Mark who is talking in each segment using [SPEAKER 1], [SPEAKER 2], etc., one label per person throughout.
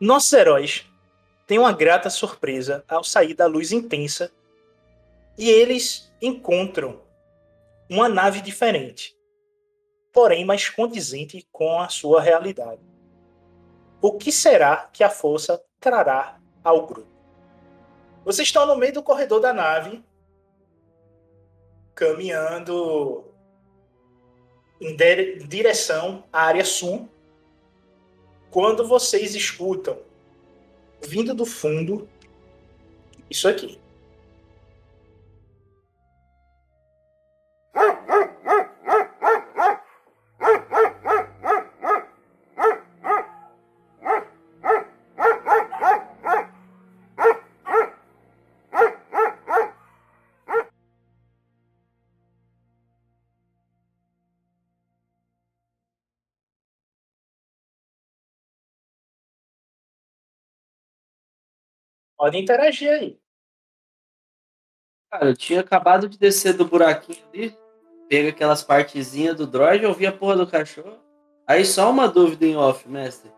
[SPEAKER 1] Nossos heróis têm uma grata surpresa ao sair da luz intensa e eles encontram uma nave diferente, porém mais condizente com a sua realidade. O que será que a força trará ao grupo? Vocês estão no meio do corredor da nave, caminhando em direção à área sul quando vocês escutam, vindo do fundo, isso aqui. Podem interagir aí.
[SPEAKER 2] Cara, eu tinha acabado de descer do buraquinho ali, pega aquelas partezinhas do droid, eu vi a porra do cachorro. Aí só uma dúvida em off, mestre.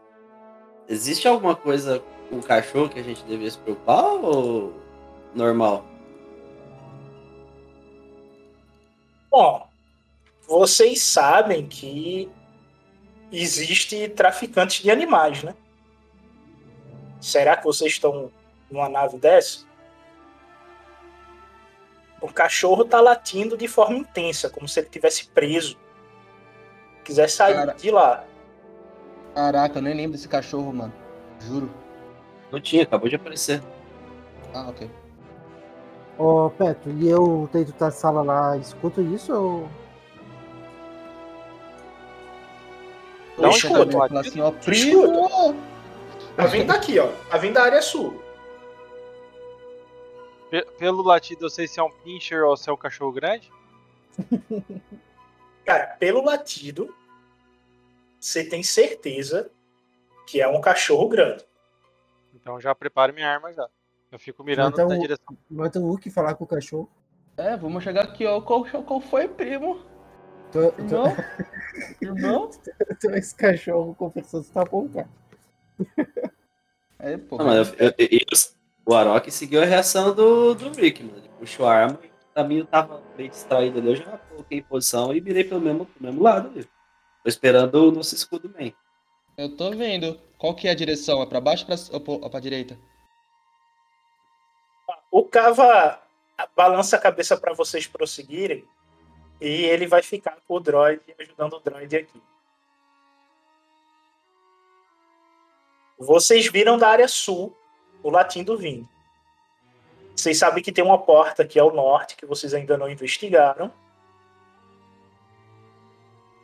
[SPEAKER 2] Existe alguma coisa com o cachorro que a gente deveria se preocupar ou normal?
[SPEAKER 1] Bom, vocês sabem que existe traficantes de animais, né? Será que vocês estão numa nave dessa, o cachorro tá latindo de forma intensa, como se ele tivesse preso. Quiser sair Cara... de lá.
[SPEAKER 3] Caraca, eu nem lembro desse cachorro, mano. Juro.
[SPEAKER 2] Não tinha, acabou de aparecer.
[SPEAKER 3] Ah, ok.
[SPEAKER 4] Ô, oh, Petro, e eu dentro da sala lá, escuto isso ou.
[SPEAKER 1] Não escuta. Assim, ó, escuta. A vinda aqui, ó. A vinda da área sul.
[SPEAKER 5] Pelo latido, eu sei se é um pincher ou se é um cachorro grande?
[SPEAKER 1] Cara, pelo latido, você tem certeza que é um cachorro grande.
[SPEAKER 5] Então já preparo minha arma já. Eu fico mirando na
[SPEAKER 4] o-
[SPEAKER 5] direção.
[SPEAKER 4] Manda o Hulk falar com o cachorro.
[SPEAKER 3] É, vamos chegar aqui, ó. Qual, qual foi, primo?
[SPEAKER 4] Tô, tô,
[SPEAKER 3] Irmão? Irmão?
[SPEAKER 4] tô esse cachorro conversando, tá bom, cara.
[SPEAKER 3] Aí, pô.
[SPEAKER 2] Não, mas eu- eu- eu- o Arok seguiu a reação do, do Rick, mano. Ele puxou a arma, o caminho tava meio distraído ali. Eu já coloquei em posição e mirei pelo mesmo, pelo mesmo lado ali. Tô esperando o nosso escudo man.
[SPEAKER 3] Eu tô vendo. Qual que é a direção? É pra baixo ou pra, ou pra- ou pra direita?
[SPEAKER 1] O Cava balança a cabeça para vocês prosseguirem e ele vai ficar com o droid ajudando o droid aqui. Vocês viram da área sul o latindo vindo. Vocês sabem que tem uma porta aqui ao norte que vocês ainda não investigaram.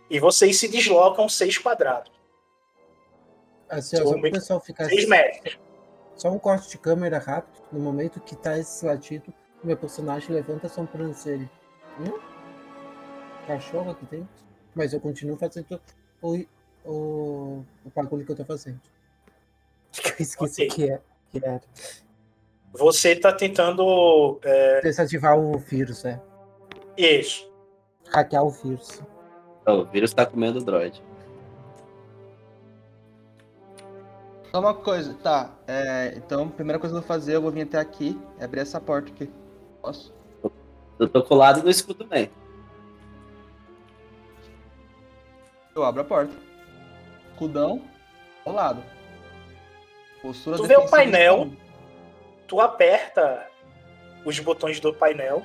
[SPEAKER 1] E vocês se deslocam seis quadrados.
[SPEAKER 4] Assim, ó, só pro pessoal ficar.
[SPEAKER 1] Seis metros.
[SPEAKER 4] Só um corte de câmera rápido. No momento que tá esse latido, o meu personagem levanta a sobrancelha. Hum? Cachorro aqui dentro. Mas eu continuo fazendo o, o, o bagulho que eu tô fazendo. Eu esqueci
[SPEAKER 1] Ok.
[SPEAKER 4] que é.
[SPEAKER 1] Você está tentando. é,
[SPEAKER 4] Desativar o vírus, é.
[SPEAKER 1] isso.
[SPEAKER 4] Hackear o vírus.
[SPEAKER 2] Então, o vírus tá comendo o droid.
[SPEAKER 3] Só uma coisa, tá. É, então, a primeira coisa que eu vou fazer, eu vou vir até aqui e abrir essa porta aqui. Posso?
[SPEAKER 2] Eu tô colado no escudo man.
[SPEAKER 3] Eu abro a porta. Escudão ao lado. Postura
[SPEAKER 1] Tu vê o painel. Tu aperta os botões do painel.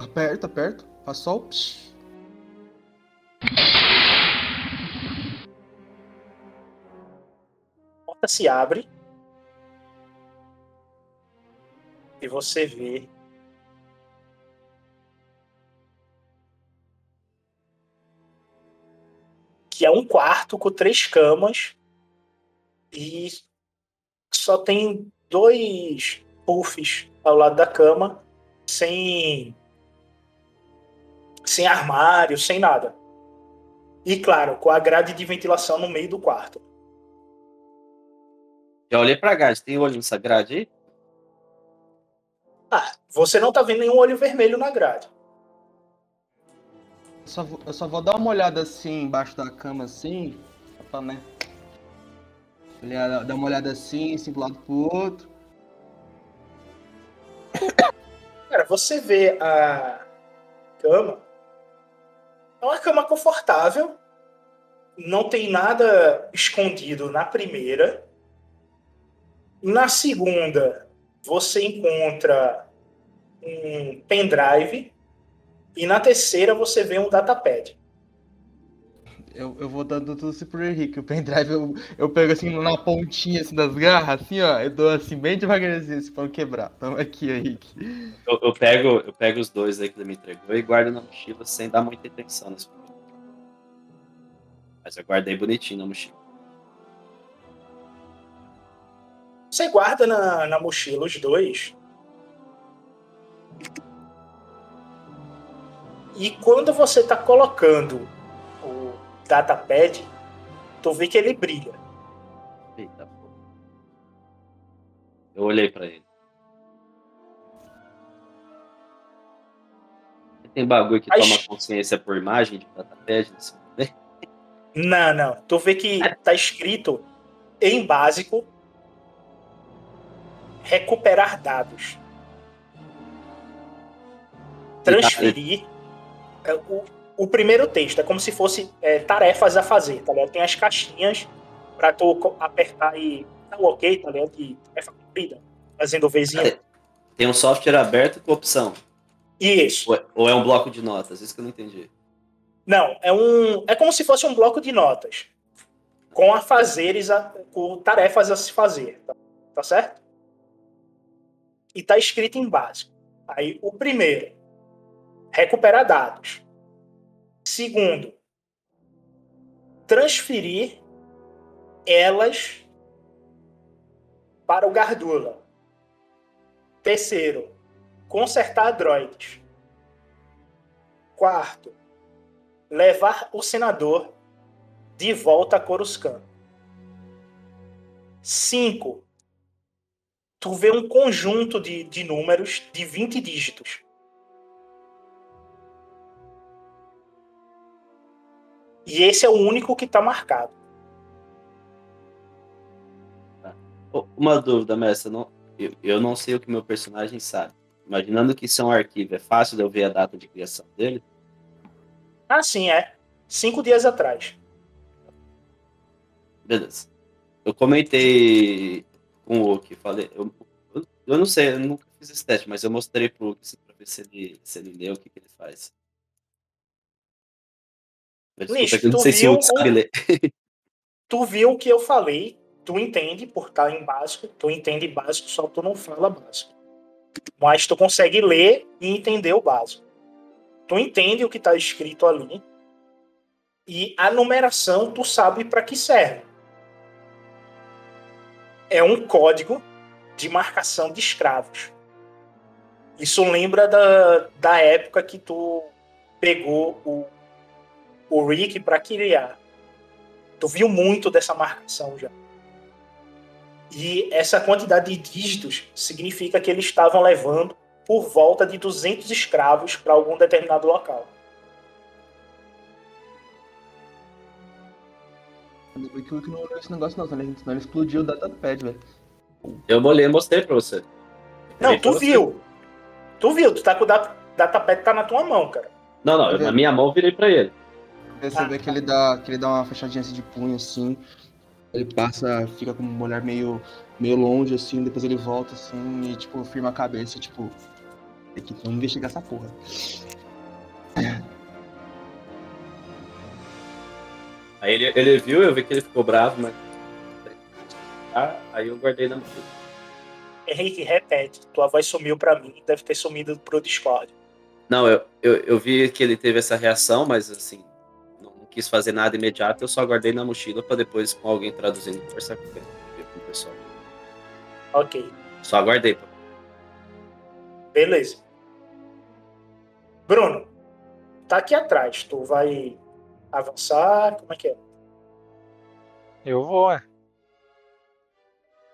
[SPEAKER 3] Aperto, aperto. Passou o. psh.
[SPEAKER 1] A porta se abre. E você vê que é um quarto com três camas e só tem dois puffs ao lado da cama, sem sem armário, sem nada. E claro, com a grade de ventilação no meio do quarto.
[SPEAKER 2] Já olhei pra grade. Tem olho nessa grade aí?
[SPEAKER 1] Ah, você não tá vendo nenhum olho vermelho na grade.
[SPEAKER 3] Só, eu só vou dar uma olhada assim embaixo da cama assim. Pra, né? Olhar, dar uma olhada assim, assim pro lado pro outro.
[SPEAKER 1] Cara, você vê a cama. É uma cama confortável. Não tem nada escondido na primeira. Na segunda, você encontra um pendrive. E na terceira, você vê um datapad.
[SPEAKER 3] Eu, eu vou dando tudo assim pro Henrique. O pendrive eu, eu pego assim na pontinha assim, das garras, assim, ó. Eu dou assim bem devagarzinho assim pra não quebrar. Tamo aqui, Henrique.
[SPEAKER 2] Eu, eu pego, eu pego os dois aí que ele me entregou e guardo na mochila sem dar muita atenção nesse momento. Mas eu guardei bonitinho na mochila.
[SPEAKER 1] Você guarda na, na mochila os dois. E quando você está colocando o datapad, tu vê que ele brilha.
[SPEAKER 2] Eita, pô. Eu olhei pra ele. Tem bagulho que
[SPEAKER 1] Ai,
[SPEAKER 2] toma consciência por imagem de datapad?
[SPEAKER 1] Não, não. Tu vê que tá escrito em básico recuperar dados. Transferir. É, O, o primeiro texto é como se fosse é, tarefas a fazer, tá ligado? Tem as caixinhas pra tu apertar e dar o ok, tá ligado? De tarefa cumprida, fazendo vezinha.
[SPEAKER 2] Tem um software aberto com opção.
[SPEAKER 1] Isso.
[SPEAKER 2] Ou é, ou é um bloco de notas? Isso que eu não entendi.
[SPEAKER 1] Não, é um. É como se fosse um bloco de notas. Com a fazeres, a- com tarefas a se fazer. Tá, tá certo? E tá escrito em básico. Aí o primeiro, recuperar dados. Segundo, transferir elas para o Gardula. Terceiro, consertar droids. Quarto, levar o senador de volta a Coruscant. Cinco, tu vê um conjunto de, de números de 20 dígitos. E esse é o único que está marcado.
[SPEAKER 2] Ô, Uma dúvida, mestre. eu Não, eu, eu não sei o que meu personagem sabe. Imaginando que isso é um arquivo, é fácil de eu ver a data de criação dele?
[SPEAKER 1] Ah, sim, é. Cinco dias atrás.
[SPEAKER 2] Beleza. Eu comentei com o Oki, falei. Eu, eu, eu não sei, eu nunca fiz esse teste, mas eu mostrei pro Oki assim, pra ver se ele, se ele leu o que, que ele faz.
[SPEAKER 1] Nish,
[SPEAKER 2] eu não
[SPEAKER 1] tu
[SPEAKER 2] sei
[SPEAKER 1] viu
[SPEAKER 2] sabe ler.
[SPEAKER 1] Tu viu o que eu falei, tu entende por estar em básico, tu entende básico, só tu não fala básico. Mas tu consegue ler e entender o básico. Tu entende o que está escrito ali. E a numeração tu sabe para que serve. É um código de marcação de escravos. Isso lembra da, da época que tu pegou o, o Rick para criar. Tu viu muito dessa marcação já. E essa quantidade de dígitos significa que eles estavam levando por volta de 200 escravos para algum determinado local.
[SPEAKER 3] Que o Luke não olhou esse negócio, não, senão ele, senão ele explodiu o datapad, velho.
[SPEAKER 2] Eu molhei, mostrei pra você.
[SPEAKER 1] Não, tu
[SPEAKER 2] você.
[SPEAKER 1] viu. Tu viu, tu tá com o dat- datapad tá na tua mão, cara.
[SPEAKER 2] Não, não, eu- na minha mão eu virei pra ele.
[SPEAKER 3] Você vê que ele dá, que ele dá uma fechadinha assim de punho, assim. Ele passa, fica com um olhar meio, meio longe, assim, depois ele volta, assim, e, tipo, firma a cabeça, tipo... Tem que então, investigar essa porra.
[SPEAKER 2] Aí ele, ele viu, eu vi que ele ficou bravo, mas. Ah, aí eu guardei na mão.
[SPEAKER 1] Henrique, repete. Tua voz sumiu pra mim, deve ter sumido pro Discord.
[SPEAKER 2] Não, eu, eu, eu vi que ele teve essa reação, mas assim, quis fazer nada imediato, eu só guardei na mochila pra depois, com alguém traduzindo, conversar com o pessoal.
[SPEAKER 1] Ok,
[SPEAKER 2] Só aguardei. pô.
[SPEAKER 1] beleza. Bruno, tá aqui atrás. Tu vai avançar? Como é que é?
[SPEAKER 5] Eu vou, é.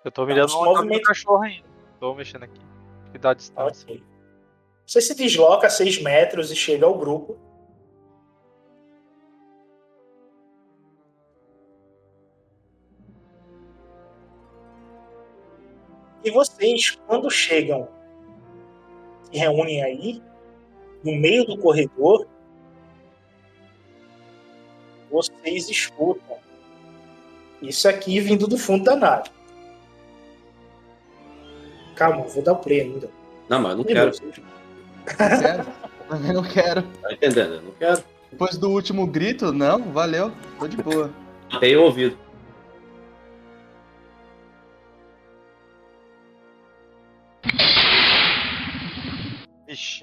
[SPEAKER 5] Eu tô mirando nome do
[SPEAKER 1] movimentos-
[SPEAKER 5] cachorro ainda. Tô mexendo aqui. Que dá distância.
[SPEAKER 1] Ok. Você se desloca 6 metros e chega ao grupo. E vocês, quando chegam, se reúnem aí, no meio do corredor, vocês escutam isso aqui vindo do fundo da nave. Calma, eu vou dar o play ainda.
[SPEAKER 2] Não, mas eu não quero.
[SPEAKER 3] Não quero. Também não quero.
[SPEAKER 2] Tá entendendo? Eu não quero.
[SPEAKER 3] Depois do último grito, não, valeu. Tô de boa.
[SPEAKER 2] Tem ouvido.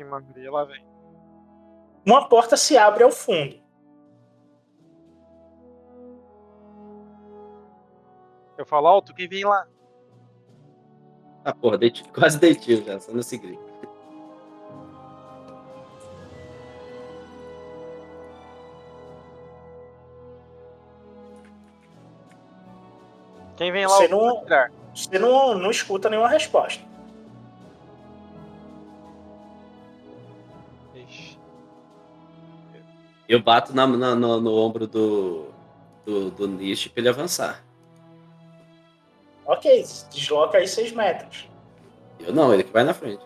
[SPEAKER 5] Ixi, Maria, lá vem.
[SPEAKER 1] Uma porta se abre ao fundo.
[SPEAKER 5] Eu falo alto, quem vem lá?
[SPEAKER 2] Ah, porra, dei quase dei tiro já, só nesse grito.
[SPEAKER 5] Quem vem lá?
[SPEAKER 1] Você não-. Você não, não escuta nenhuma resposta.
[SPEAKER 2] Eu bato na, na- no, no ombro do, do, do Nish pra ele avançar.
[SPEAKER 1] Ok, se desloca aí 6 metros.
[SPEAKER 2] Eu não, ele que vai na frente.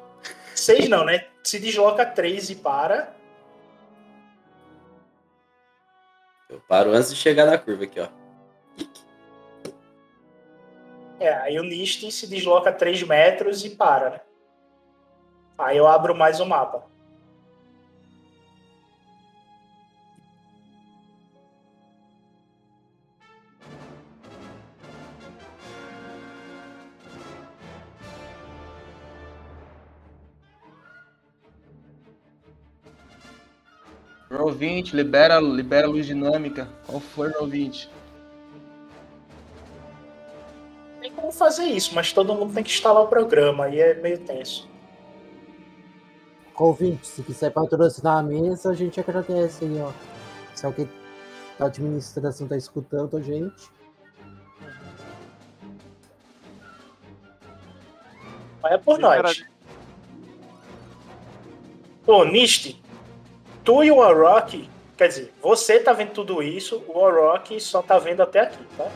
[SPEAKER 1] 6 não, né? Se desloca 3 e para.
[SPEAKER 2] Eu paro antes de chegar na curva aqui, ó.
[SPEAKER 1] É, aí o Nist se desloca 3 metros e para, né? Aí eu abro mais o mapa.
[SPEAKER 3] 20, libera, libera a luz dinâmica. Qual foi, Roll 20?
[SPEAKER 1] Tem como fazer isso, mas todo mundo tem que instalar o programa, aí é meio tenso.
[SPEAKER 4] Convite, se quiser patrocinar a mesa, a gente agradece aí, ó. Se alguém da administração tá escutando a gente.
[SPEAKER 1] Mas é por
[SPEAKER 5] Sim,
[SPEAKER 1] nós.
[SPEAKER 5] cara.
[SPEAKER 1] Ô, Nist, tu e o Warrock, quer dizer, você tá vendo tudo isso, o Warrock só tá vendo até aqui, tá?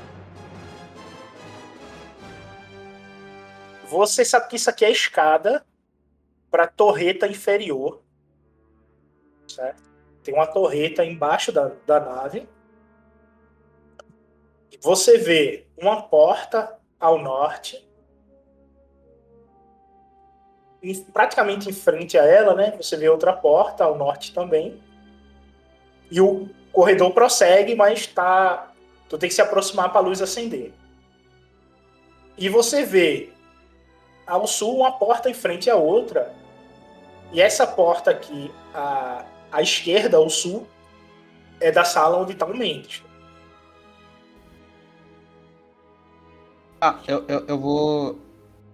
[SPEAKER 1] Você sabe que isso aqui é escada para torreta inferior. Certo? Tem uma torreta embaixo da, da nave. Você vê uma porta ao norte. Praticamente em frente a ela, né? Você vê outra porta ao norte também. E o corredor prossegue, mas tá. Tu tem que se aproximar para a luz acender. E você vê ao sul uma porta em frente à outra. E essa porta aqui, à, à esquerda, ao sul, é da sala onde está o Mendes.
[SPEAKER 3] Ah, eu, eu, eu vou.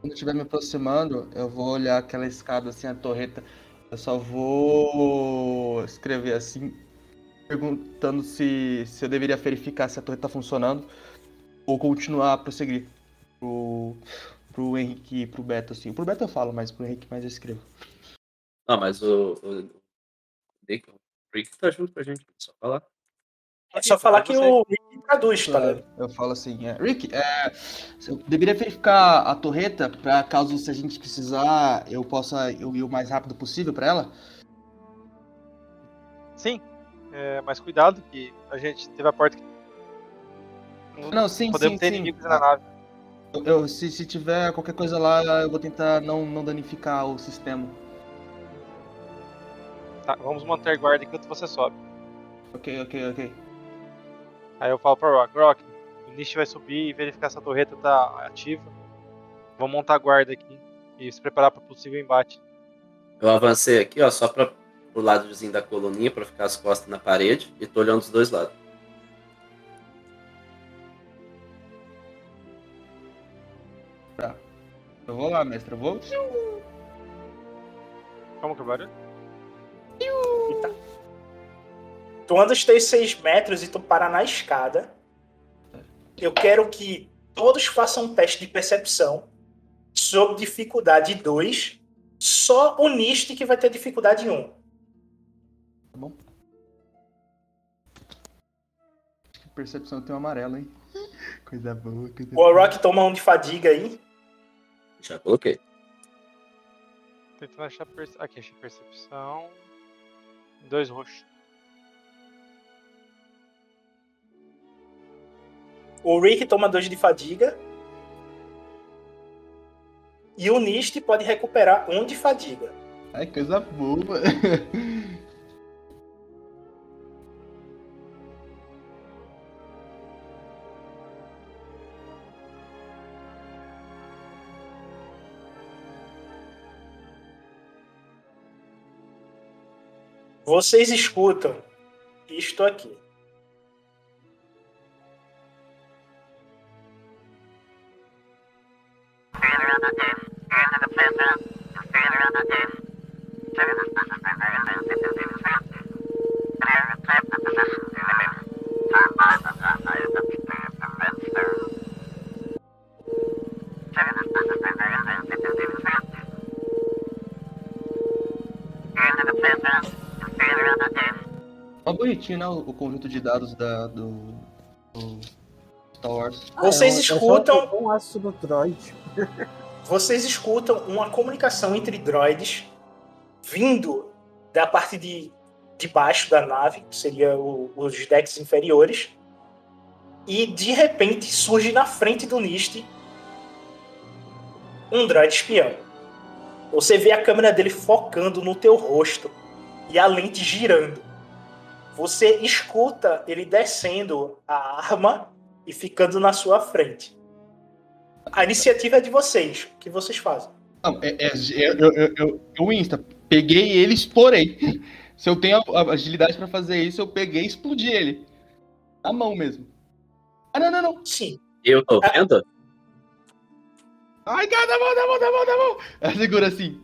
[SPEAKER 3] Quando estiver me aproximando, eu vou olhar aquela escada assim, a torreta. Eu só vou escrever assim, perguntando se, se eu deveria verificar se a torreta tá funcionando ou continuar a prosseguir pro, pro Henrique e pro Beto, assim. Pro Beto eu falo, mas pro Henrique mais eu escrevo.
[SPEAKER 2] Não, mas o. O o Rick tá junto com a gente, só falar.
[SPEAKER 1] É só falar que o Rick traduz, tá ligado?
[SPEAKER 3] Eu falo assim, é, Rick, é, eu deveria verificar a torreta para caso se a gente precisar, eu possa eu ir o mais rápido possível para ela?
[SPEAKER 5] Sim, é, mas cuidado que a gente teve a porta que.
[SPEAKER 3] Não, sim,
[SPEAKER 5] Podemos
[SPEAKER 3] sim,
[SPEAKER 5] ter
[SPEAKER 3] sim.
[SPEAKER 5] inimigos na nave.
[SPEAKER 3] Eu, eu- se, se tiver qualquer coisa lá, eu vou tentar não, não danificar o sistema.
[SPEAKER 5] Tá, vamos manter guarda enquanto você sobe.
[SPEAKER 3] Ok, ok, ok.
[SPEAKER 5] Aí eu falo pra Rock, Rock, o Nish vai subir e verificar se a torreta tá ativa. Vamos montar guarda aqui e se preparar para possível embate.
[SPEAKER 2] Eu avancei aqui, ó, só para o ladozinho da coluninha, para ficar as costas na parede, e tô olhando dos dois lados.
[SPEAKER 3] Eu vou lá, mestre, eu vou.
[SPEAKER 5] Como que é o barulho?
[SPEAKER 1] E tá. Tu anda os teus seis metros e tu para na escada. Eu quero que todos façam um teste de percepção sob dificuldade 2. Só o Nist que vai ter dificuldade 1. Um.
[SPEAKER 3] Tá bom? Acho que percepção tem um amarelo, hein? Coisa boa, coisa
[SPEAKER 1] O Rock toma um de fadiga aí.
[SPEAKER 2] Já coloquei.
[SPEAKER 5] Tentando achar perce... Aqui, achei percepção. Dois roxos.
[SPEAKER 1] O Rick toma 2 de fadiga. E o Nist pode recuperar um de fadiga.
[SPEAKER 3] Ai, coisa boa.
[SPEAKER 1] Vocês escutam isto aqui.
[SPEAKER 3] Ó, bonitinho, né? O, conjunto de dados da, do, do Star Wars.
[SPEAKER 1] Vocês
[SPEAKER 4] é,
[SPEAKER 1] escutam-
[SPEAKER 4] É um aço no droid.
[SPEAKER 1] Vocês escutam uma comunicação entre droids vindo da parte de, de baixo da nave, que seria o- os decks inferiores, e de repente surge na frente do Nist um droid espião. Você vê a câmera dele focando no teu rosto e a lente girando. Você escuta ele descendo a arma e ficando na sua frente. A iniciativa é de vocês. O que vocês fazem?
[SPEAKER 3] Não, é, é- é- eu, eu, eu, eu Insta, peguei ele e explorei. Se eu tenho a, a agilidade pra fazer isso, eu peguei e explodi ele. Na mão mesmo. Ah, não, não, não.
[SPEAKER 1] Sim.
[SPEAKER 2] Eu tô vendo?
[SPEAKER 3] Ai, cara, da mão, da mão, da mão, da mão. Ela segura assim.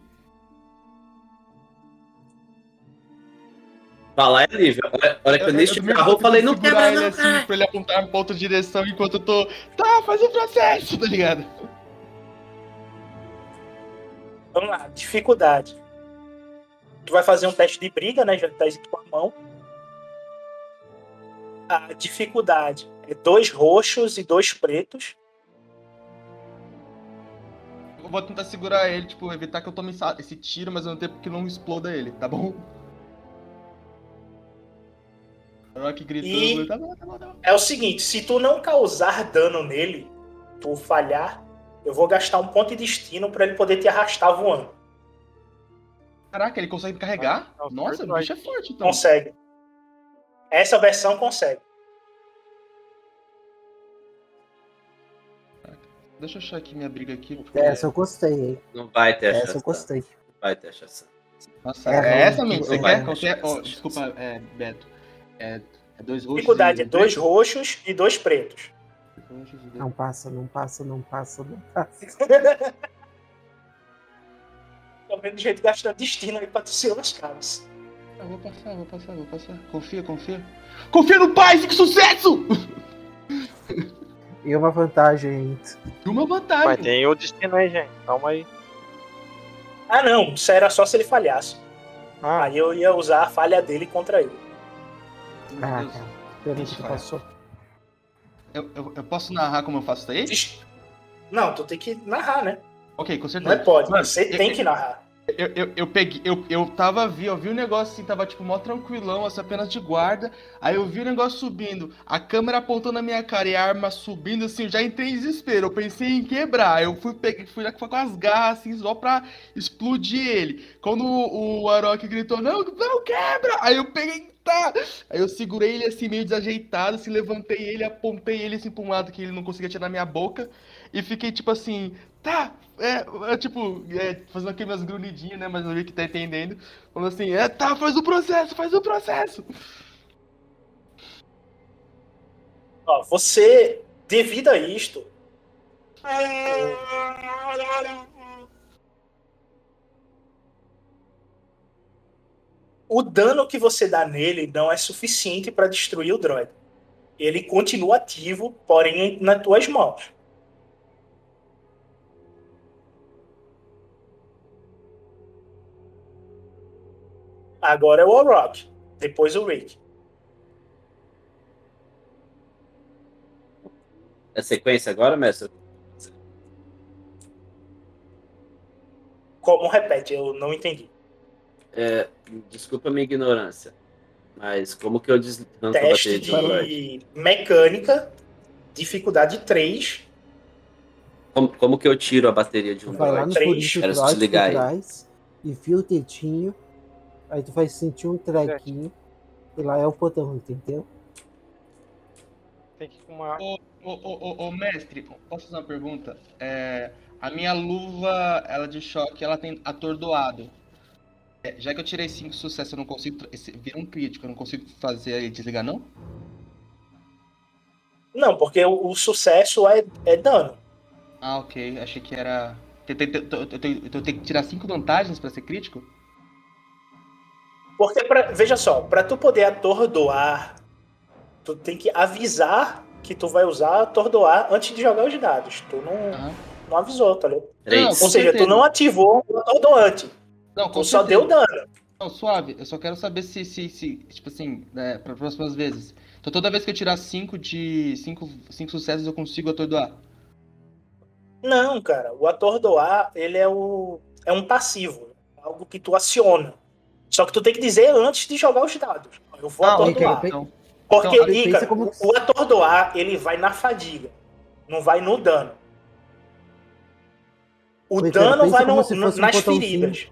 [SPEAKER 2] Falar é livre. A hora que eu, nem estive na rua, eu falei, não quebra
[SPEAKER 3] ele
[SPEAKER 2] não,
[SPEAKER 3] assim,
[SPEAKER 2] cara.
[SPEAKER 3] pra ele apontar pra outra direção enquanto eu tô. Tá, faz o processo, tá ligado?
[SPEAKER 1] Vamos lá, dificuldade. Tu vai fazer um teste de briga, né? Já tá em tua mão. A dificuldade é dois roxos e dois pretos.
[SPEAKER 3] Eu vou tentar segurar ele, tipo, evitar que eu tome esse tiro, mas ao mesmo tempo que não exploda ele, tá bom? Rock gritando,
[SPEAKER 1] E-
[SPEAKER 3] tá bom, tá bom, tá bom.
[SPEAKER 1] É o seguinte, se tu não causar dano nele, tu falhar, eu vou gastar um ponto de destino pra ele poder te arrastar voando.
[SPEAKER 3] Caraca, ele consegue carregar?
[SPEAKER 5] É o
[SPEAKER 3] Nossa, o bicho é forte, então.
[SPEAKER 1] Consegue. Essa versão consegue.
[SPEAKER 3] Deixa eu achar aqui minha briga aqui. porque-
[SPEAKER 4] Essa eu gostei, hein?
[SPEAKER 2] Não vai ter
[SPEAKER 4] Essa eu
[SPEAKER 2] achação.
[SPEAKER 4] gostei.
[SPEAKER 2] Vai ter achação.
[SPEAKER 3] Nossa,
[SPEAKER 4] É,
[SPEAKER 3] é, essa mesmo, você quer? É? Oh, desculpa, é, Beto. É, é dois roxos
[SPEAKER 1] Dificuldade
[SPEAKER 3] e
[SPEAKER 1] é dois
[SPEAKER 3] preto?
[SPEAKER 1] roxos e dois pretos.
[SPEAKER 4] Não passa, não passa, não passa, não passa.
[SPEAKER 1] Tô vendo gente gastando destino aí pra tu ser caras.
[SPEAKER 3] Eu vou passar, vou passar, vou passar. Confia, confia. Confia no pai, que sucesso!
[SPEAKER 4] E uma vantagem ainda.
[SPEAKER 3] E uma vantagem.
[SPEAKER 5] Mas tem o destino aí, gente. Calma aí.
[SPEAKER 1] Ah não, isso era só se ele falhasse.
[SPEAKER 5] Ah,
[SPEAKER 1] Aí eu ia usar a falha dele contra ele.
[SPEAKER 3] Meu
[SPEAKER 4] Ah,
[SPEAKER 3] Deus.
[SPEAKER 4] cara. Que passou.
[SPEAKER 3] Eu, eu, eu posso narrar como eu faço isso aí?
[SPEAKER 1] Não, tu tem que narrar, né?
[SPEAKER 3] Ok, com
[SPEAKER 1] Não é
[SPEAKER 3] certeza.
[SPEAKER 1] pode,
[SPEAKER 3] Mano,
[SPEAKER 1] você
[SPEAKER 3] eu-
[SPEAKER 1] tem que narrar.
[SPEAKER 3] Eu, eu, eu peguei, eu, eu tava vi, eu vi o negócio assim, tava tipo mó tranquilão, assim, apenas de guarda. Aí eu vi o negócio subindo, a câmera apontando na minha cara e a arma subindo, assim, eu já entrei em desespero. Eu pensei em quebrar. Eu fui, peguei, fui lá com as garras, assim, só pra explodir ele. Quando o, o Arok gritou, não, não quebra! Aí eu peguei, tá! Aí eu segurei ele assim, meio desajeitado, assim, levantei ele, apontei ele assim pra um lado que ele não conseguia tirar na minha boca. E fiquei tipo assim, tá, é, é, tipo, é, fazendo aqui minhas grunidinhas, né? Mas eu vi que tá entendendo. Falando assim, é, tá, faz o processo, faz o processo.
[SPEAKER 1] Ó, você, devido a isto, o dano que você dá nele não é suficiente para destruir o droid. Ele continua ativo, porém nas tuas mãos. Agora é o Orok, depois o Rick.
[SPEAKER 2] É sequência agora, mestre?
[SPEAKER 1] Como repete? Eu não entendi.
[SPEAKER 2] É, desculpa a minha ignorância. Mas como que eu descanso a
[SPEAKER 1] Teste
[SPEAKER 2] bateria de Android?
[SPEAKER 1] mecânica, dificuldade 3.
[SPEAKER 2] Como, como que eu tiro a bateria de um
[SPEAKER 4] vai lá
[SPEAKER 2] Android?
[SPEAKER 4] no
[SPEAKER 1] Três.
[SPEAKER 4] furinho
[SPEAKER 2] Era
[SPEAKER 4] de
[SPEAKER 2] só
[SPEAKER 4] trás,
[SPEAKER 2] desligar aí.
[SPEAKER 4] trás, enfia o tetinho, aí tu vai sentir um trequinho, e lá é o botão, entendeu?
[SPEAKER 5] tem que uma.
[SPEAKER 3] Ô, ô, ô, ô, ô, mestre, posso fazer uma pergunta? É, a minha luva, ela de choque, ela tem atordoado. É, já que eu tirei 5 sucessos, eu não consigo. Vira um crítico, eu não consigo fazer ele desligar, não?
[SPEAKER 1] Não, porque o, o sucesso é, é dano.
[SPEAKER 3] Ah, ok. Achei que era. Eu tenho, que tirar 5 vantagens pra ser crítico?
[SPEAKER 1] Porque, pra, veja só, para tu poder atordoar, tu tem que avisar que tu vai usar atordoar antes de jogar os dados. Tu não,
[SPEAKER 3] Aham.
[SPEAKER 1] não avisou, tá ligado?
[SPEAKER 3] Não,
[SPEAKER 1] Ou seja,
[SPEAKER 3] certeza.
[SPEAKER 1] tu não ativou o atordoante.
[SPEAKER 3] Não,
[SPEAKER 1] Tu só
[SPEAKER 3] certeza.
[SPEAKER 1] deu dano.
[SPEAKER 3] Não, suave. Eu só quero saber se, se, se tipo assim, né, para próximas vezes. Então toda vez que eu tirar 5 de 5 cinco sucessos, eu consigo atordoar.
[SPEAKER 1] Não, cara. O atordoar, ele é, o, é um passivo. Algo que tu aciona. Só que tu tem que dizer antes de jogar os dados. Eu vou
[SPEAKER 3] Ah,
[SPEAKER 1] atordoar.
[SPEAKER 3] Então,
[SPEAKER 1] Porque,
[SPEAKER 3] Então,
[SPEAKER 1] Ícaro,
[SPEAKER 4] como-
[SPEAKER 1] o atordoar, ele vai na fadiga. Não vai no dano. O
[SPEAKER 4] Ícaro,
[SPEAKER 1] dano vai no- no- nas feridas.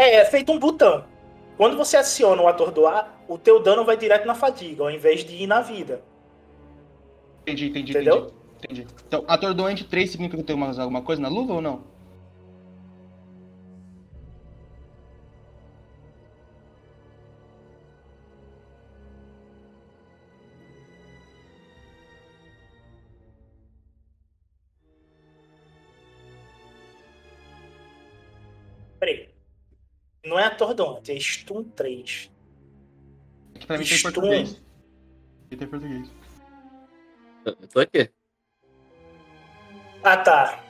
[SPEAKER 1] É, é feito um botão. Quando você aciona o atordoar, o teu dano vai direto na fadiga, ao invés de ir na vida.
[SPEAKER 3] entendi, entendi,
[SPEAKER 1] Entendeu?
[SPEAKER 3] entendi. entendi. Então, atordoante 3 significa que eu tenho mais alguma coisa na luva ou não?
[SPEAKER 1] Não é atordoante, é stun 3.
[SPEAKER 3] pra mim tem
[SPEAKER 1] Stun.
[SPEAKER 3] português. E tem português.
[SPEAKER 2] Eu eu tô aqui.
[SPEAKER 1] Ah, tá.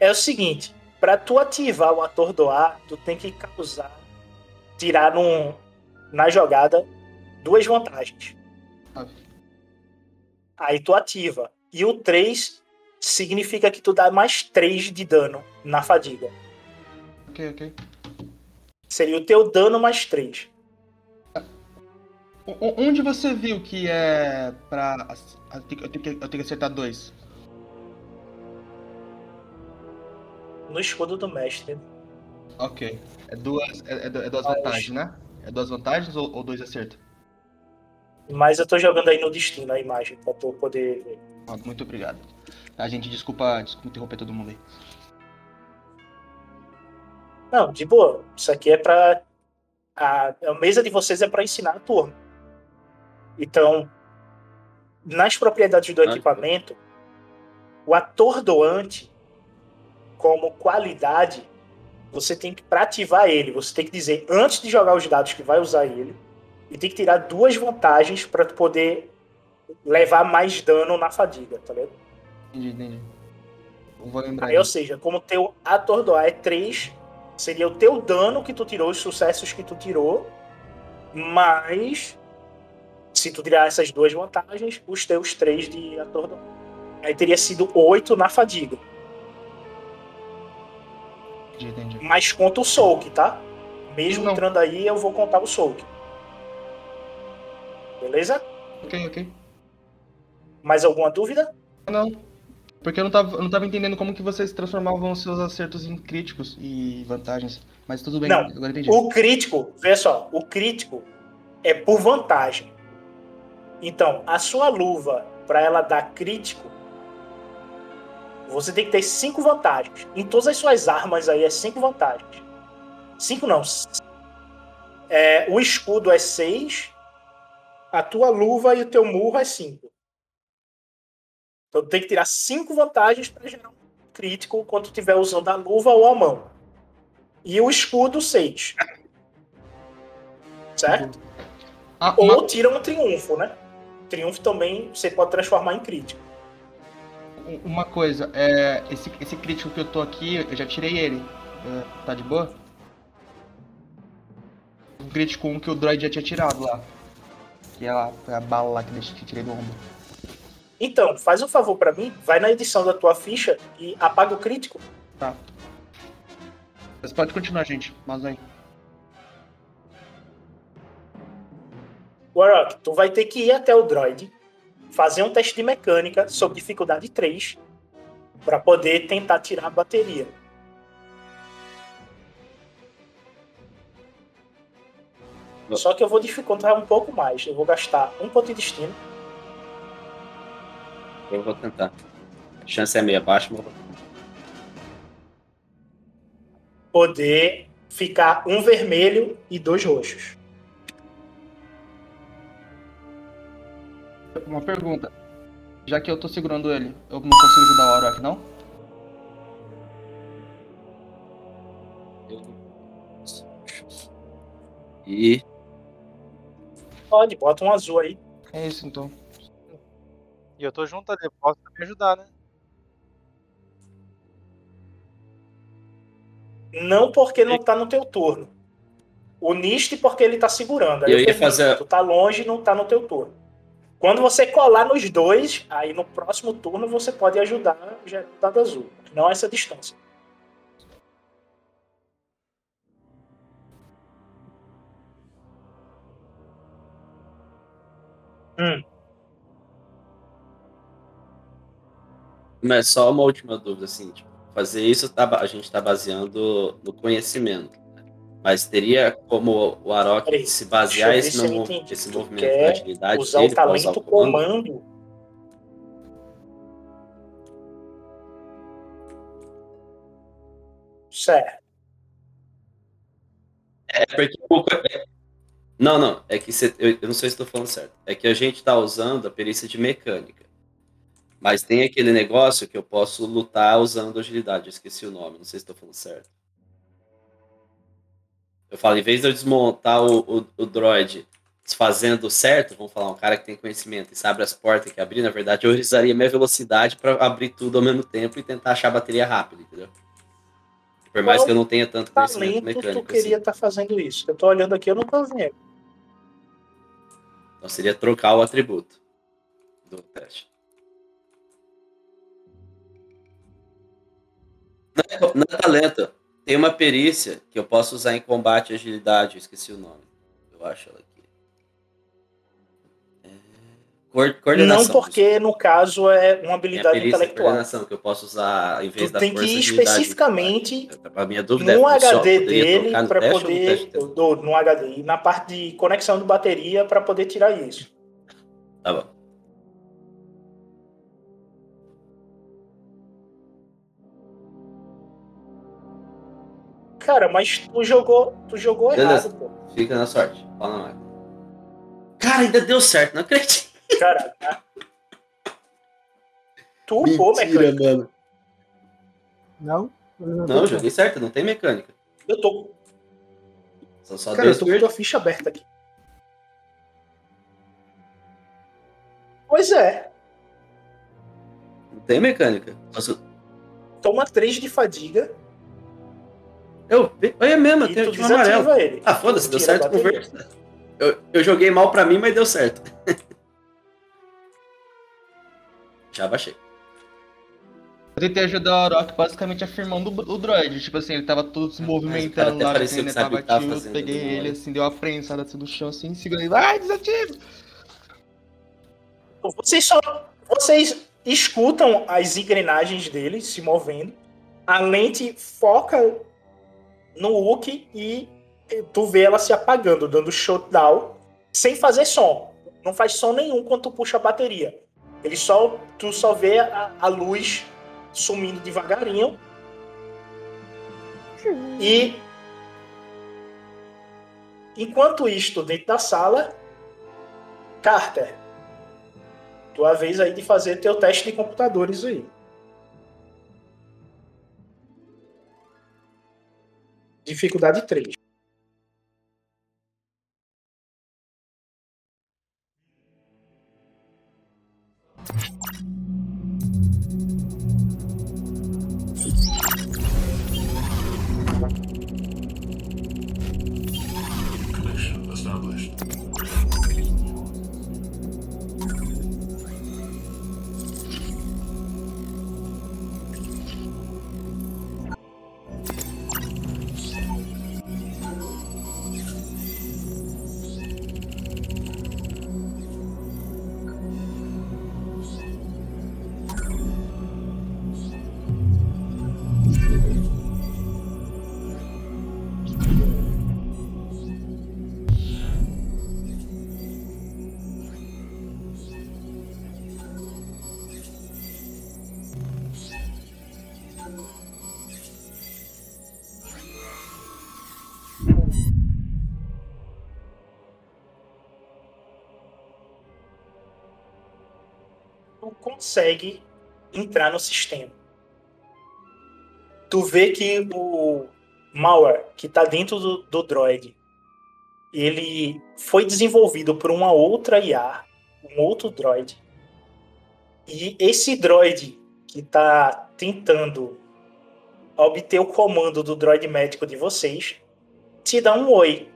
[SPEAKER 1] É o seguinte, pra tu ativar o atordoar, tu tem que causar, tirar num, na jogada duas vantagens.
[SPEAKER 3] Ah.
[SPEAKER 1] Aí tu ativa. E o 3 significa que tu dá mais 3 de dano na fadiga.
[SPEAKER 3] Ok, ok.
[SPEAKER 1] Seria o teu dano mais 3.
[SPEAKER 3] O- o- Onde você viu que é pra. Eu tenho, que, eu tenho que acertar dois?
[SPEAKER 1] No escudo do mestre.
[SPEAKER 3] Ok. É duas, é, é é duas vantagens, né? É duas vantagens ou, ou dois acertos?
[SPEAKER 1] Mas eu tô jogando aí no destino a imagem pra tu poder ver.
[SPEAKER 3] Ah, muito obrigado. A gente, desculpa, desculpa interromper todo mundo aí.
[SPEAKER 1] Não, de boa. Isso aqui é pra. A, a mesa de vocês é pra ensinar a turma. Então, nas propriedades do
[SPEAKER 2] Ah.
[SPEAKER 1] equipamento, o atordoante, como qualidade, você tem que, pra ativar ele, você tem que dizer antes de jogar os dados que vai usar ele, e tem que tirar duas vantagens pra tu poder levar mais dano na fadiga, tá ligado?
[SPEAKER 3] Entendi, entendi. Eu vou lembrar.
[SPEAKER 1] Aí, ou seja, como teu atordoar é 3, seria o teu dano que tu tirou, os sucessos que tu tirou, mais se tu tirar essas duas vantagens, os teus 3 de atordoar. Aí teria sido 8 na fadiga.
[SPEAKER 3] Entendi.
[SPEAKER 1] Mas conta o soak, tá? Mesmo
[SPEAKER 3] Não.
[SPEAKER 1] entrando aí, eu vou contar o soak. Beleza?
[SPEAKER 3] Ok, ok.
[SPEAKER 1] Mais alguma dúvida?
[SPEAKER 3] Não. Porque eu não tava, eu não tava entendendo como que vocês transformavam os seus acertos em críticos e vantagens. Mas tudo bem,
[SPEAKER 1] Não.
[SPEAKER 3] agora entendi.
[SPEAKER 1] O crítico, vê só, o crítico é por vantagem. Então, a sua luva, para ela dar crítico, você tem que ter cinco vantagens. Em todas as suas armas aí é cinco vantagens. Cinco não. É, o escudo é seis, a tua luva e o teu murro é cinco. Então tem que tirar cinco vantagens para gerar um crítico quando estiver usando a luva ou a mão. E o escudo, seis. Certo?
[SPEAKER 3] Ah,
[SPEAKER 1] Ou
[SPEAKER 3] uma,
[SPEAKER 1] tira um triunfo, né? Triunfo também você pode transformar em crítico.
[SPEAKER 3] uma coisa, é, esse, esse crítico que eu tô aqui, eu já tirei ele. É, tá de boa? O crítico 1 que o droid já tinha tirado lá. Que é lá, foi a bala lá que eu tirei do ombro.
[SPEAKER 1] Então, faz um favor pra mim, vai na edição da tua ficha e apaga o crítico.
[SPEAKER 3] Tá. Mas pode continuar, gente. Mas aí.
[SPEAKER 1] Warrock, tu vai ter que ir até o droid, fazer um teste de mecânica sob dificuldade 3, para poder tentar tirar a bateria. Só que eu vou dificultar um pouco mais. Eu vou gastar um ponto de destino.
[SPEAKER 2] Eu vou tentar. A chance é meio baixa, mas eu vou
[SPEAKER 1] Poder ficar um vermelho e dois roxos.
[SPEAKER 3] Uma pergunta. Já que eu tô segurando ele, eu não consigo ajudar o Auroch, não?
[SPEAKER 2] E
[SPEAKER 1] Pode, bota um azul aí.
[SPEAKER 3] É isso então.
[SPEAKER 5] E eu tô junto ali, posso me ajudar, né?
[SPEAKER 1] Não porque não tá no teu turno. O Nist porque ele tá segurando. Aí
[SPEAKER 2] Eu ia fazer-
[SPEAKER 1] Tu tá longe e não tá no teu turno. Quando você colar nos dois, aí no próximo turno você pode ajudar no dado azul. Não essa distância. Hum,
[SPEAKER 2] Mas só uma última dúvida, assim, tipo, fazer isso tá, a gente tá baseando no conhecimento. né? Mas teria como o Arok
[SPEAKER 1] Peraí,
[SPEAKER 2] se basear esse, no- esse
[SPEAKER 1] Tu
[SPEAKER 2] movimento da agilidade
[SPEAKER 1] usar
[SPEAKER 2] dele
[SPEAKER 1] o talento comando. Certo.
[SPEAKER 2] É porque o é- Não, não, é que cê- eu, eu não sei se estou falando certo. É que a gente tá usando a perícia de mecânica. Mas tem aquele negócio que eu posso lutar usando agilidade. Eu esqueci o nome, não sei se estou falando certo. Eu falo, em vez de eu desmontar o, o, o droid fazendo certo, vamos falar, um cara que tem conhecimento e sabe as portas que abrir, na verdade, eu usaria minha velocidade para abrir tudo ao mesmo tempo e tentar achar a bateria rápida, entendeu? Por mais
[SPEAKER 1] Qual
[SPEAKER 2] que eu não tenha tanto conhecimento mecânico.
[SPEAKER 1] tu queria
[SPEAKER 2] assim.
[SPEAKER 1] estar fazendo isso? Eu tô olhando aqui, eu não tô vendo.
[SPEAKER 2] Então seria trocar o atributo do teste. Não é, é talento. Tem uma perícia que eu posso usar em combate e agilidade, eu esqueci o nome. Eu acho ela aqui. É... Coor- Coordenação.
[SPEAKER 1] Não porque, no caso, é uma habilidade
[SPEAKER 2] perícia de
[SPEAKER 1] intelectual.
[SPEAKER 2] coordenação que eu posso usar em vez
[SPEAKER 1] Tu
[SPEAKER 2] da
[SPEAKER 1] tem que
[SPEAKER 2] força
[SPEAKER 1] ir
[SPEAKER 2] agilidade.
[SPEAKER 1] especificamente
[SPEAKER 2] A minha dúvida
[SPEAKER 1] no
[SPEAKER 2] é,
[SPEAKER 1] HD dele para
[SPEAKER 2] no
[SPEAKER 1] poder. no HD, e na parte de conexão de bateria para poder tirar isso.
[SPEAKER 2] Tá bom.
[SPEAKER 1] Cara, mas tu jogou, tu jogou
[SPEAKER 2] Beleza.
[SPEAKER 1] errado, pô.
[SPEAKER 2] Fica na sorte. Fala na máquina. Cara, ainda deu certo, não acredito.
[SPEAKER 1] Cara, tu upou mecânica.
[SPEAKER 2] mano.
[SPEAKER 4] Não?
[SPEAKER 2] Não, eu joguei certo, não tem mecânica.
[SPEAKER 1] Eu tô,
[SPEAKER 2] São só
[SPEAKER 1] cara, eu
[SPEAKER 2] dois
[SPEAKER 1] tô com
[SPEAKER 2] verdes.
[SPEAKER 1] tua ficha aberta aqui. Pois é,
[SPEAKER 2] Não tem mecânica. Só se-
[SPEAKER 1] toma 3 de fadiga
[SPEAKER 2] Eu, é mesmo, eu
[SPEAKER 1] e
[SPEAKER 2] tenho tinha um amarelo.
[SPEAKER 1] ele.
[SPEAKER 2] Ah, foda-se, deu certo com verde. Eu, eu joguei mal pra mim, mas deu certo. Já baixei.
[SPEAKER 3] Eu tentei ajudar o Orochi basicamente afirmando o droid. Tipo assim, ele tava todo se movimentando lá,
[SPEAKER 2] parecia
[SPEAKER 3] ele
[SPEAKER 2] sabia
[SPEAKER 3] tava
[SPEAKER 2] o que tava
[SPEAKER 3] tilt,
[SPEAKER 2] fazendo,
[SPEAKER 3] peguei
[SPEAKER 2] tudo
[SPEAKER 3] ele assim, deu uma prensada assim do chão assim, segurei ele, ai, desativa!
[SPEAKER 1] Vocês só. Vocês escutam as engrenagens dele se movendo. A lente foca no Hulk e tu vê ela se apagando, dando shutdown, sem fazer som. Não faz som nenhum quando tu puxa a bateria. Ele só. Tu só vê a, a luz sumindo devagarinho. E. Enquanto isto, dentro da sala, Carter, tua vez aí de fazer teu teste de computadores aí. Dificuldade 3. Consegue entrar no sistema. Tu vê que o malware que está dentro do, do droid, ele foi desenvolvido por uma outra IA, um outro droid. E esse droid que está tentando obter o comando do droid médico de vocês, te dá um oi.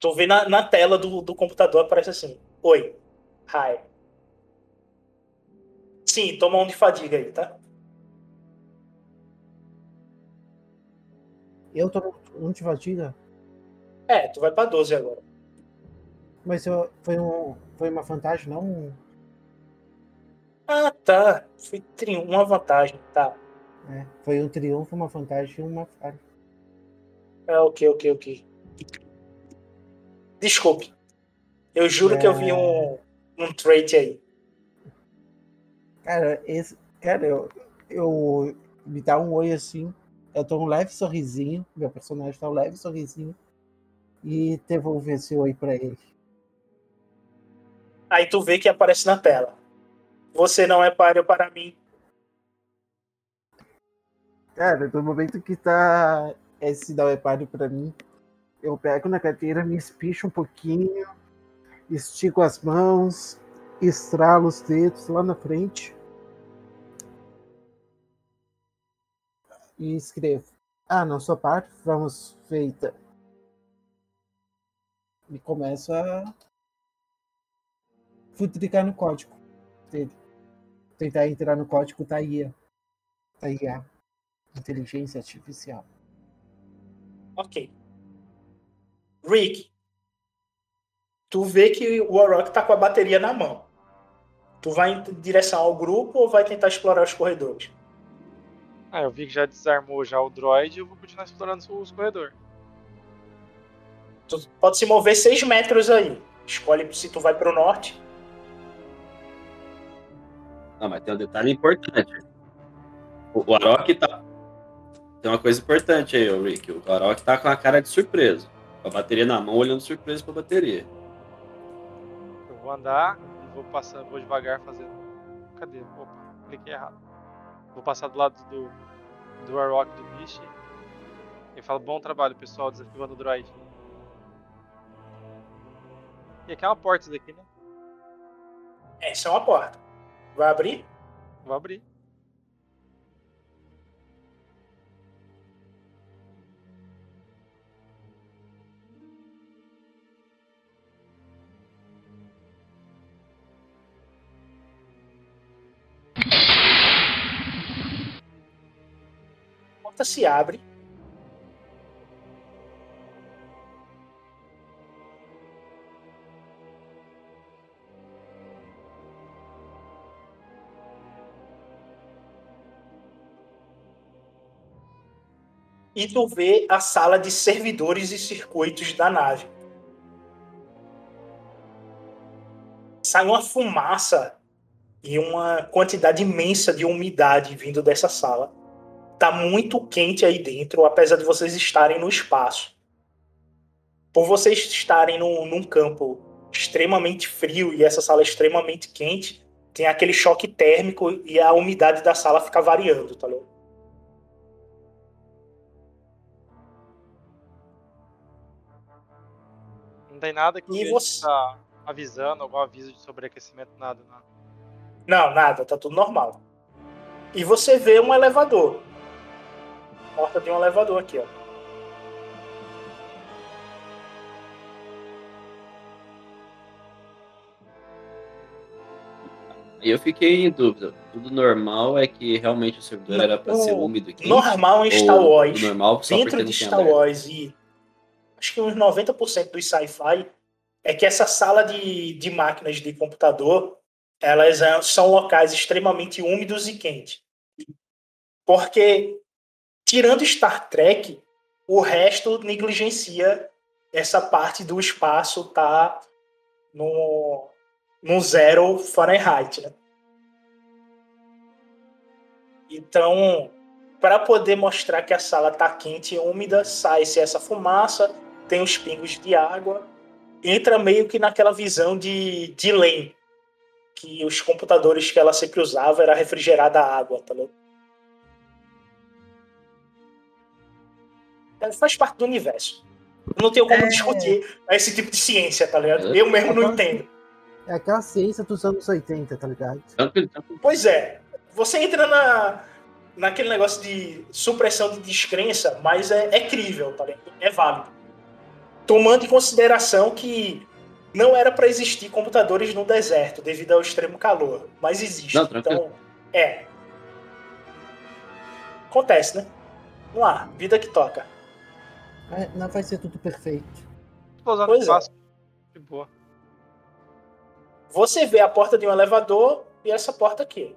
[SPEAKER 1] Tu vê na, na tela do, do computador, aparece assim: Oi, hi. Sim, toma um de fadiga aí, tá?
[SPEAKER 4] Eu tô um de fadiga,
[SPEAKER 1] É, tu vai pra 12 agora.
[SPEAKER 4] mas eu, foi, um, foi uma vantagem, não.
[SPEAKER 1] Ah, tá. Foi tri- uma vantagem, tá.
[SPEAKER 4] É, foi um triunfo, uma vantagem e uma falha.
[SPEAKER 1] É, ok, ok, ok. Desculpe. Eu juro que eu vi um, um trait aí.
[SPEAKER 4] Cara, esse. Cara, eu, eu me dá um oi assim. Eu tô um leve sorrisinho. Meu personagem tá um leve sorrisinho. E devolver esse oi pra ele.
[SPEAKER 1] Aí tu vê que aparece na tela. Você não é páreo para mim.
[SPEAKER 4] Cara, no momento que tá esse sinal é pálido pra mim. Eu pego na cadeira, me espicho um pouquinho, estico as mãos, estralo os dedos lá na frente. E escrevo. Ah, não sou parte, vamos feita. E começo a futricar no código dele. Tentar entrar no código da IA. Da IA. Inteligência Artificial.
[SPEAKER 1] Ok. Rick, tu vê que o Warrock tá com a bateria na mão. Tu vai em direção ao grupo ou vai tentar explorar os corredores?
[SPEAKER 5] Ah, eu vi que já desarmou já o droid eu vou continuar explorando os corredores.
[SPEAKER 1] Tu pode se mover 6 metros aí. Escolhe se tu vai pro norte.
[SPEAKER 2] Não, mas tem um detalhe importante. O Arok tá. Tem uma coisa importante aí, Rick. O Arok tá com a cara de surpreso. Com a bateria na mão, olhando surpreso pra bateria.
[SPEAKER 5] Eu vou andar e vou passando, vou devagar fazendo. Cadê? Opa, cliquei errado. Vou passar do lado do, do Warrock do Mish. E falo, bom trabalho, pessoal, desativando o droid. E aqui é uma porta isso daqui, né?
[SPEAKER 1] Essa é uma porta. Vai abrir?
[SPEAKER 5] Vou abrir.
[SPEAKER 1] Porta se abre. E tu vê a sala de servidores e circuitos da nave. Sai uma fumaça e uma quantidade imensa de umidade vindo dessa sala. Tá muito quente aí dentro, apesar de vocês estarem no espaço. Por vocês estarem num, num campo extremamente frio e essa sala extremamente quente, tem aquele choque térmico e a umidade da sala fica variando, tá ligado?
[SPEAKER 5] Não tem nada que
[SPEAKER 1] E você-
[SPEAKER 5] tá avisando, algum aviso de sobreaquecimento, nada, nada.
[SPEAKER 1] Não, nada, tá tudo normal. E você vê um elevador. Porta de um elevador aqui, ó.
[SPEAKER 2] Eu fiquei em dúvida. Tudo normal é que realmente o servidor era pra ser úmido aqui.
[SPEAKER 1] Normal em Star Wars.
[SPEAKER 2] normal só
[SPEAKER 1] dentro de Star? Wars e acho que uns 90% dos sci-fi é que essa sala de, de máquinas de computador elas são locais extremamente úmidos e quentes. Porque, tirando Star Trek, o resto negligencia essa parte do espaço tá no, no zero Fahrenheit, né? Então, para poder mostrar que a sala está quente e úmida, sai-se essa fumaça, tem os pingos de água, entra meio que naquela visão de, de Len, que os computadores que ela sempre usava era refrigerada água, tá ligado? Faz parte do universo. Não tenho como
[SPEAKER 4] É.
[SPEAKER 1] discutir esse tipo de ciência, tá ligado? Eu mesmo não entendo.
[SPEAKER 4] É aquela ciência dos anos 80, tá ligado?
[SPEAKER 1] Pois é, você entra na, naquele negócio de supressão de descrença, mas é, é crível, tá ligado? É válido. Tomando em consideração que não era para existir computadores no deserto devido ao extremo calor, mas existe.
[SPEAKER 2] Não,
[SPEAKER 1] então, é. Acontece, né? Vamos lá, vida que toca.
[SPEAKER 4] Não vai ser tudo perfeito.
[SPEAKER 5] Explosão
[SPEAKER 1] Pois
[SPEAKER 5] de
[SPEAKER 1] é.
[SPEAKER 5] De boa.
[SPEAKER 1] Você vê a porta de um elevador e essa porta aqui.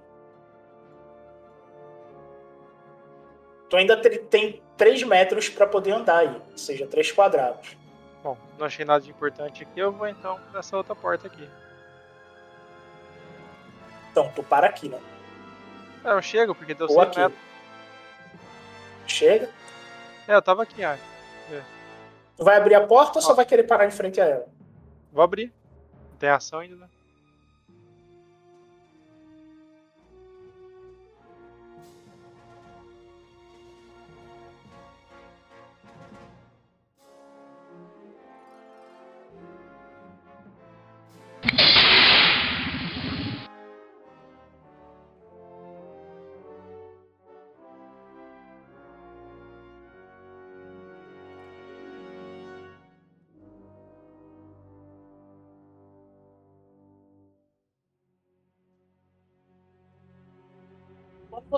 [SPEAKER 1] Tu ainda te- tem 3 metros para poder andar aí, ou seja, 3 quadrados.
[SPEAKER 5] Bom, não achei nada de importante aqui, eu vou então nessa outra porta aqui.
[SPEAKER 1] Então, tu para aqui, né?
[SPEAKER 5] É, eu chego, porque deu
[SPEAKER 1] Ou
[SPEAKER 5] 100
[SPEAKER 1] aqui.
[SPEAKER 5] metros.
[SPEAKER 1] Chega.
[SPEAKER 5] É, eu tava aqui,
[SPEAKER 1] Tu vai abrir a porta ou só vai querer parar em frente a ela?
[SPEAKER 5] Vou abrir. Não tem ação ainda, né?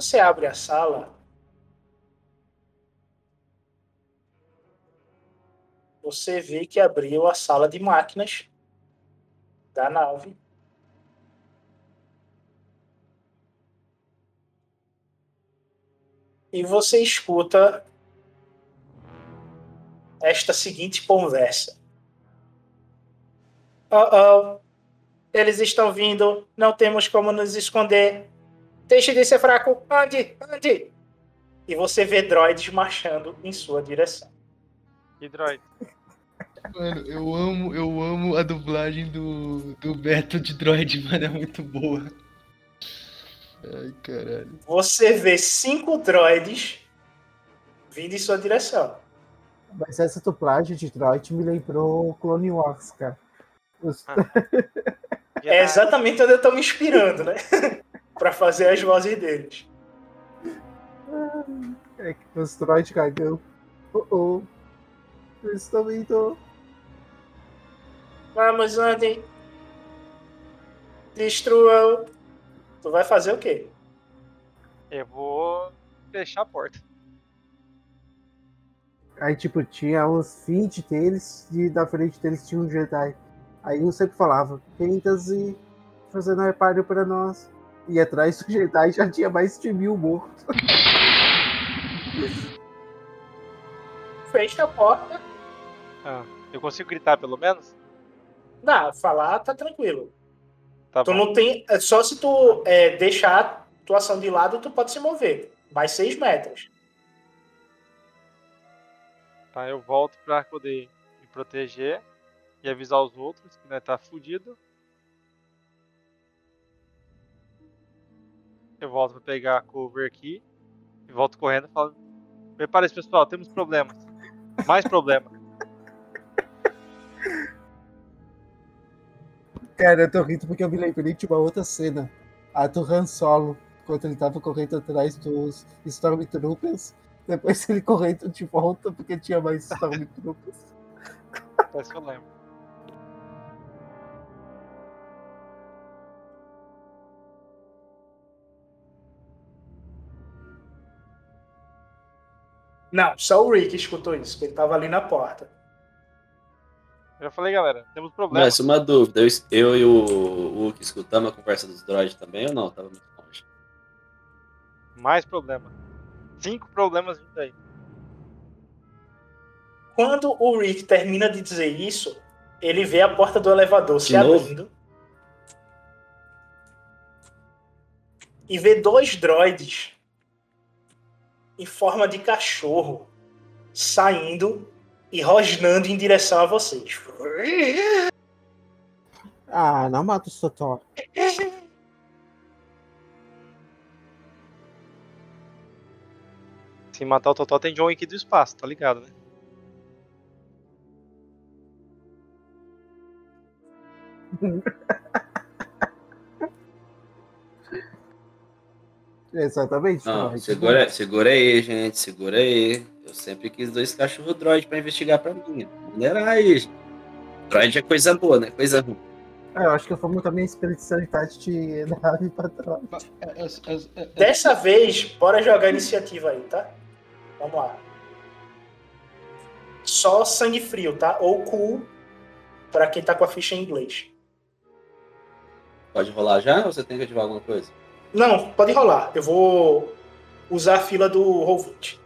[SPEAKER 1] Você abre a sala. Você vê que abriu a sala de máquinas da nave. E você escuta esta seguinte conversa. Oh, oh, eles estão vindo, não temos como nos esconder. Deixe de ser fraco, ande, ande. E você vê droids marchando em sua direção.
[SPEAKER 5] Que droid?
[SPEAKER 3] Mano, eu amo, eu amo a dublagem do, do Beto de Droid, mano, é muito boa. Ai, caralho.
[SPEAKER 1] Você vê cinco droids vindo em sua direção.
[SPEAKER 4] Mas essa dublagem de droid me lembrou Clone Wars, cara. Os-
[SPEAKER 1] É exatamente onde eu tô me inspirando, né? pra fazer as vozes deles.
[SPEAKER 4] É que os droids cagão. Oh, oh. Eles estão indo.
[SPEAKER 1] Vamos, Andy. Destrua. Tu vai fazer o quê?
[SPEAKER 5] Eu vou fechar a porta.
[SPEAKER 4] Aí, tipo, tinha uns 20 deles e na frente deles tinha um Jedi. Aí um sempre falava, Fantasy fazendo reparo pra nós. E atrás do Jedi já tinha mais de mil mortos.
[SPEAKER 1] Fecha a porta.
[SPEAKER 5] Ah, eu consigo gritar pelo menos?
[SPEAKER 1] Dá, falar tá tranquilo.
[SPEAKER 5] Tá
[SPEAKER 1] tu
[SPEAKER 5] bom.
[SPEAKER 1] não tem. é Só se tu é, deixar a tua ação de lado, tu pode se mover. Mais 6 metros.
[SPEAKER 5] Tá, eu volto pra poder me proteger e avisar os outros que né, tá fudido. Eu volto pra pegar a cover aqui e volto correndo e falo: Prepare-se, pessoal, temos problemas. Mais problema.
[SPEAKER 4] Cara, eu tô rindo porque eu me lembrei de uma outra cena. A do Han Solo, quando ele tava correndo atrás dos Stormtroopers. Depois ele correndo de volta porque tinha mais Stormtroopers.
[SPEAKER 5] Parece que eu lembro.
[SPEAKER 1] Não, só o Rick escutou isso, que ele tava ali na porta.
[SPEAKER 5] Eu já falei, galera, temos problema.
[SPEAKER 2] Mas uma dúvida, eu, eu e o Hulk escutamos a conversa dos droids também ou não? Tava muito longe.
[SPEAKER 5] Mais problema. Cinco problemas vindo aí.
[SPEAKER 1] Quando o Rick termina de dizer isso, ele vê a porta do elevador se
[SPEAKER 2] novo?
[SPEAKER 1] abrindo. E vê dois droids em forma de cachorro saindo e rosnando em direção a vocês.
[SPEAKER 4] Ah, não mata o Sotor.
[SPEAKER 5] Se matar o Totó tem John Wick do espaço, tá ligado, né?
[SPEAKER 4] Exatamente.
[SPEAKER 2] Não, segura, segura aí, gente, segura aí. Eu sempre quis dois cachorros droid pra investigar pra mim. Maneirar aí. Droid é coisa boa, né? Coisa ruim.
[SPEAKER 4] Ah, eu acho que eu fomos também a especialidade de nave pra droid.
[SPEAKER 1] Dessa vez, bora jogar a iniciativa aí, tá? Vamos lá. Só sangue frio, tá? Ou cool pra quem tá com a ficha em inglês.
[SPEAKER 2] Pode rolar já ou você tem que ativar alguma coisa?
[SPEAKER 1] Não, pode rolar. Eu vou usar a fila do Roll20.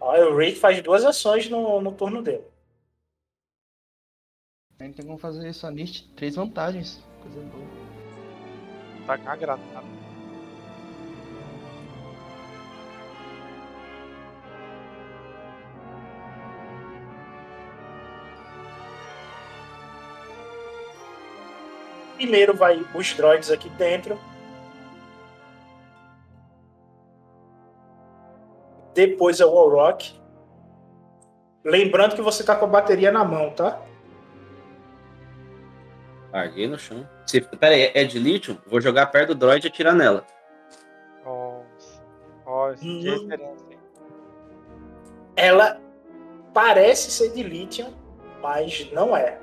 [SPEAKER 1] Olha, o Rick faz duas ações no, no turno dele.
[SPEAKER 3] Então vamos fazer isso, a Nist, três vantagens. Coisa boa.
[SPEAKER 5] Tacar a granada.
[SPEAKER 1] Primeiro vai os droids aqui dentro. Depois é o Warrock. Lembrando que você tá com a bateria na mão, tá?
[SPEAKER 2] Larguei no chão. Se, pera aí, é de lítio? Vou jogar perto do droid e atirar nela.
[SPEAKER 5] Nossa. Isso que
[SPEAKER 1] Hum.
[SPEAKER 5] referência?
[SPEAKER 1] Ela parece ser de lítio, mas não é.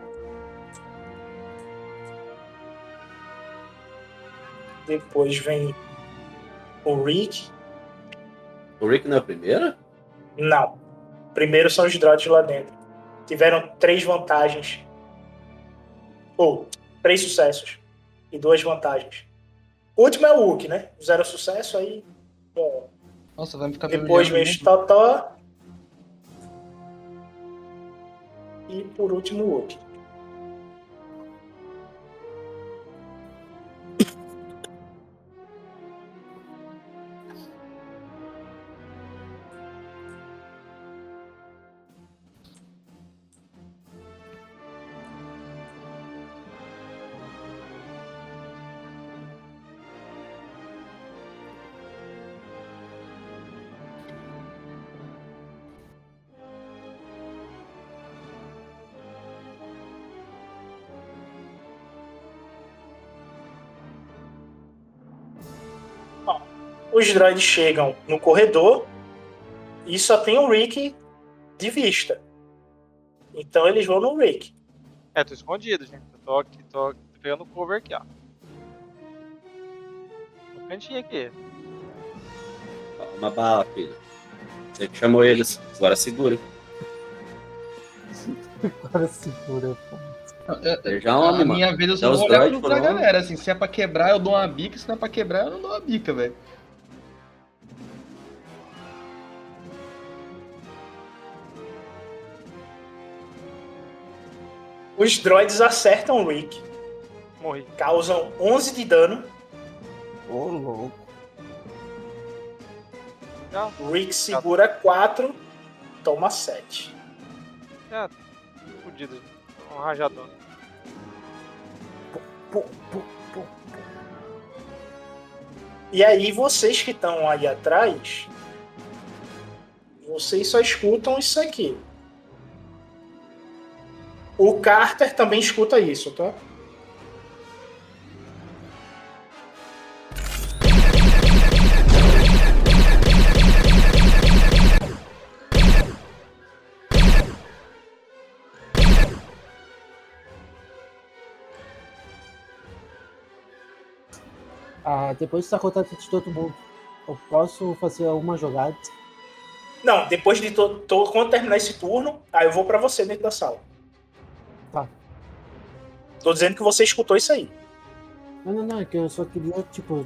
[SPEAKER 1] Depois vem O Rick.
[SPEAKER 2] O Rick não é o primeiro?
[SPEAKER 1] Não. Primeiro são os droids lá dentro. Tiveram três vantagens. Ou, três sucessos. E duas vantagens. O último é o Hulk, né? Zero sucesso, aí. bom,
[SPEAKER 3] Nossa, vai me ficar
[SPEAKER 1] Depois vem o. Totó. E por último o Hulk. Os droids chegam no corredor e só tem o Rick de vista. Então eles vão no Rick.
[SPEAKER 5] É, tô escondido, gente. Eu tô aqui, tô pegando cover aqui, ó. No cantinho aqui.
[SPEAKER 2] Uma bala, filho. Você que chamou eles. Agora segura.
[SPEAKER 4] Agora segura, pô.
[SPEAKER 2] Já é um homem,
[SPEAKER 3] a
[SPEAKER 2] mano.
[SPEAKER 3] minha vez eu só
[SPEAKER 2] os
[SPEAKER 3] vou olhar pra galera, assim, se é pra quebrar eu dou uma bica, se não é pra quebrar eu não dou uma bica, velho.
[SPEAKER 1] Os droids acertam o Rick,
[SPEAKER 5] Morri.
[SPEAKER 1] causam 11 de dano.
[SPEAKER 4] Ô, louco.
[SPEAKER 5] Já,
[SPEAKER 1] O Rick segura 4, toma 7.
[SPEAKER 5] já. Fudido. Um rajadão.
[SPEAKER 1] E aí vocês que estão aí atrás, vocês só escutam isso aqui. O Carter também escuta isso, tá?
[SPEAKER 4] Ah, depois que tá contato de todo mundo, eu posso fazer alguma jogada?
[SPEAKER 1] Não, depois de to, to- quando terminar esse turno, aí eu vou pra você dentro da sala. Tô dizendo que você escutou isso aí.
[SPEAKER 4] Não, não, não, é que eu só queria, tipo,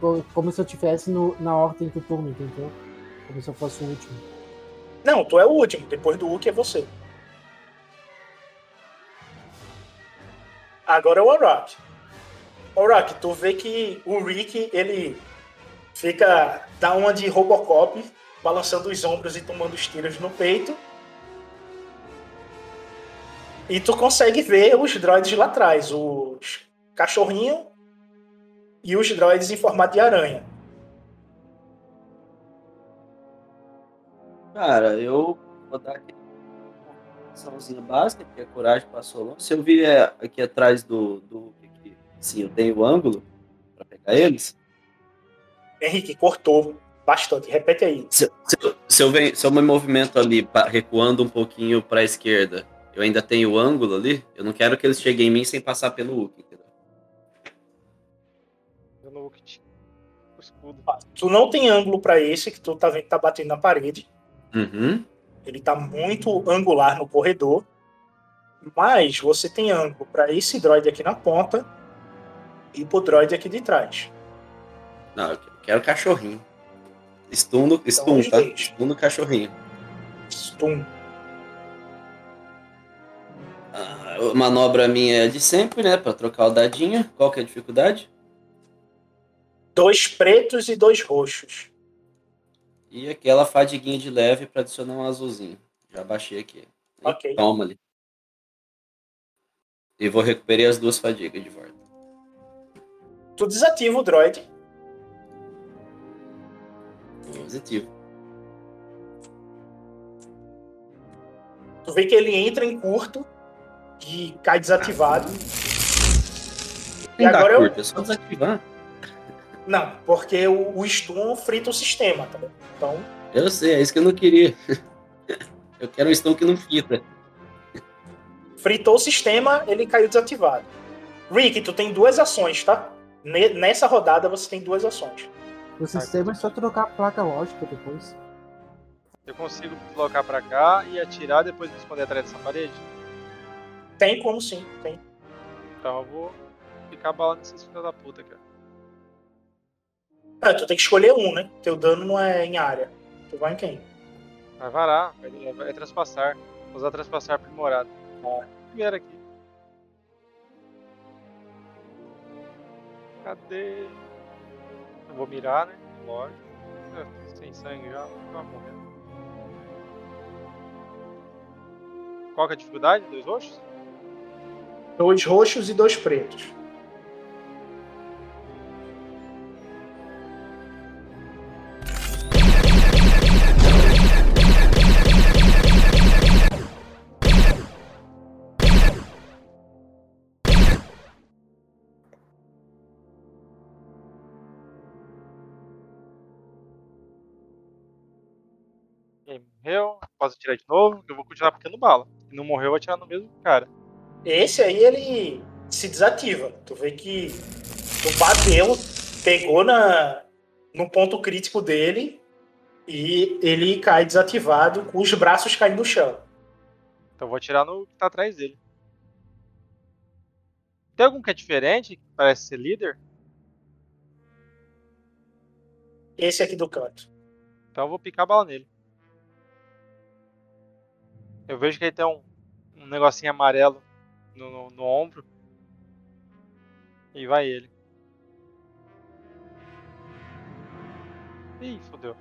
[SPEAKER 4] co- como se eu tivesse no, na ordem do turno, entendeu? Como se eu fosse o último.
[SPEAKER 1] Não, tu é o último. Depois do Hulk é você. Agora é o Orochi. Orochi, tu vê que o Rick, ele fica, dá uma de Robocop, balançando os ombros e tomando os tiros no peito. E tu consegue ver os droids lá atrás, os cachorrinhos e os droids em formato de aranha.
[SPEAKER 2] Cara, eu vou dar aqui uma básica, que a coragem passou longe. Se eu vier aqui atrás do, do aqui, sim, eu tenho o ângulo pra pegar eles.
[SPEAKER 1] Henrique, cortou bastante. Repete aí.
[SPEAKER 2] Se, se eu- se eu, venho- se eu me movimento ali, recuando um pouquinho pra esquerda, eu ainda tenho o ângulo ali, eu não quero que eles cheguem em mim sem passar pelo Hulk, entendeu?
[SPEAKER 5] Eu no Hulk. O escudo.
[SPEAKER 1] Tu não tem ângulo pra esse, que tu tá vendo que tá batendo na parede.
[SPEAKER 2] Uhum.
[SPEAKER 1] Ele tá muito angular no corredor. Mas você tem ângulo pra esse droid aqui na ponta e pro droid aqui de trás.
[SPEAKER 2] Não, eu quero cachorrinho. Stun, no, stun
[SPEAKER 1] os
[SPEAKER 2] tá? Stun no cachorrinho.
[SPEAKER 1] Stun.
[SPEAKER 2] A manobra minha é de sempre, né? Pra trocar o dadinho. Qual que é a dificuldade?
[SPEAKER 1] Dois pretos e dois roxos.
[SPEAKER 2] E aquela fadiguinha de leve pra adicionar um azulzinho. Já baixei aqui.
[SPEAKER 1] Ok.
[SPEAKER 2] Toma ali. E vou recuperar as duas fadigas de volta.
[SPEAKER 1] Tu desativa o droid.
[SPEAKER 2] Positivo.
[SPEAKER 1] Tu vê que ele entra em curto e cai desativado. E
[SPEAKER 2] Não
[SPEAKER 1] agora eu.
[SPEAKER 2] curto, é só desativar.
[SPEAKER 1] Não, porque o, o stun frita o sistema, tá bom? Então,
[SPEAKER 2] Eu sei, é isso que eu não queria. Eu quero um stun que não fita.
[SPEAKER 1] fritou o sistema, ele caiu desativado. Rick, tu tem duas ações, tá? Ne- Nessa rodada você tem duas ações.
[SPEAKER 4] O sistema é só trocar a placa lógica depois.
[SPEAKER 5] Eu consigo deslocar pra cá e atirar depois me esconder atrás dessa parede?
[SPEAKER 1] Tem como sim, tem.
[SPEAKER 5] Então eu vou ficar balando esses filhos da puta, cara.
[SPEAKER 1] Ah, tu tem que escolher um, né? Teu dano não é em área. Tu vai em quem?
[SPEAKER 5] Vai varar, vai, vai transpassar. Vou usar transpassar aprimorado. Primeiro aqui. Cadê? Eu vou mirar, né? Lógico. É, Sem sangue já, vai morrer. Qual que é a dificuldade? Dois roxos?
[SPEAKER 1] Dois roxos e dois pretos.
[SPEAKER 5] Morreu. Posso atirar de novo? Eu vou continuar aplicando bala. Se não morreu, eu vou atirar no mesmo cara.
[SPEAKER 1] Esse aí, ele se desativa. Tu vê que tu bateu, pegou na, no ponto crítico dele e ele cai desativado com os braços caindo no chão.
[SPEAKER 5] Então vou atirar no que tá atrás dele. Tem algum que é diferente? Que parece ser líder?
[SPEAKER 1] Esse aqui do canto.
[SPEAKER 5] Então eu vou picar a bala nele. Eu vejo que ele tem um, um negocinho amarelo no, no, no ombro. E vai ele. Ih, fodeu.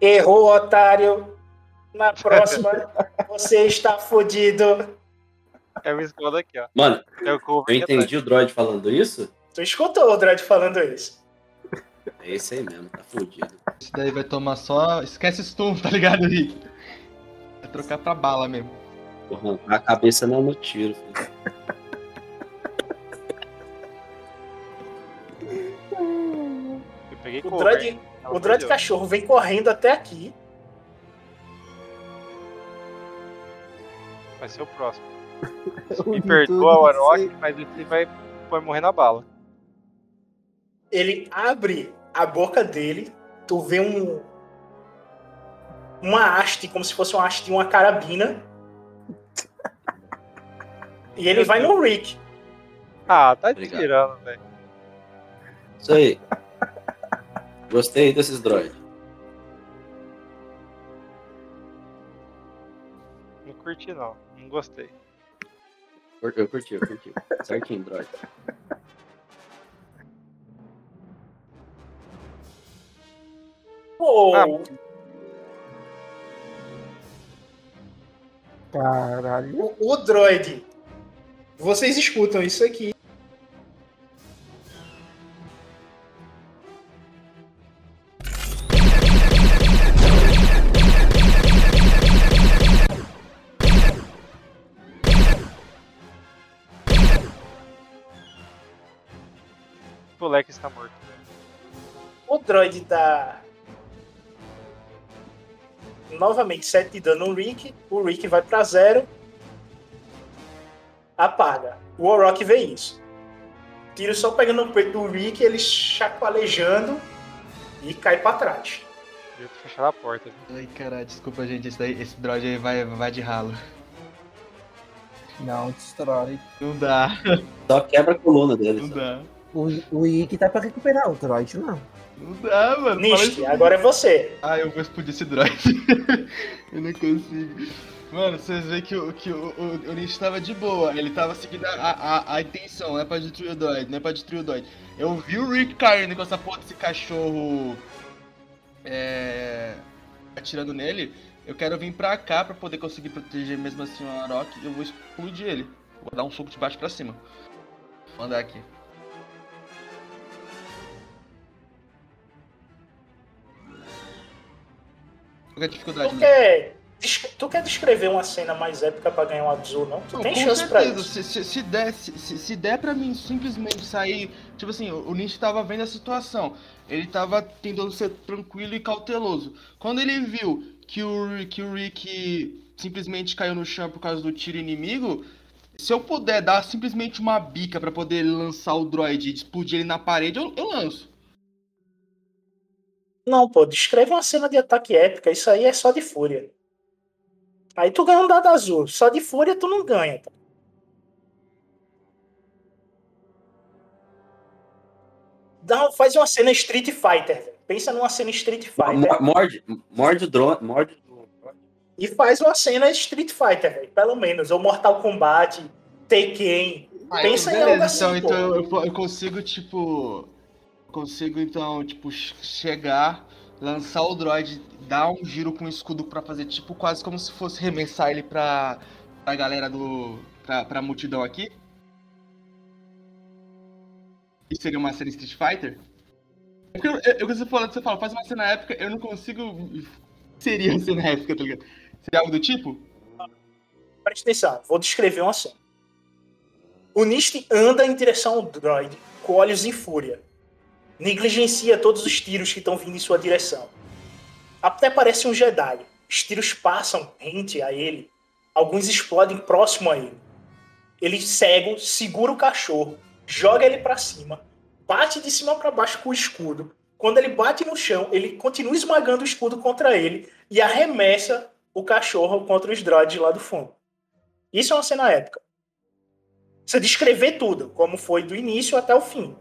[SPEAKER 1] Errou, otário. Na próxima, você está fodido.
[SPEAKER 5] É o escudo aqui, ó.
[SPEAKER 2] Mano,
[SPEAKER 5] É
[SPEAKER 2] eu entendi o droid falando isso?
[SPEAKER 1] Tu escutou o Dredd falando isso?
[SPEAKER 2] É esse aí mesmo, tá fudido.
[SPEAKER 3] Isso daí vai tomar só. Esquece stun, tá ligado, Rick? Vai trocar pra bala mesmo.
[SPEAKER 2] Arrancar a cabeça não no tiro. filho.
[SPEAKER 5] Eu peguei
[SPEAKER 1] O?
[SPEAKER 5] Ela
[SPEAKER 1] o
[SPEAKER 5] perdeu.
[SPEAKER 1] cachorro vem correndo até aqui.
[SPEAKER 5] Vai ser o próximo. Me perdoa, Warlock,
[SPEAKER 4] sei.
[SPEAKER 5] mas ele vai, vai morrer na bala.
[SPEAKER 1] Ele abre a boca dele, tu vê um. Uma haste, como se fosse uma haste de uma carabina. E ele vai no Rick.
[SPEAKER 5] Ah, tá
[SPEAKER 2] Obrigado.
[SPEAKER 5] tirando, velho.
[SPEAKER 2] Isso aí. Gostei desses droids.
[SPEAKER 5] Não curti não. Não gostei.
[SPEAKER 2] Eu curti, eu curti. Certinho, droid.
[SPEAKER 1] Pô,
[SPEAKER 5] Ah.
[SPEAKER 4] Caralho.
[SPEAKER 1] o, o droid. Vocês escutam isso aqui.
[SPEAKER 5] O Lex está morto.
[SPEAKER 1] O droid dá. Novamente 7 de dano no Rick. O Rick vai pra zero. Apaga. O Warrock vê isso. Tiro só pegando no peito do Rick, ele chacoalejando e cai pra trás.
[SPEAKER 5] Eu vou fechar a porta.
[SPEAKER 3] Ai, caralho, desculpa, gente. Esse, daí, esse droid aí vai, vai de ralo.
[SPEAKER 4] Não, destrói.
[SPEAKER 3] Não dá,
[SPEAKER 2] Só quebra a coluna dele.
[SPEAKER 3] não
[SPEAKER 2] só.
[SPEAKER 3] dá.
[SPEAKER 4] O, o Ikki tá pra recuperar, o Droid não.
[SPEAKER 3] Não dá, mano. Isso
[SPEAKER 1] agora é você.
[SPEAKER 3] Ah, eu vou explodir esse droid. eu não consigo. Mano, vocês veem que, o, que o, o, o Nietzsche tava de boa, ele tava seguindo a, a, a intenção, não é pra destruir o droid, não é pra destruir o droid. Eu vi o Rick caindo com essa porra desse cachorro é, atirando nele, eu quero vir pra cá pra poder conseguir proteger mesmo assim o Arok e eu vou explodir ele. Vou dar um soco de baixo pra cima. Vou andar aqui. Qual que é a dificuldade,
[SPEAKER 1] Tu
[SPEAKER 3] né?
[SPEAKER 1] Tu quer descrever uma cena mais épica pra ganhar um azul, não? Tu
[SPEAKER 3] Não,
[SPEAKER 1] tem chance pra
[SPEAKER 3] certeza.
[SPEAKER 1] isso.
[SPEAKER 3] Se, se, se der, se, se- der pra mim simplesmente sair. Tipo assim, o o Nietzsche tava vendo a situação. Ele tava tentando ser tranquilo e cauteloso. Quando ele viu que o, que o Rick simplesmente caiu no chão por causa do tiro inimigo. Se eu puder dar simplesmente uma bica pra poder lançar o droid e explodir ele na parede, eu, eu lanço.
[SPEAKER 1] Não, pô, descreve uma cena de ataque épica. Isso aí é só de fúria. Aí tu ganha um dado azul. Só de fúria tu não ganha. Tá? Dá, faz uma cena Street Fighter. Pensa numa cena Street Fighter.
[SPEAKER 2] Mo- Morde, morde o drone. Morde
[SPEAKER 1] E faz uma cena Street Fighter, velho. Pelo menos. Ou Mortal Kombat, Tekken.
[SPEAKER 3] Ah,
[SPEAKER 1] Pensa em
[SPEAKER 3] beleza,
[SPEAKER 1] algo assim,
[SPEAKER 3] então,
[SPEAKER 1] pô.
[SPEAKER 3] então eu, eu consigo, tipo. Consigo, então, tipo, ch- chegar, lançar o droid, dar um giro com o escudo pra fazer, tipo, quase como se fosse remessar ele pra, pra galera do. Pra, pra multidão aqui. Isso seria uma cena Street Fighter? É porque eu, eu, eu, você fala, você fala, faz uma cena épica, eu não consigo. Seria uma cena épica, tá ligado? Seria algo do tipo?
[SPEAKER 1] Presta atenção, vou descrever uma cena. O Nist anda em direção ao droid, com olhos em fúria. Negligencia todos os tiros que estão vindo em sua direção. Até parece um Jedi. Os tiros passam rente a ele. Alguns explodem próximo a ele. Ele cego, segura o cachorro, joga ele pra cima, bate de cima pra baixo com o escudo. Quando ele bate no chão, ele continua esmagando o escudo contra ele e arremessa o cachorro contra os droids lá do fundo. Isso é uma cena épica. Você descrever tudo, como foi do início até o fim.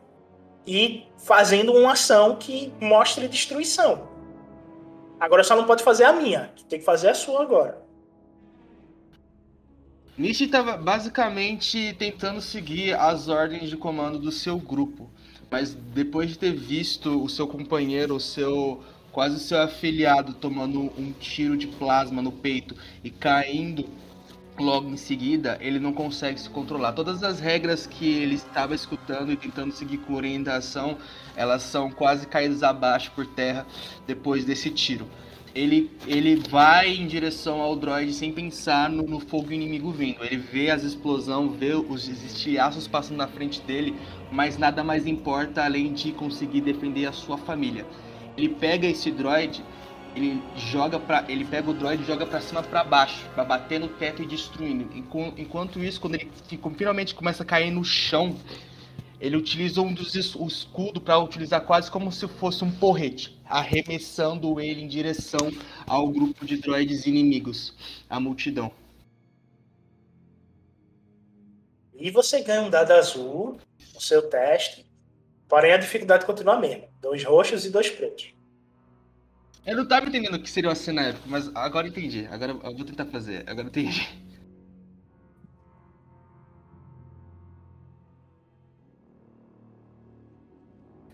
[SPEAKER 1] E fazendo uma ação que mostre destruição. Agora só não pode fazer a minha. Tem que fazer a sua agora.
[SPEAKER 3] Nishi estava basicamente tentando seguir as ordens de comando do seu grupo, mas depois de ter visto o seu companheiro, o seu quase o seu afiliado tomando um tiro de plasma no peito e caindo logo em seguida, ele não consegue se controlar. Todas as regras que ele estava escutando e tentando seguir com orientação, elas são quase caídas abaixo por terra depois desse tiro. Ele, ele vai em direção ao droid sem pensar no, no fogo inimigo vindo. Ele vê as explosões, vê os estilhaços passando na frente dele, mas nada mais importa além de conseguir defender a sua família. Ele pega esse droid, ele joga para, ele pega o droid e joga para cima para baixo, para bater no teto e destruindo. Enqu- Enquanto isso, quando ele finalmente começa a cair no chão, ele utiliza um dos o escudo para utilizar quase como se fosse um porrete, arremessando ele em direção ao grupo de droids inimigos, a multidão.
[SPEAKER 1] E você ganha um dado azul no seu teste. Porém, a dificuldade continua a mesma. Dois roxos e dois pretos.
[SPEAKER 3] Eu não tava entendendo o que seria uma cena épica, mas agora entendi. Agora eu vou tentar fazer. Agora entendi.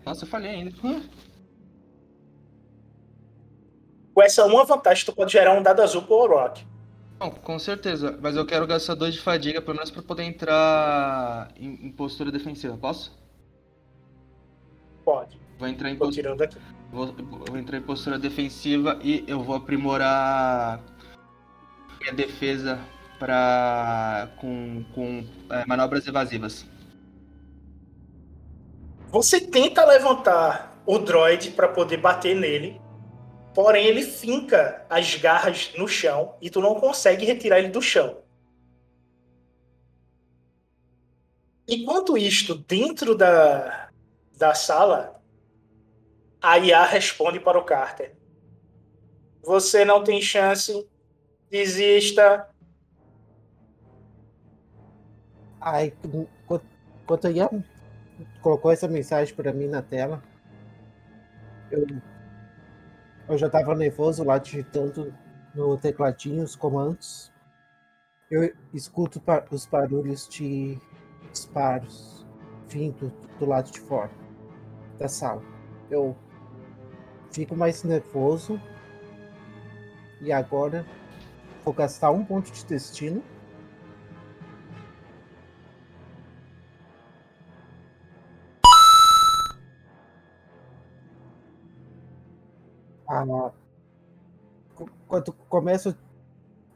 [SPEAKER 3] Nossa, eu falhei ainda.
[SPEAKER 1] Com essa uma vantagem, tu pode gerar um dado azul pro Orochi.
[SPEAKER 3] Não, com certeza. Mas eu quero gastar dois de fadiga, pelo menos pra poder entrar em, em postura defensiva. Posso?
[SPEAKER 1] Pode.
[SPEAKER 3] Vou entrar em
[SPEAKER 1] Tô
[SPEAKER 3] postura.
[SPEAKER 1] tirando aqui.
[SPEAKER 3] Vou, entrar em postura defensiva e eu vou aprimorar minha defesa pra, com, com é, manobras evasivas.
[SPEAKER 1] Você tenta levantar o droid para poder bater nele, porém ele finca as garras no chão e tu não consegue retirar ele do chão. Enquanto isto, dentro da, da sala, a IA responde para o Carter. Você não tem chance, desista.
[SPEAKER 4] Ai, enquanto a Ian colocou essa mensagem para mim na tela, eu, eu já estava nervoso lá digitando no tecladinho os comandos. Eu escuto os barulhos de disparos vindo do lado de fora da sala. Eu fico mais nervoso e agora vou gastar um ponto de destino Ah, quando começo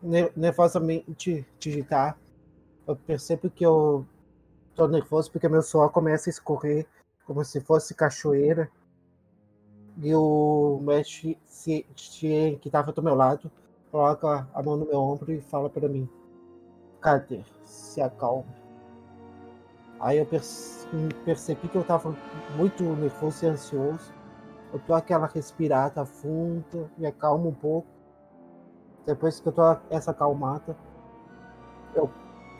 [SPEAKER 4] ne- nervosamente digitar, eu percebo que eu tô nervoso porque meu suor começa a escorrer como se fosse cachoeira. E o mestre que estava do meu lado, coloca a mão no meu ombro e fala para mim: Carter, se acalme. Aí eu perce- percebi que eu estava muito nervoso e ansioso. Eu dou aquela respirada funda, me acalmo um pouco. Depois que eu tô essa acalmada, eu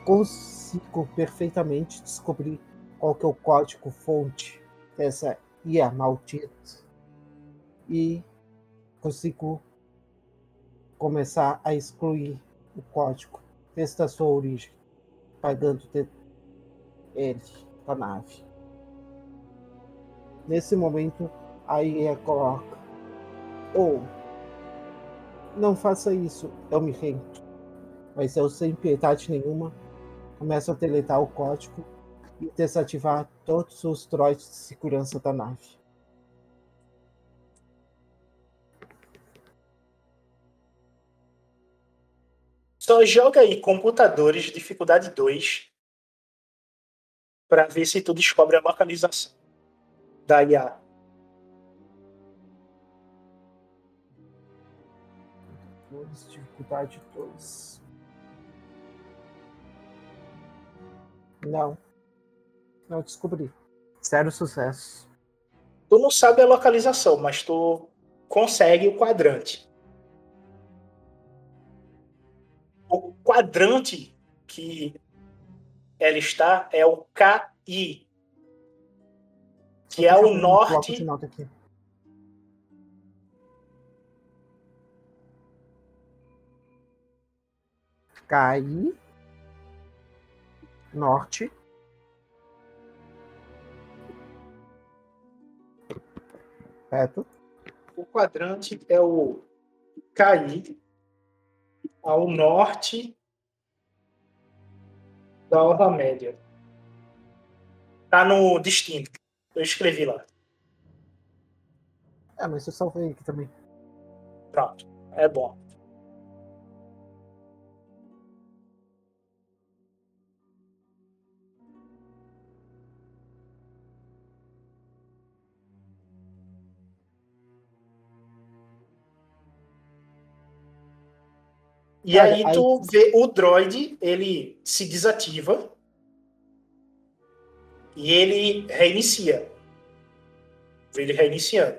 [SPEAKER 4] consigo perfeitamente descobrir qual que é o código fonte dessa IA maldita. E consigo começar a excluir o código desde a sua origem, pagando ele da nave. Nesse momento, a IA coloca: Ou, não faça isso, eu me rendo. Mas eu, sem piedade nenhuma, começo a deletar o código e desativar todos os droids de segurança da nave.
[SPEAKER 1] Só joga aí computadores dificuldade 2 para ver se tu descobre a localização da IA.
[SPEAKER 4] Dificuldade 2. Não. Não descobri. Zero sucesso.
[SPEAKER 1] Tu não sabe a localização, mas tu consegue o quadrante. Quadrante que ela está é o KI, que é o norte.
[SPEAKER 4] de nota aqui. KI Norte Certo?
[SPEAKER 1] O quadrante é o KI ao norte da Orla Média. Tá no destino. Eu escrevi lá.
[SPEAKER 4] É, mas eu salvei aqui também.
[SPEAKER 1] Pronto. É bom. E
[SPEAKER 4] Cara,
[SPEAKER 1] aí
[SPEAKER 4] aí-
[SPEAKER 1] tu vê o droid, ele se desativa e ele reinicia. Vê ele reiniciando.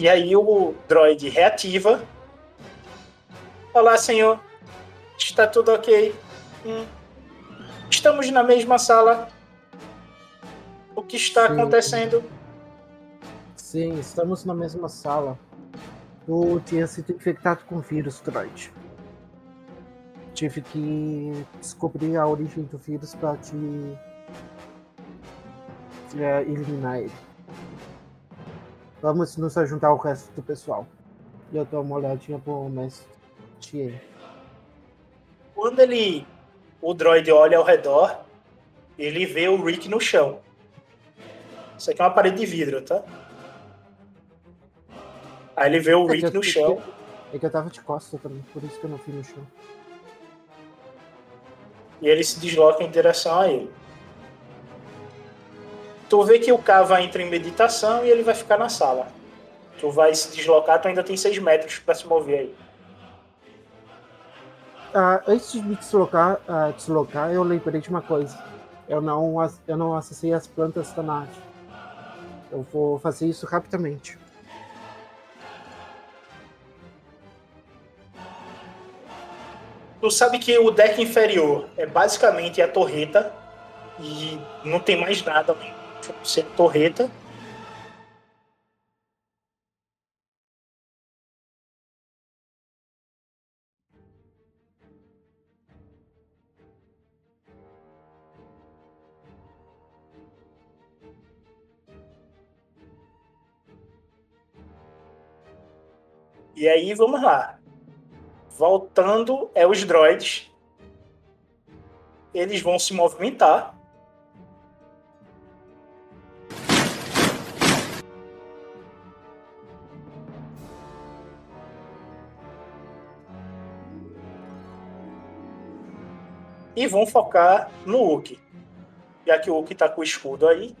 [SPEAKER 1] E aí o droid reativa. Olá, senhor. Está tudo ok? Hum. Estamos na mesma sala. O que está
[SPEAKER 4] Sim.
[SPEAKER 1] acontecendo?
[SPEAKER 4] Sim, estamos na mesma sala. Tu tinha sido infectado com vírus, droid. Tive que descobrir a origem do vírus para te é, eliminar ele. Vamos nos ajudar ao resto do pessoal. E eu dou uma olhadinha pro mestre.
[SPEAKER 1] Quando ele, o droid olha ao redor, ele vê o Rick no chão. Isso aqui é uma parede de vidro, tá? Aí ele vê o
[SPEAKER 4] É que
[SPEAKER 1] Rick
[SPEAKER 4] eu-
[SPEAKER 1] no chão.
[SPEAKER 4] É que eu tava de costas também, por isso que eu não fui no chão.
[SPEAKER 1] e ele se desloca em direção a ele. Tu vê que o K vai entrar em meditação e ele vai ficar na sala. Tu vai se deslocar, tu ainda tem 6 metros para se mover aí.
[SPEAKER 4] Ah, antes de me deslocar, ah, deslocar, eu lembrei de uma coisa. Eu não, eu não acessei as plantas da nave. Eu vou fazer isso rapidamente.
[SPEAKER 1] Tu sabe que o deck inferior é basicamente a torreta E não tem mais nada além de ser torreta. E aí, vamos lá. Voltando, é os droids. Eles vão se movimentar. E vão focar no Hulk. Já que o Hulk tá com o escudo aí.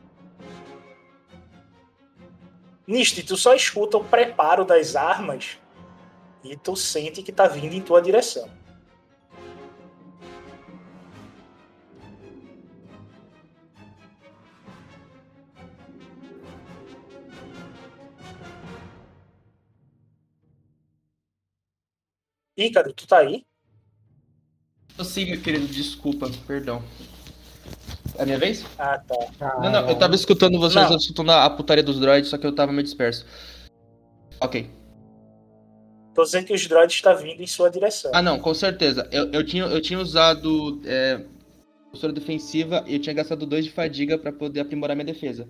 [SPEAKER 1] Nisto, tu só escuta o preparo das armas e tu sente que tá vindo em tua direção. Ícaro, tu tá aí?
[SPEAKER 3] Siga, querido, desculpa, perdão. É a minha vez?
[SPEAKER 1] Ah, tá.
[SPEAKER 3] Não, não, eu tava escutando vocês,
[SPEAKER 1] Não.
[SPEAKER 3] eu escutando a putaria dos droids, só que eu tava meio disperso. Ok.
[SPEAKER 1] Tô dizendo que os droids estão vindo em sua direção.
[SPEAKER 3] Ah, não, com certeza. Eu, eu, tinha, eu tinha usado é, postura defensiva e eu tinha gastado dois de fadiga pra poder aprimorar minha defesa.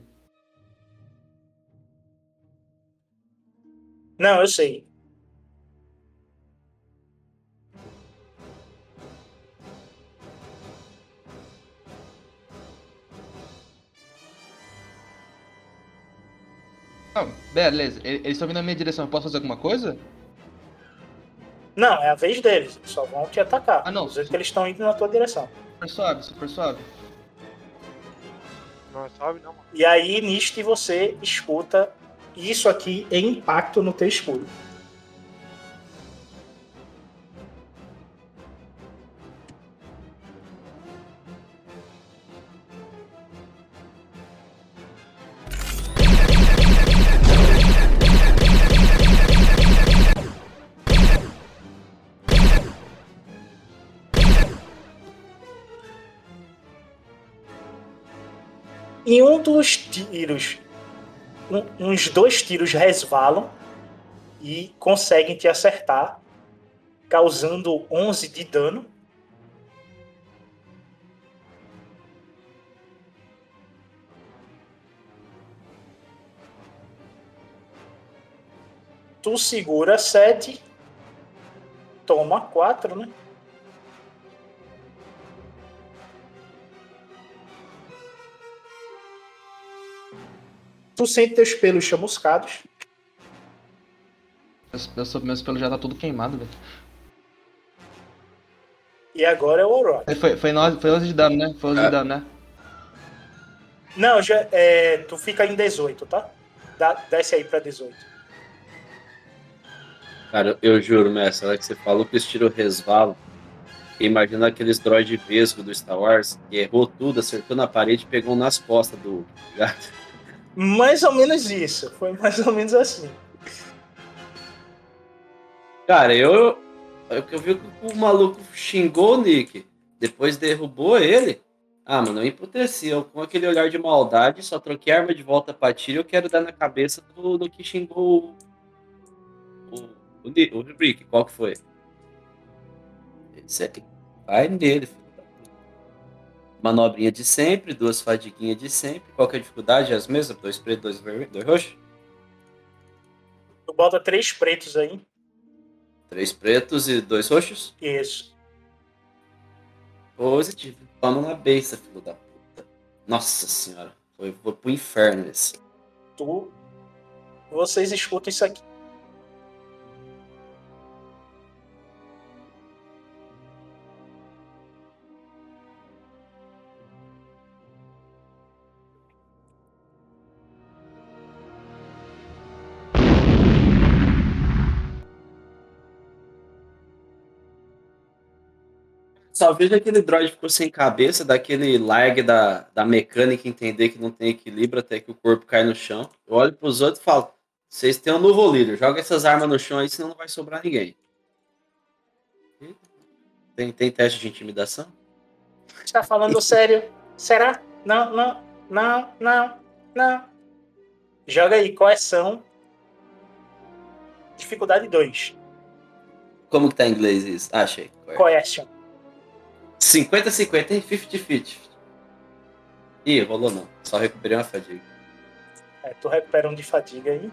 [SPEAKER 1] Não, eu sei.
[SPEAKER 3] Beleza, e- eles estão vindo na minha direção, eu posso fazer alguma coisa?
[SPEAKER 1] Não, é a vez deles. Eles só vão te atacar.
[SPEAKER 3] Ah, não.
[SPEAKER 1] Dizendo que eles estão indo na tua direção.
[SPEAKER 3] Super suave, super suave.
[SPEAKER 5] Não é suave, não, mano.
[SPEAKER 1] E aí, nisto, você escuta isso aqui em impacto no teu escudo. Em um dos tiros, um- uns dois tiros resvalam e conseguem te acertar, causando 11 de dano. Tu segura 7, toma 4, né? Tu sente teus pelos chamuscados.
[SPEAKER 3] Meus, meus, pelos já tá tudo queimado, velho.
[SPEAKER 1] E agora é o Aurora.
[SPEAKER 3] Foi, foi, nove- foi 11 de dano, né? Foi 11 de dano, né?
[SPEAKER 1] Não, já, é, tu fica em 18, tá? Dá, desce aí pra 18.
[SPEAKER 2] Cara, eu juro, mestre, na hora que você falou que resvalam, eu imagino aqueles droid vesgo do Star Wars, que errou tudo, acertou na parede e pegou nas costas do gato.
[SPEAKER 1] Mais ou menos isso. Foi mais ou menos assim.
[SPEAKER 2] Cara, eu, eu, eu vi que o maluco xingou o Nick, depois derrubou ele. Ah, mano, eu emputeci. Eu, com aquele olhar de maldade, só troquei a arma de volta pra tiro eu quero dar na cabeça do, do que xingou o, o, o, o Rick. Qual que foi? Esse aqui. Vai nele, filho. Manobrinha de sempre, duas fadiguinhas de sempre. Qual que é a dificuldade? As mesmas? Dois pretos, dois vermelhos, dois roxos?
[SPEAKER 1] Tu bota três pretos aí.
[SPEAKER 2] Três pretos e dois roxos?
[SPEAKER 1] Isso.
[SPEAKER 2] Positivo. Toma na beça, filho da puta. Nossa senhora. Foi, foi pro inferno esse.
[SPEAKER 1] Tu. Vocês escutam isso aqui.
[SPEAKER 2] Só vejo aquele droid ficou sem cabeça, daquele lag da, da mecânica entender que não tem equilíbrio até que o corpo cai no chão. Eu olho pros outros e falo: vocês têm um novo líder, joga essas armas no chão aí, senão não vai sobrar ninguém. Tem, tem teste de intimidação?
[SPEAKER 1] Você tá falando sério? Será? Não, não, não, não, não. Joga aí, correção. Dificuldade 2.
[SPEAKER 2] Como que tá em inglês isso? Ah, achei.
[SPEAKER 1] Coercion.
[SPEAKER 2] 50-50 e 50-50. Ih, rolou não. Só recuperei uma fadiga.
[SPEAKER 1] É, tu recupera um de fadiga aí.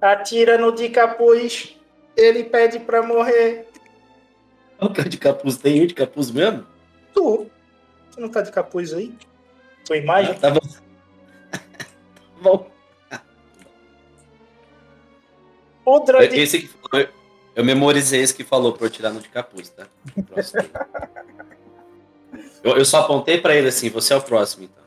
[SPEAKER 1] Atira no de capuz. Ele pede pra morrer.
[SPEAKER 2] O cara de capuz tem um de capuz mesmo?
[SPEAKER 1] Tu. Tu não tá de capuz aí? Tua imagem?
[SPEAKER 2] Ah, tá bom. bom.
[SPEAKER 1] O droid.
[SPEAKER 2] Esse que falou, eu memorizei esse que falou por tirar no de capuz, tá? Eu, eu só apontei pra ele assim, você é o próximo, então.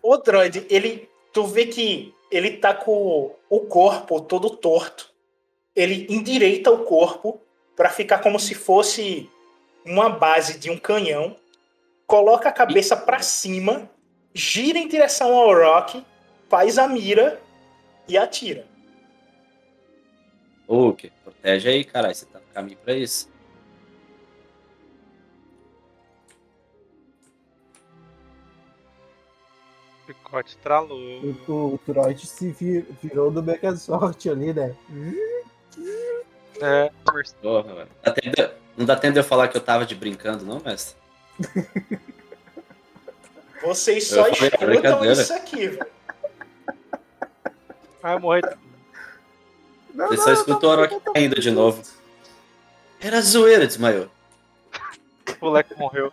[SPEAKER 1] O droid, ele. Tu vê que ele tá com o corpo todo torto. Ele endireita o corpo pra ficar como se fosse uma base de um canhão. Coloca a cabeça pra cima, gira em direção ao Rock, faz a mira e atira.
[SPEAKER 2] Ô, que protege aí, caralho. Você tá no caminho pra isso.
[SPEAKER 5] Picote tralou.
[SPEAKER 4] O, o Troid se vir- virou do Megazord ali, né?
[SPEAKER 5] É,
[SPEAKER 2] Porra. Dá tempo Não dá tempo de eu falar que eu tava de brincando, não, mestre?
[SPEAKER 1] Vocês só
[SPEAKER 2] Eu
[SPEAKER 1] escutam isso aqui, velho.
[SPEAKER 5] vai morrer.
[SPEAKER 4] Não,
[SPEAKER 2] Você
[SPEAKER 4] não,
[SPEAKER 2] só
[SPEAKER 4] não,
[SPEAKER 2] escutou o Orochi caindo de novo. Era zoeira, desmaiou.
[SPEAKER 5] O moleque morreu.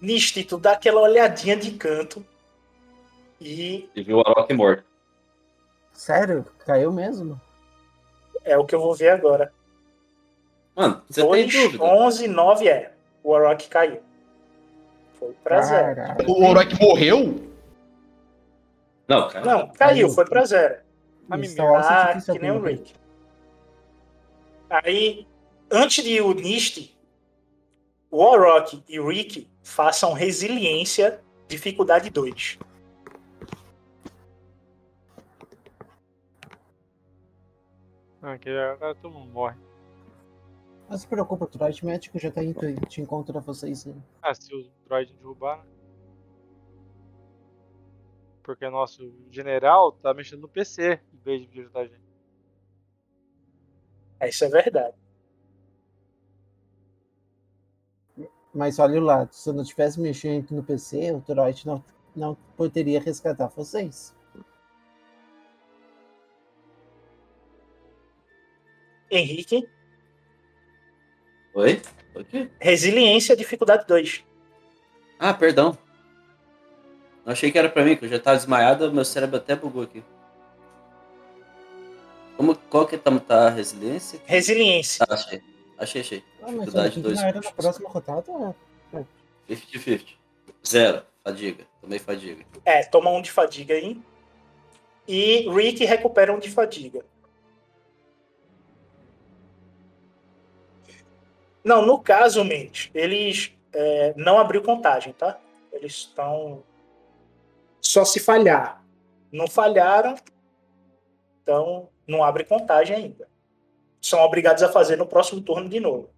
[SPEAKER 1] Nisto, tu dá aquela olhadinha de canto e
[SPEAKER 2] E viu o Orochi morto.
[SPEAKER 4] Sério? Caiu mesmo?
[SPEAKER 1] é o que eu vou ver agora.
[SPEAKER 2] Mano, você
[SPEAKER 1] 2,
[SPEAKER 2] tem dúvida?
[SPEAKER 1] 11, 9 é. O Orochi caiu. Foi pra zero.
[SPEAKER 4] Caralho.
[SPEAKER 3] O Orochi morreu?
[SPEAKER 2] Não, cara.
[SPEAKER 1] Não, caiu,
[SPEAKER 4] Caiu.
[SPEAKER 1] foi pra zero.
[SPEAKER 4] Um
[SPEAKER 1] Ah, que nem o. Rick. Aí, antes de o Nist, o Orochi e o Rick façam resiliência, dificuldade 2.
[SPEAKER 5] Ah, que agora todo mundo morre.
[SPEAKER 4] Não se preocupa, o Troid médico já tá indo. Te encontra vocês aí.
[SPEAKER 5] Ah, se o droid derrubar, né? Porque nosso general tá mexendo no PC em vez de ajudar a gente.
[SPEAKER 1] É, Isso é verdade.
[SPEAKER 4] Mas olha o lado, se eu não tivesse mexendo no PC, o Troid não, não poderia resgatar vocês.
[SPEAKER 1] Henrique,
[SPEAKER 2] Oi? O quê?
[SPEAKER 1] resiliência, dificuldade 2.
[SPEAKER 2] Ah, perdão. Eu achei que era pra mim, que eu já tava desmaiado, meu cérebro até bugou aqui. Como, qual que tá, tá a resiliência?
[SPEAKER 1] Resiliência.
[SPEAKER 2] Ah, achei. Achei, achei.
[SPEAKER 4] Ah,
[SPEAKER 2] Dificuldade
[SPEAKER 4] tudo
[SPEAKER 2] 2.
[SPEAKER 4] não era na próxima rodada? né?
[SPEAKER 2] 50-50. Zero. Fadiga. Tomei fadiga.
[SPEAKER 1] É, toma um de fadiga aí. E Rick recupera um de fadiga. Não, no caso, Mendes, eles é, não abriu contagem, tá? Eles estão. Só se falhar. Não falharam, então não abre contagem ainda. São obrigados a fazer no próximo turno de novo.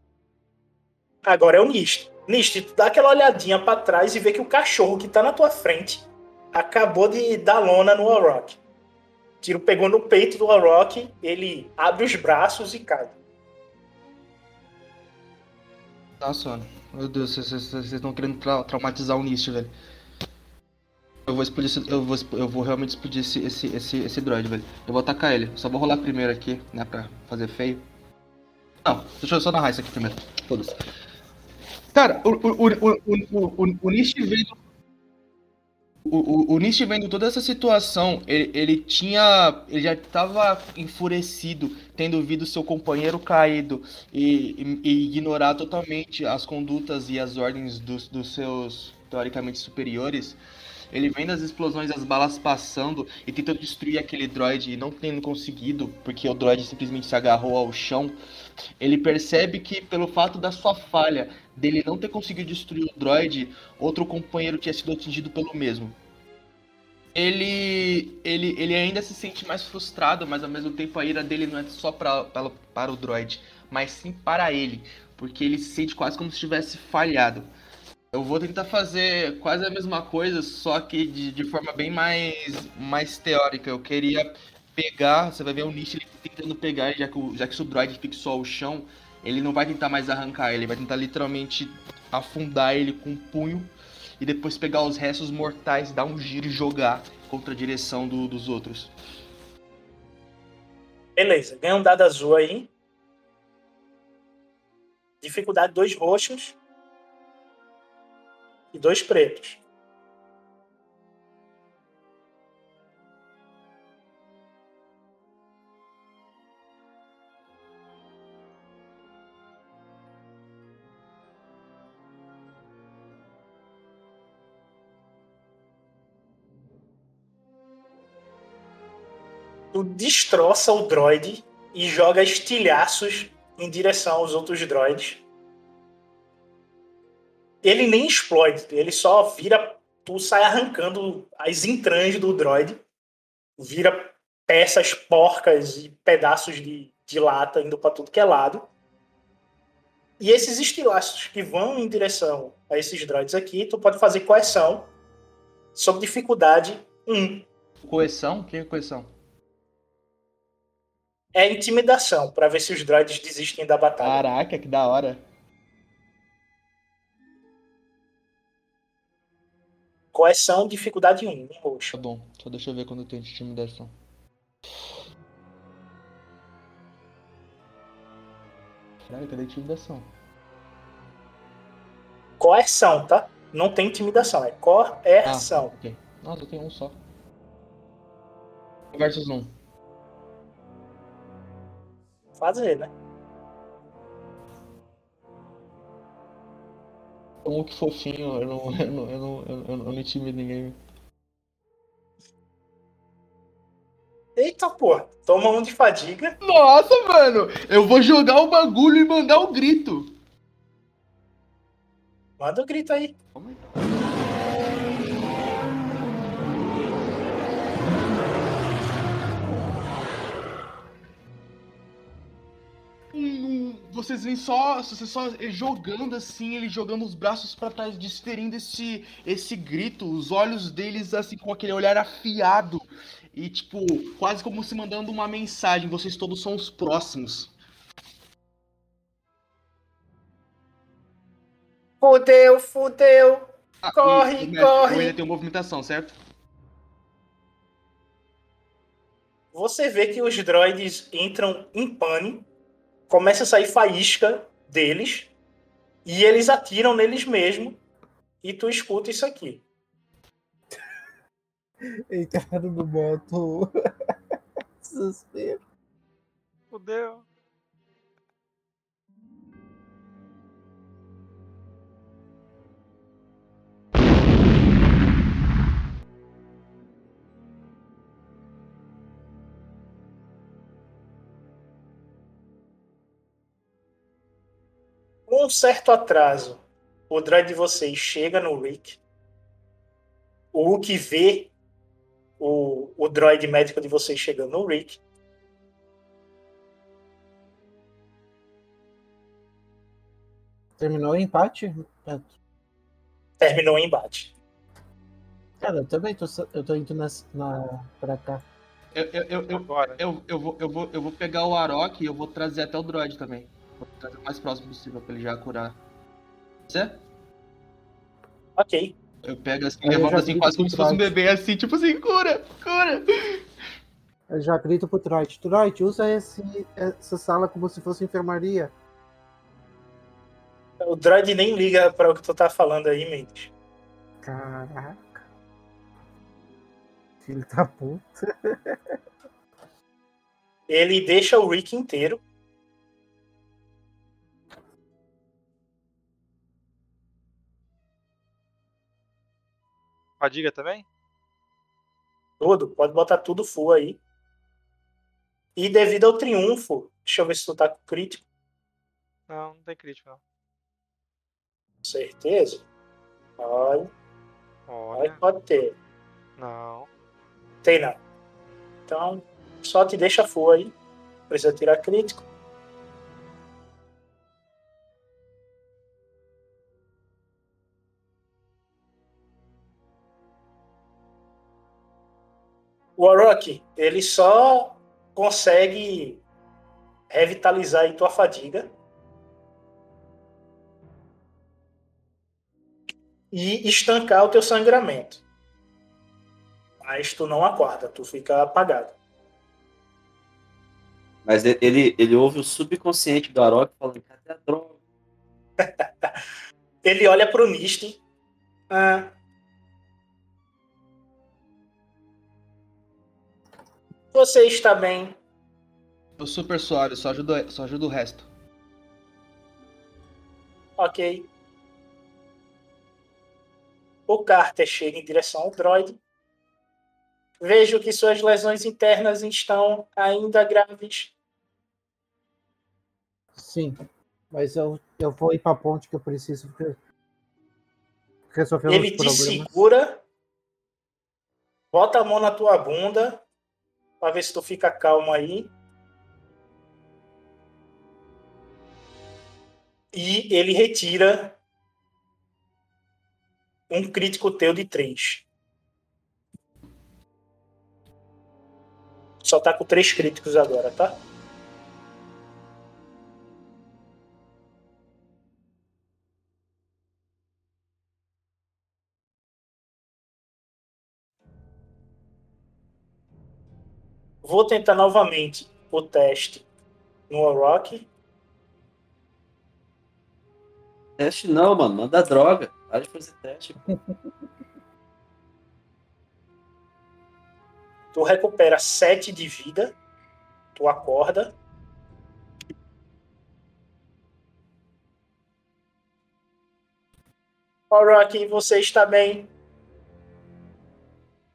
[SPEAKER 1] Agora é o Nist. Nist, tu dá aquela olhadinha pra trás e vê que o cachorro que tá na tua frente acabou de dar lona no. O tiro pegou no peito do Orochi, ele abre os braços e cai.
[SPEAKER 3] Mano. Meu Deus, vocês- estão querendo trau- traumatizar o Nist, velho. Eu vou explodir esse, eu vou, eu vou realmente explodir esse, esse, esse, esse droid, velho. Eu vou atacar ele. Só vou rolar primeiro aqui, né, pra fazer feio. Não, deixa eu só narrar isso aqui primeiro. Foda-se. Cara, o, o, o, o, o, o, o Nist vendo. O, o, o Nist vendo toda essa situação, ele, ele tinha. Ele já tava enfurecido, tendo visto seu companheiro caído e, e- e ignorar totalmente as condutas e as ordens dos, dos seus teoricamente superiores. ele vendo as explosões, as balas passando e tentando destruir aquele droid não tendo conseguido, porque o droid simplesmente se agarrou ao chão, ele percebe que pelo fato da sua falha, dele não ter conseguido destruir o droid, outro companheiro tinha sido atingido pelo mesmo. Ele, ele, ele ainda se sente mais frustrado, mas ao mesmo tempo a ira dele não é só pra, para, para o droid, mas sim para ele, porque ele se sente quase como se tivesse falhado. Eu vou tentar fazer quase a mesma coisa, só que de, de forma bem mais, mais teórica. Eu queria pegar, você vai ver o Nish tentando pegar, já que, o, já que o droid fixou ao chão, ele não vai tentar mais arrancar, ele vai tentar literalmente afundar ele com o punho e depois pegar os restos mortais, dar um giro e jogar contra a direção do- dos outros.
[SPEAKER 1] Beleza, ganha um dado azul aí. Dificuldade dois roxos. E dois pretos. Destroça o droid e joga estilhaços em direção aos outros droids. Ele nem explode, ele só vira. Tu sai arrancando as entranhas do droid, vira peças porcas e pedaços de, de lata indo para tudo que é lado. E esses estilhaços que vão em direção a esses droids aqui, tu pode fazer coerção sob dificuldade 1.
[SPEAKER 3] Coerção? O que é coerção?
[SPEAKER 1] É intimidação, para ver se os droids desistem da batalha.
[SPEAKER 3] Caraca, que da hora.
[SPEAKER 1] Coerção, dificuldade 1, um roxo.
[SPEAKER 3] Tá bom, só deixa eu ver quando eu tenho intimidação. Caralho, cadê intimidação?
[SPEAKER 1] Coerção, tá? Não tem intimidação, é coerção.
[SPEAKER 3] Ah, ok. Nossa, eu tenho um só. Versus um.
[SPEAKER 1] Fazer, né?
[SPEAKER 3] Um que fofinho, eu não, eu não, eu não, eu não, eu não intimido ninguém.
[SPEAKER 1] Eita porra, toma um de fadiga.
[SPEAKER 3] Nossa, mano! Eu vou jogar o bagulho e mandar o grito.
[SPEAKER 1] Manda o grito aí.
[SPEAKER 3] Hum, Vocês veem só, vocês só ele jogando assim, ele jogando os braços pra trás, desferindo esse, esse grito, os olhos deles assim com aquele olhar afiado e tipo, quase como se mandando uma mensagem, vocês todos são os próximos.
[SPEAKER 1] Fudeu, fudeu.
[SPEAKER 3] Ah,
[SPEAKER 1] Corre,
[SPEAKER 3] e o mestre-
[SPEAKER 1] corre.
[SPEAKER 3] William tem movimentação, certo?
[SPEAKER 1] Você vê que os droids entram em pane, começa a sair faísca deles, e eles atiram neles mesmo, e tu escuta isso aqui.
[SPEAKER 4] Entraram no moto. Desespero.
[SPEAKER 5] Fudeu.
[SPEAKER 1] Com um certo atraso, o droid de vocês chega no Rick. O Hulk vê o, o droid médico de vocês chegando no Rick.
[SPEAKER 4] Terminou o empate?
[SPEAKER 1] Terminou o embate.
[SPEAKER 4] Cara, eu também tô, eu tô indo nas, na, pra cá.
[SPEAKER 3] Eu, eu, eu, eu, eu, eu, vou, eu, vou, eu vou pegar o Arok e eu vou trazer até o droid também. Vou trazer o mais próximo possível pra ele já curar. Você?
[SPEAKER 1] Ok.
[SPEAKER 3] Eu pego assim, levanto assim, quase como se fosse um bebê, assim, tipo assim, cura, cura.
[SPEAKER 4] Eu já grito pro Troit. Troit, usa esse, essa sala como se fosse enfermaria.
[SPEAKER 1] O droid nem liga para o que tu tá falando aí, Mendes.
[SPEAKER 4] Caraca. Filho da puta.
[SPEAKER 1] Ele deixa o Rick inteiro.
[SPEAKER 5] Fadiga também?
[SPEAKER 1] Tudo, pode botar tudo full aí. E devido ao triunfo, deixa eu ver se tu tá com crítico.
[SPEAKER 5] Não, não tem crítico, não.
[SPEAKER 1] Certeza? Olha,
[SPEAKER 5] Olha.
[SPEAKER 1] pode, pode ter.
[SPEAKER 5] Não.
[SPEAKER 1] Tem não. Então, só te deixa full aí. Precisa tirar crítico. O Warrock, ele só consegue revitalizar aí tua fadiga. E estancar o teu sangramento. Mas tu não acorda, tu fica apagado.
[SPEAKER 2] Mas ele- ele, ouve o subconsciente do Arok falando, cadê a droga?
[SPEAKER 1] Ele olha pro Nistin. Ah. Você está bem.
[SPEAKER 3] Eu sou persuário, só ajuda, só ajuda o resto.
[SPEAKER 1] Ok. O Carter chega em direção ao droid. Vejo que suas lesões internas estão ainda graves.
[SPEAKER 4] Sim. Mas eu, eu vou ir pra ponte que eu preciso re- resolver
[SPEAKER 1] Ele te
[SPEAKER 4] problemas.
[SPEAKER 1] segura, bota a mão na tua bunda, para ver se tu fica calmo aí. E ele retira um crítico teu de 3. Só tá com três críticos agora, tá? Vou tentar novamente o teste no Rock.
[SPEAKER 2] Teste não, mano. Manda droga. Para de fazer teste.
[SPEAKER 1] Tu recupera 7 de vida. Tu acorda. Rock, você está bem.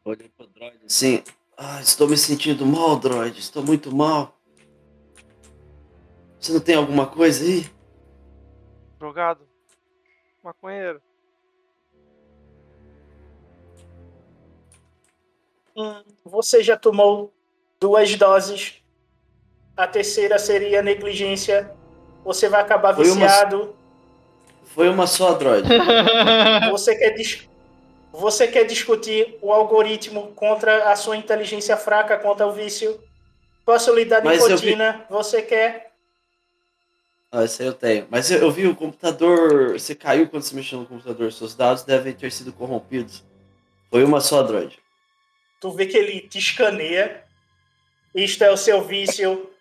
[SPEAKER 2] Olhei pro droid assim. Ah, estou me sentindo mal, droid. Estou muito mal. Você não tem alguma coisa aí?
[SPEAKER 5] Drogado. Maconheiro.
[SPEAKER 1] Hum, você já tomou duas doses. A terceira seria negligência. Você vai acabar
[SPEAKER 2] Foi uma-
[SPEAKER 1] viciado.
[SPEAKER 2] Foi uma só, droid.
[SPEAKER 1] Você quer, dis- você quer discutir o algoritmo contra a sua inteligência fraca, contra o vício? Posso lhe dar
[SPEAKER 2] Mas eu vi-
[SPEAKER 1] nicotina? Você quer?
[SPEAKER 2] Ah, esse aí eu tenho. Mas eu, eu vi o computador. Você caiu quando você mexeu no computador. Seus dados devem ter sido corrompidos. Foi uma só, droid.
[SPEAKER 1] Tu vê que ele te escaneia. Isto é o seu vício.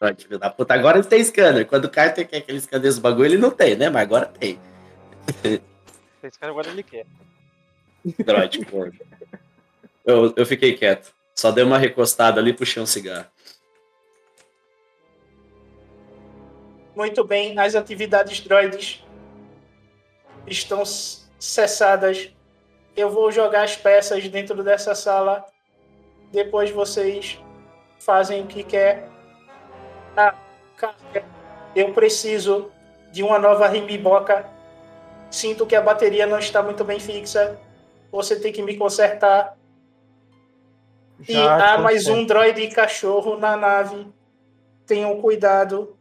[SPEAKER 2] Droid, filho da puta. Agora ele tem scanner. Quando o Carter quer que ele escaneie os bagulho, ele não tem, né? Mas agora tem.
[SPEAKER 5] Esse cara agora ele quer.
[SPEAKER 2] Droid, porra. Eu, eu fiquei quieto. Só dei uma recostada ali e puxei um cigarro.
[SPEAKER 1] Muito bem, as atividades droides estão cessadas. Eu vou jogar as peças dentro dessa sala. Depois vocês fazem o que quer. Ah, eu preciso de uma nova rimiboca. Sinto que a bateria não está muito bem fixa. Você tem que me consertar. E
[SPEAKER 4] Já te
[SPEAKER 1] há mais um droide e cachorro na nave. Tenham cuidado.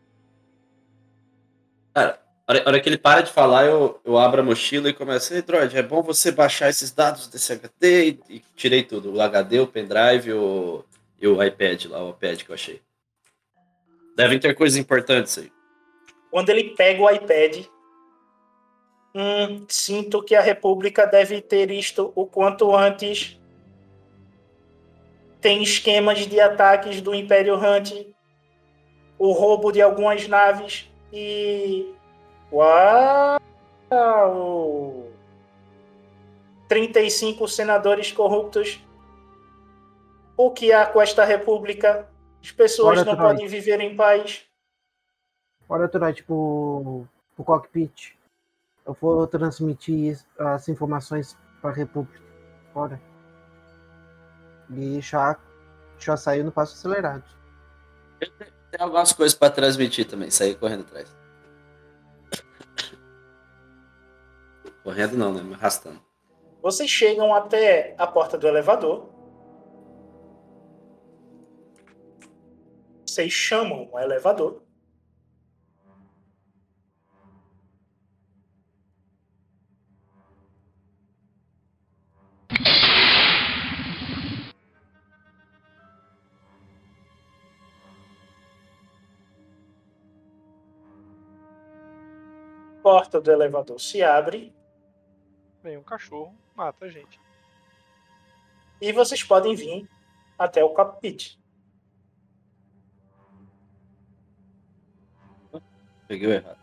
[SPEAKER 2] Cara, a hora que ele para de falar, eu, eu abro a mochila e começo. Ei, Droid, é bom você baixar esses dados desse HD e, e tirei tudo. O HD, o pendrive o, e o iPad lá, o iPad que eu achei. Devem ter coisas importantes aí.
[SPEAKER 1] Quando ele pega o iPad, hum, sinto que a República deve ter isto o quanto antes. Tem esquemas de ataques do Império Hunt, o roubo de algumas naves e. Uau! 35 senadores corruptos. O que há com esta República? As pessoas não podem viver em paz.
[SPEAKER 4] Bora aturar, tipo, o cockpit. Eu vou transmitir as informações para a República. Bora. E já, já saiu no passo acelerado.
[SPEAKER 2] Tem algumas coisas pra transmitir também, sair correndo atrás. Correndo não, né? Me arrastando.
[SPEAKER 1] Vocês chegam até a porta do elevador. Vocês chamam o elevador. Porta do elevador se abre
[SPEAKER 5] Vem um cachorro, mata a gente.
[SPEAKER 1] e vocês podem vir até o cockpit.
[SPEAKER 2] Peguei o errado.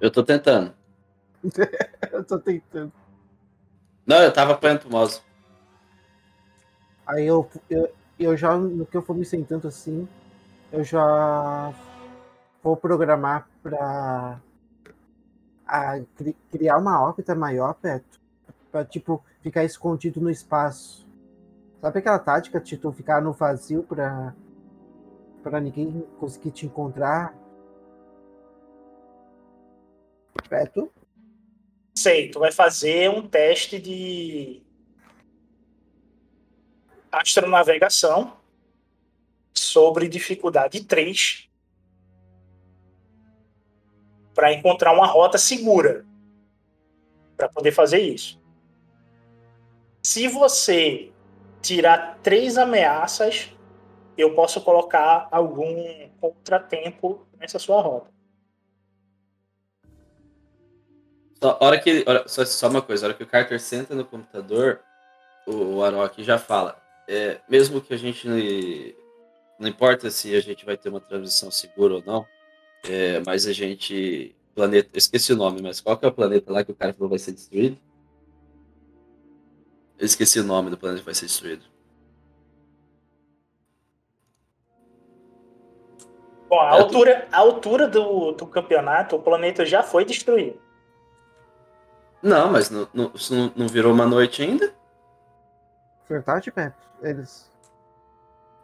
[SPEAKER 2] Eu tô tentando.
[SPEAKER 4] eu tô tentando.
[SPEAKER 2] Não, eu tava apanhando pro mouse.
[SPEAKER 4] Aí eu, eu, eu já, no que eu for me sentando assim, eu já vou programar pra a, cri- criar uma órbita maior perto. Pra, tipo, ficar escondido no espaço. Sabe aquela tática de tu ficar no vazio pra, pra ninguém conseguir te encontrar? Perto?
[SPEAKER 1] Sei, tu vai fazer um teste de astronavegação sobre dificuldade 3 para encontrar uma rota segura para poder fazer isso. Se você tirar três ameaças, eu posso colocar algum contratempo nessa sua rota.
[SPEAKER 2] Só, hora que, só, só uma coisa, a hora que o Carter senta no computador, o, o já fala. É, mesmo que a gente. Não importa se a gente vai ter uma transição segura ou não, é, mas a gente. Planeta. eu Esqueci o nome, mas qual que é o planeta lá que o cara falou vai ser destruído? Eu esqueci o nome do planeta que vai ser destruído.
[SPEAKER 1] Bom, a
[SPEAKER 2] É,
[SPEAKER 1] altura, a altura do, do campeonato, o planeta já foi destruído.
[SPEAKER 2] Não, mas não, não, isso não, virou uma noite ainda?
[SPEAKER 4] Verdade, Beto? Eles.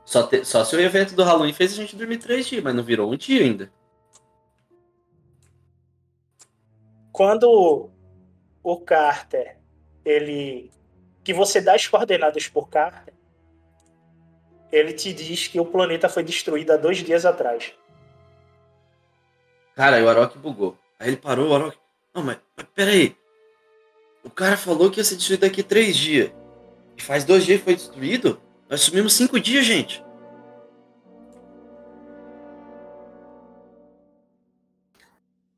[SPEAKER 2] Só, te- só se o evento do Halloween fez a gente dormir três dias, mas não virou um dia ainda.
[SPEAKER 1] Quando o Carter, ele. que você dá as coordenadas por Carter, ele te diz que o planeta foi destruído há dois dias atrás.
[SPEAKER 2] Cara, aí o Arok bugou. Aí ele parou, o Arok. Não, mas, mas peraí. O cara falou que ia ser destruído daqui três dias. E faz dois dias que foi destruído? Nós sumimos cinco dias, gente.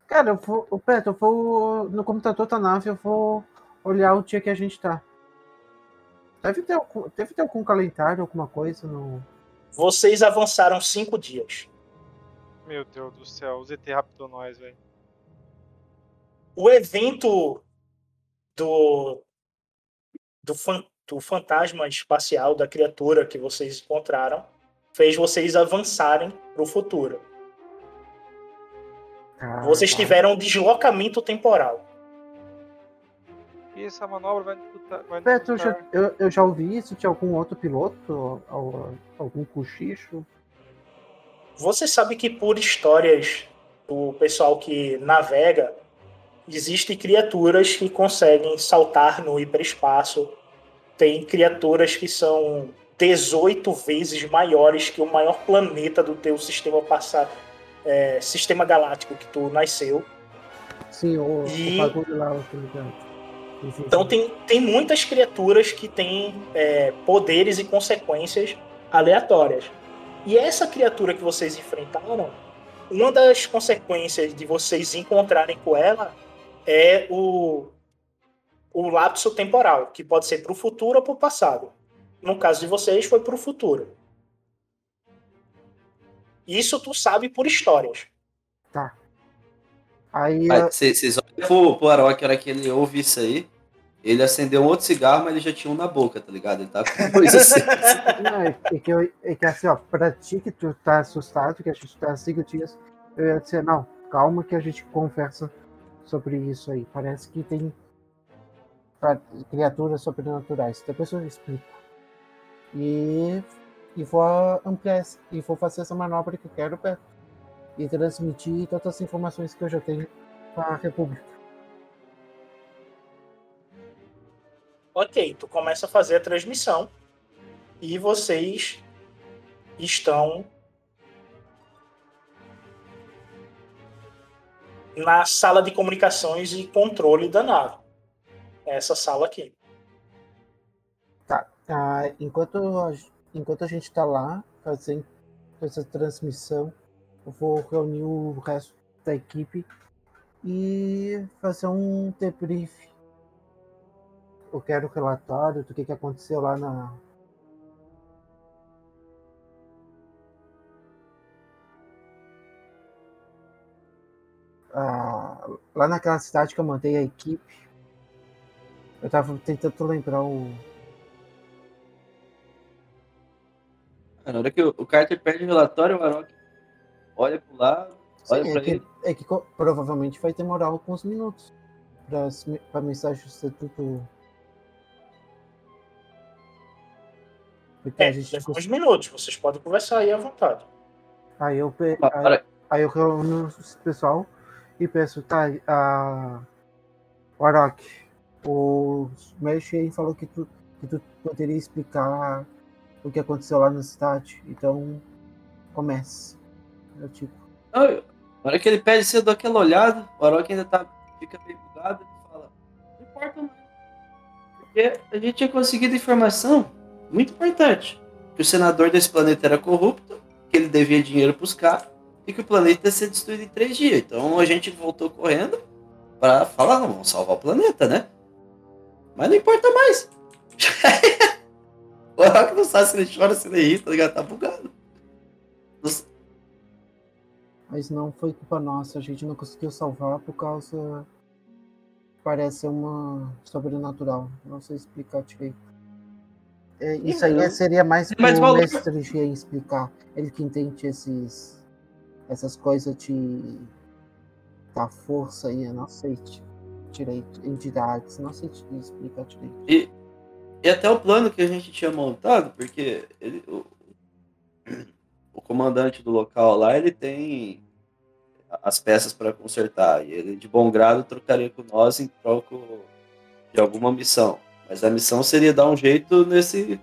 [SPEAKER 4] Cara, eu vou. Beto, eu vou. No computador da nave, eu vou olhar o dia que a gente tá. Deve ter algum, deve ter algum calendário, alguma coisa no.
[SPEAKER 1] Vocês avançaram cinco dias.
[SPEAKER 5] Meu Deus do céu, o ZT raptou nós, velho.
[SPEAKER 1] O evento do, do, fan- do fantasma espacial, da criatura que vocês encontraram, fez vocês avançarem para o futuro. Vocês
[SPEAKER 4] tá.
[SPEAKER 1] tiveram um deslocamento temporal.
[SPEAKER 5] E essa manobra vai
[SPEAKER 4] Beto, eu
[SPEAKER 5] disputar-
[SPEAKER 4] eu, eu já ouvi isso de algum outro piloto? Al- Algum cochicho?
[SPEAKER 1] Você sabe que por histórias do pessoal que navega, existem criaturas que conseguem saltar no hiperespaço. Tem criaturas que são 18 vezes maiores que o maior planeta do teu sistema passar, é, sistema galáctico que tu nasceu.
[SPEAKER 4] Sim, o,
[SPEAKER 1] E-
[SPEAKER 4] o bagulho lá, eu tô ligado. Sim, sim,
[SPEAKER 1] Então
[SPEAKER 4] sim.
[SPEAKER 1] tem, tem muitas criaturas que têm é, poderes e consequências aleatórias. E essa criatura que vocês enfrentaram, uma das consequências de vocês encontrarem com ela é o, o lapso temporal, que pode ser para o futuro ou para o passado. No caso de vocês, foi para o futuro. Isso tu sabe por histórias.
[SPEAKER 4] Tá. Aí,
[SPEAKER 2] Vocês olham pro, pro Arok, a hora que ele ouve isso aí, Ele acendeu um outro cigarro, mas ele já tinha um na boca, tá ligado? Ele tá com dois assim.
[SPEAKER 4] Não, é, é que eu, é que assim, ó, pra ti que tu tá assustado, que a gente tá cinco dias, eu ia dizer, não, calma que a gente conversa sobre isso aí. Parece que tem pa- criaturas sobrenaturais. Depois eu explico. E, e vou ampliar e vou fazer essa manobra que eu quero pra, e transmitir todas as informações que eu já tenho para a República.
[SPEAKER 1] Ok, tu começa a fazer a transmissão e vocês estão na sala de comunicações e controle da nave. Essa sala aqui.
[SPEAKER 4] Tá. Ah, enquanto, a, enquanto a gente tá lá fazendo essa transmissão, eu vou reunir o resto da equipe e fazer um debrief. Eu quero relatório do que, que aconteceu lá na. Ah, lá naquela cidade que eu mandei a equipe. Eu tava tentando lembrar o.
[SPEAKER 2] Na hora que o Carter perde o relatório, o Arok olha pro lado, olha
[SPEAKER 4] Sim,
[SPEAKER 2] pra
[SPEAKER 4] é, que,
[SPEAKER 2] ele.
[SPEAKER 4] é que provavelmente vai demorar alguns minutos para a mensagem ser tudo. Porque
[SPEAKER 1] É,
[SPEAKER 4] a gente.
[SPEAKER 1] leva uns minutos, vocês podem conversar aí à vontade.
[SPEAKER 4] Aí eu, pe-
[SPEAKER 2] Ah,
[SPEAKER 4] aí, aí eu reúno o pessoal e penso, tá, a. O Arok, o Meshen falou que tu, que tu poderia explicar o que aconteceu lá na cidade. Então, comece. Eu tipo.
[SPEAKER 2] Na hora que ele pede, você dá aquela olhada, o Arok ainda tá, fica meio bugado e fala, não importa não. Porque a gente tinha conseguido informação muito importante. Que o senador desse planeta era corrupto, que ele devia dinheiro pros caras, e que o planeta ia ser destruído em três dias. Então a gente voltou correndo pra falar, não, vamos salvar o planeta, né? Mas não importa mais. o Arok não sabe se ele chora, se ele ri, tá ligado? Tá bugado.
[SPEAKER 4] Mas não foi culpa nossa, a gente não conseguiu salvar por causa. Parece ser uma sobrenatural. Não sei explicar direito. É, isso aí
[SPEAKER 2] não.
[SPEAKER 4] seria mais pro
[SPEAKER 2] valor-
[SPEAKER 4] mestre Jean explicar. Ele que entende esses, essas coisas de da força aí, eu não sei di- direito, entidades, não sei te explicar direito.
[SPEAKER 2] E, e até o plano que a gente tinha montado, porque ele, o, o comandante do local lá, ele tem as peças para consertar. E ele, de bom grado, trocaria com nós em troca de alguma missão. Mas a missão seria dar um jeito nesse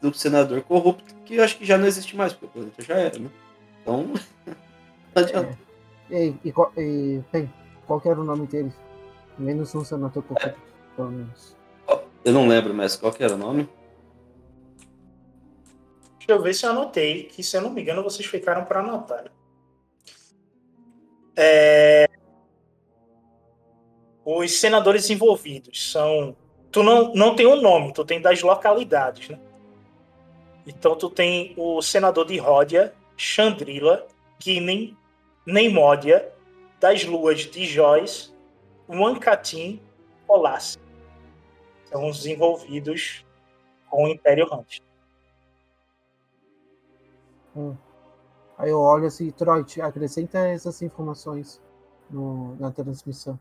[SPEAKER 2] do senador corrupto, que eu acho que já não existe mais, porque o planeta já era, né? Então, não adianta.
[SPEAKER 4] E, e, qual- e, bem, qual era o nome dele? Menos um senador corrupto, pelo menos.
[SPEAKER 2] Eu não lembro mais qual que era o nome.
[SPEAKER 1] Deixa eu ver se eu anotei, que se eu não me engano vocês ficaram para anotar. É, Os senadores envolvidos são. Tu não, não tem um nome, tu tem das localidades, né? Então tu tem o senador de Ródia, Chandrila, Kinen, Neimódia, das luas de Joyce, Wankatim, Olassi. São os envolvidos com o Império Hunt.
[SPEAKER 4] Hum. Aí eu olho assim, Troit, acrescenta essas informações no, na transmissão.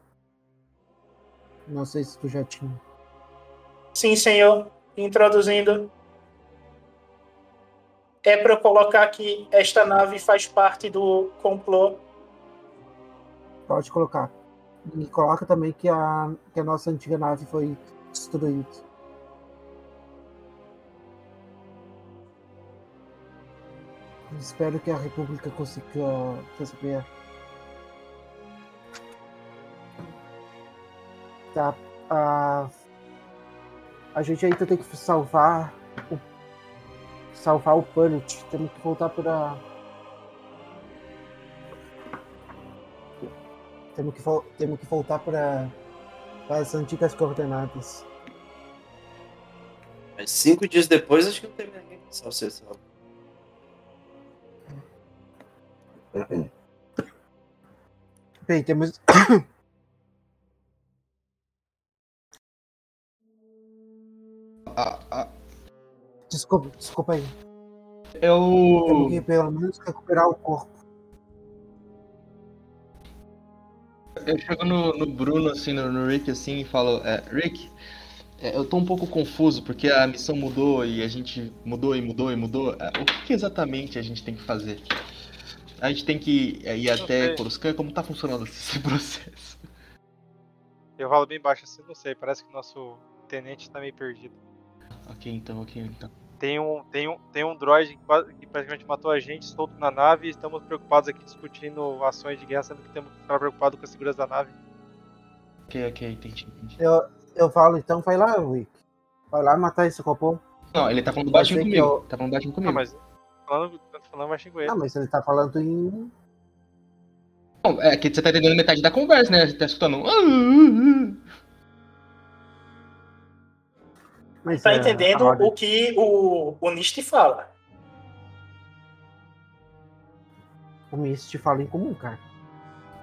[SPEAKER 4] Não sei se tu já tinha.
[SPEAKER 1] Sim, senhor. Introduzindo. É para eu colocar que esta nave faz parte do complô.
[SPEAKER 4] Pode colocar. E coloca também que a, que a nossa antiga nave foi destruída. Espero que a República consiga receber. Tá. A, a gente ainda tem que salvar o. Salvar o Punit. Temos que voltar para. Temos que, temos que voltar para as antigas coordenadas.
[SPEAKER 2] Mas cinco dias depois, acho que não tem mais ninguém salvar você.
[SPEAKER 4] Bem, temos.
[SPEAKER 3] a- a-
[SPEAKER 4] Desculpa, desculpa aí.
[SPEAKER 3] eu.
[SPEAKER 4] Temos que pelo menos recuperar o corpo.
[SPEAKER 3] Eu chego no, no Bruno, assim, no, no Rick, assim, e falo, é, Rick, é, eu tô um pouco confuso, porque a missão mudou e a gente mudou e mudou e mudou. É, o que, que exatamente a gente tem que fazer? A gente tem que é, ir até. Coruscant? Como tá funcionando esse processo?
[SPEAKER 5] Eu falo bem baixo assim, não sei, parece que o nosso tenente tá meio perdido.
[SPEAKER 3] Ok, então, ok, então.
[SPEAKER 5] Tem um, tem um, tem um droid que, que praticamente matou a gente, solto na nave, e estamos preocupados aqui discutindo ações de guerra, sendo que temos que ficar preocupados com a segurança da nave.
[SPEAKER 3] Ok, ok, entendi, entendi.
[SPEAKER 4] Eu, eu falo, então vai lá, Rick. Vai lá matar esse robô.
[SPEAKER 3] Não, ele tá falando baixinho comigo.
[SPEAKER 4] eu-
[SPEAKER 3] Tá falando baixinho
[SPEAKER 5] Ah,
[SPEAKER 3] comigo.
[SPEAKER 5] mas falando, tô falando baixinho com ele.
[SPEAKER 4] Ah, mas ele tá falando em.
[SPEAKER 3] Não, é que você tá entendendo metade da conversa, né? Gente tá escutando.
[SPEAKER 4] Mas,
[SPEAKER 1] Tá
[SPEAKER 4] é,
[SPEAKER 1] entendendo o que o, o Nist fala.
[SPEAKER 4] O Mist fala em comum, cara.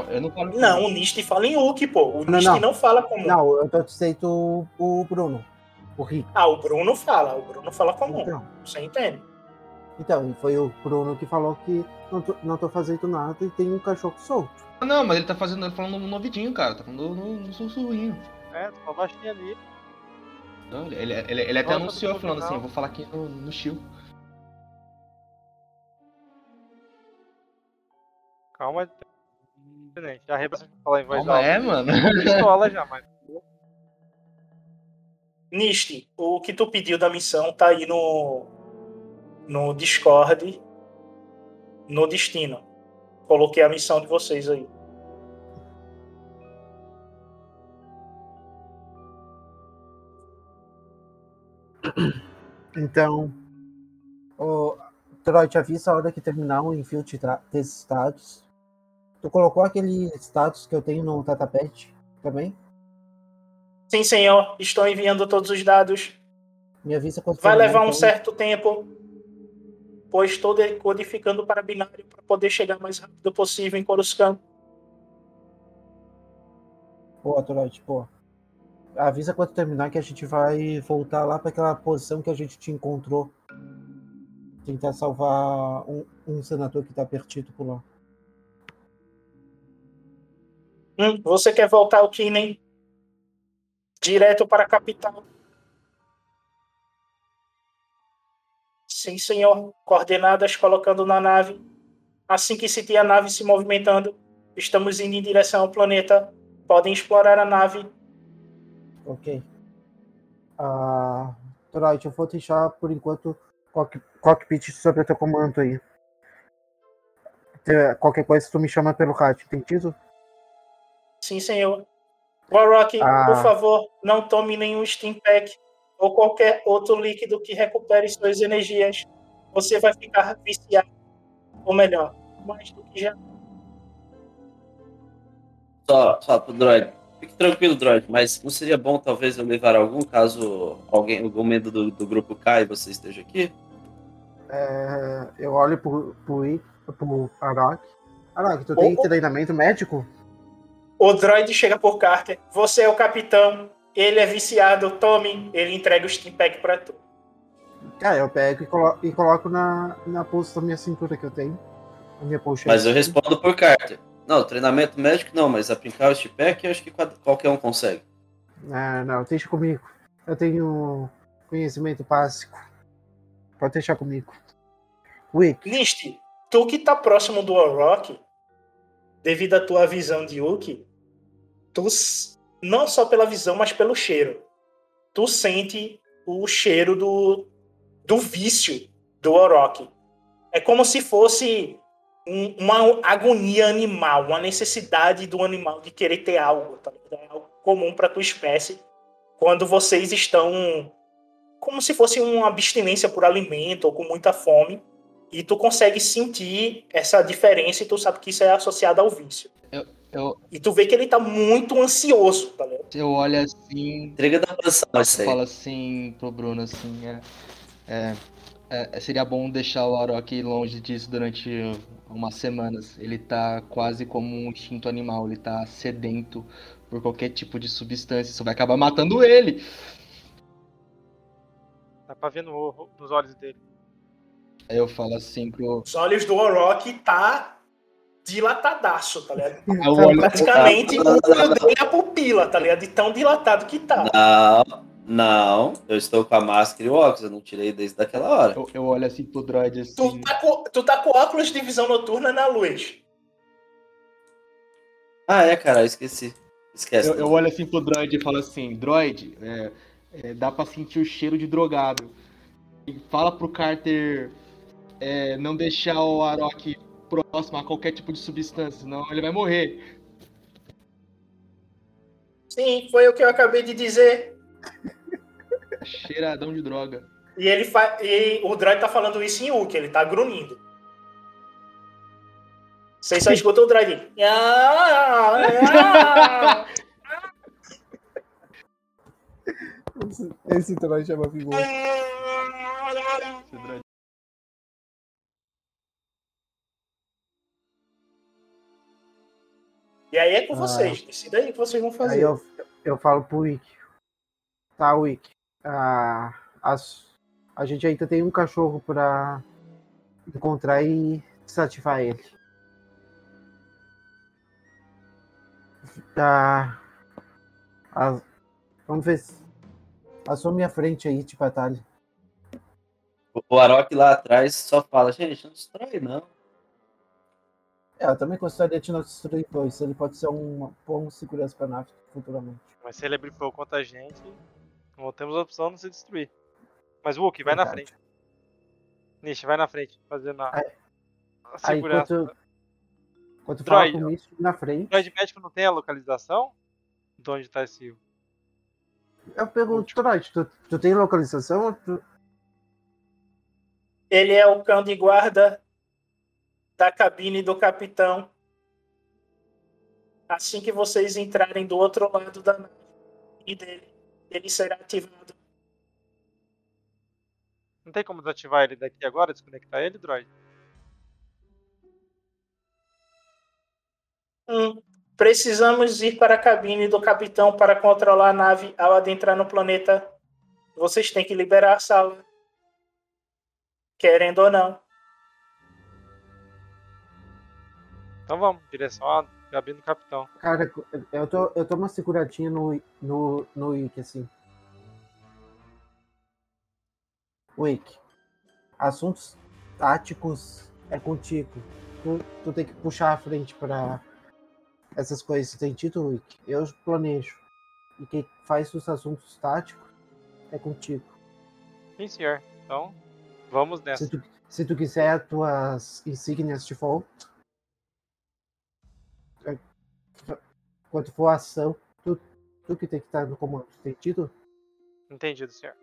[SPEAKER 3] Eu não falo.
[SPEAKER 1] Não, o Nist fala em Uki, pô. O
[SPEAKER 4] Não,
[SPEAKER 1] Nist
[SPEAKER 4] não.
[SPEAKER 1] não, fala comum.
[SPEAKER 4] Não, eu tô aceito o, o Bruno. O Rick.
[SPEAKER 1] Ah, o Bruno fala. O Bruno fala comum.
[SPEAKER 4] Então,
[SPEAKER 1] Você entende?
[SPEAKER 4] então, foi o Bruno que falou que não tô, não tô fazendo nada e tem um cachorro solto.
[SPEAKER 3] Não, mas ele tá fazendo, ele falando no ouvidinho, cara. Tá falando no, no sussurrinho.
[SPEAKER 5] É, tô falando baixinho ali.
[SPEAKER 3] Não, ele, ele, ele, ele até
[SPEAKER 5] Nossa,
[SPEAKER 3] anunciou
[SPEAKER 5] do
[SPEAKER 3] falando assim,
[SPEAKER 5] final.
[SPEAKER 3] eu vou falar aqui no, no chill.
[SPEAKER 5] Calma. Já arreba falar em voz
[SPEAKER 3] Calma,
[SPEAKER 5] alta.
[SPEAKER 3] é, mano.
[SPEAKER 5] Pistola já, mas.
[SPEAKER 1] Nist, o que tu pediu da missão tá aí no, no Discord, no destino. Coloquei a missão de vocês aí.
[SPEAKER 4] Então, o Troy te avisa a hora que terminar o envio de dados. Tu colocou aquele status que eu tenho no Datapad também?
[SPEAKER 1] Sim, senhor. Estou enviando todos os dados.
[SPEAKER 4] Me avisa quando
[SPEAKER 1] Vai levar um
[SPEAKER 4] então.
[SPEAKER 1] certo tempo, pois estou decodificando para binário para poder chegar mais rápido possível em Coruscant.
[SPEAKER 4] Boa, Troy, pô. Avisa quando terminar que a gente vai voltar lá para aquela posição que a gente te encontrou. Tentar salvar um, um senador que tá perdido por lá.
[SPEAKER 1] Hum, você quer voltar ao Kinen? Direto para a capital. Sim, senhor. Coordenadas colocando na nave. Assim que sentir a nave se movimentando, estamos indo em direção ao planeta. Podem explorar a nave.
[SPEAKER 4] Ok. Ah, Troy, eu vou deixar por enquanto cock- cockpit sobre o teu comando aí. Te- Qualquer coisa tu me chama pelo rádio, entendido?
[SPEAKER 1] Sim, senhor. Warrock,
[SPEAKER 4] Ah.
[SPEAKER 1] por favor, não tome nenhum Steam Pack ou qualquer outro líquido que recupere suas energias. Você vai ficar viciado. Ou melhor, mais do que já.
[SPEAKER 2] Só, só pro droid. Fique tranquilo, droid, mas não seria bom talvez eu levar algum caso alguém, algum membro do, do grupo caia e você esteja aqui?
[SPEAKER 4] É, eu olho pro, pro, I- pro Arak. Arak, tu tem
[SPEAKER 1] Opa.
[SPEAKER 4] treinamento médico?
[SPEAKER 1] O droid chega por Carter. Você é o capitão. Ele é viciado. Tome. Ele entrega o Steam Pack pra tu.
[SPEAKER 4] Ah, eu pego e, colo e coloco na, na pulsa da minha cintura que eu tenho. A minha pochete.
[SPEAKER 2] Mas eu respondo por Carter. Não, treinamento médico não, mas aplicar o Stipack eu acho que qualquer um consegue.
[SPEAKER 4] Ah, não, deixa comigo. Eu tenho conhecimento básico. Pode deixar comigo. Wick,
[SPEAKER 1] Nist, tu que tá próximo do Warrock, devido à tua visão de Yuki, tu, não só pela visão, mas pelo cheiro, tu sente o cheiro do, do vício do Warrock. É como se fosse um- uma agonia animal, uma necessidade do animal de querer ter algo, tá ligado? É algo comum para tua espécie quando vocês estão como se fosse uma abstinência por alimento ou com muita fome e tu consegue sentir essa diferença e tu sabe que isso é associado ao vício.
[SPEAKER 3] Eu,
[SPEAKER 1] E tu vê que ele tá muito ansioso, tá ligado?
[SPEAKER 3] eu olho assim,
[SPEAKER 2] Entrega da posição, isso aí.
[SPEAKER 3] falo assim pro Bruno, assim, é, é, é, seria bom deixar o Arok longe disso durante umas semanas. Ele tá quase como um instinto animal, ele tá sedento por qualquer tipo de substância, isso vai acabar matando ele.
[SPEAKER 5] pra ver no, nos olhos dele.
[SPEAKER 6] Aí eu falo assim pro.
[SPEAKER 1] Os olhos do Orochi tá dilatadaço, tá ligado?
[SPEAKER 6] Eu olho-
[SPEAKER 1] Praticamente a pupila, tá ligado? De tão dilatado que tá.
[SPEAKER 2] Não, não. Eu estou com a máscara e o óculos. Eu não tirei desde daquela hora.
[SPEAKER 6] Eu, eu olho assim pro droid assim.
[SPEAKER 1] Tu tá, com, tu tá com óculos de visão noturna na luz.
[SPEAKER 2] Ah, é, cara, eu esqueci. Esquece.
[SPEAKER 6] Eu, eu olho assim pro droid e falo assim, droid, é, é, dá pra sentir o cheiro de drogado. E fala pro Carter é, não deixar o Arok próximo a qualquer tipo de substância, senão ele vai morrer.
[SPEAKER 1] Sim, foi o que eu acabei de dizer.
[SPEAKER 6] Cheiradão de droga.
[SPEAKER 1] E ele fa... e o droid tá falando isso em Uki, ele tá grunhindo. Vocês só escutam o droid.
[SPEAKER 4] Esse, esse troll chama figura.
[SPEAKER 6] Esse droid.
[SPEAKER 1] E aí é com
[SPEAKER 4] Ah.
[SPEAKER 1] vocês. Decida aí o que vocês vão fazer.
[SPEAKER 4] Aí eu, eu falo pro Wick. Tá, Wick. A, as, a gente ainda tem um cachorro pra encontrar e desativar ele. Tá. a- vamos ver se. Passou minha frente aí de batalha.
[SPEAKER 2] O Arok lá atrás só fala, gente, não destrói, não.
[SPEAKER 4] É, eu também gostaria de não destruir dois. Ele pode ser um bom segurança pra nave futuramente.
[SPEAKER 5] Mas se ele abrir fogo contra a gente, não temos a opção de se destruir. Mas Wookie, vai na
[SPEAKER 4] Verdade.
[SPEAKER 5] frente. Nish, vai na frente, fazendo a,
[SPEAKER 4] Aí-
[SPEAKER 5] a
[SPEAKER 4] Aí
[SPEAKER 5] segurança.
[SPEAKER 4] enquanto fala com isso na frente,
[SPEAKER 5] O droid médico não tem a localização de onde tá esse.
[SPEAKER 4] eu pergunto, Droid, tu, tu tem localização? Tu...
[SPEAKER 1] Ele é o cão de guarda da cabine do capitão. Assim que vocês entrarem do outro lado da nave e dele, ele será ativado.
[SPEAKER 5] Não tem como desativar ele daqui agora, desconectar ele, droid?
[SPEAKER 1] Hum, precisamos ir para a cabine do capitão para controlar a nave ao adentrar no planeta. Vocês têm que liberar a sala. Querendo ou não.
[SPEAKER 5] Então vamos, direção à cabine do capitão.
[SPEAKER 4] Cara, eu tô, eu tô uma seguradinha no, no, no Wiki, assim. Wiki, assuntos táticos é contigo. Tu, tu tem que puxar a frente pra essas coisas. Tem título, Wiki? Eu planejo. E quem faz os assuntos táticos é contigo.
[SPEAKER 5] Sim, senhor. Então, vamos nessa.
[SPEAKER 4] Se tu, se tu quiser as tuas insígnias de volta, quando for ação, tu, tu que tem que estar no comando. Tem título?
[SPEAKER 5] Entendido, senhor.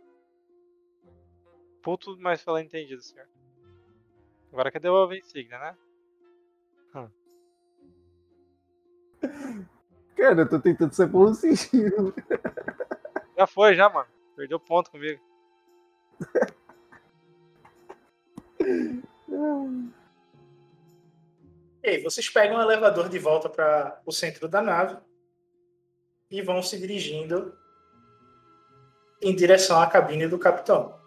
[SPEAKER 5] Puto, mas falei entendido, senhor. Agora que devolver a insígnia, né?
[SPEAKER 4] Cara, eu tô tentando ser bonzinho.
[SPEAKER 5] Já foi, já, mano. Perdeu ponto comigo.
[SPEAKER 1] E aí, vocês pegam o elevador de volta para o centro da nave e vão se dirigindo em direção à cabine do capitão.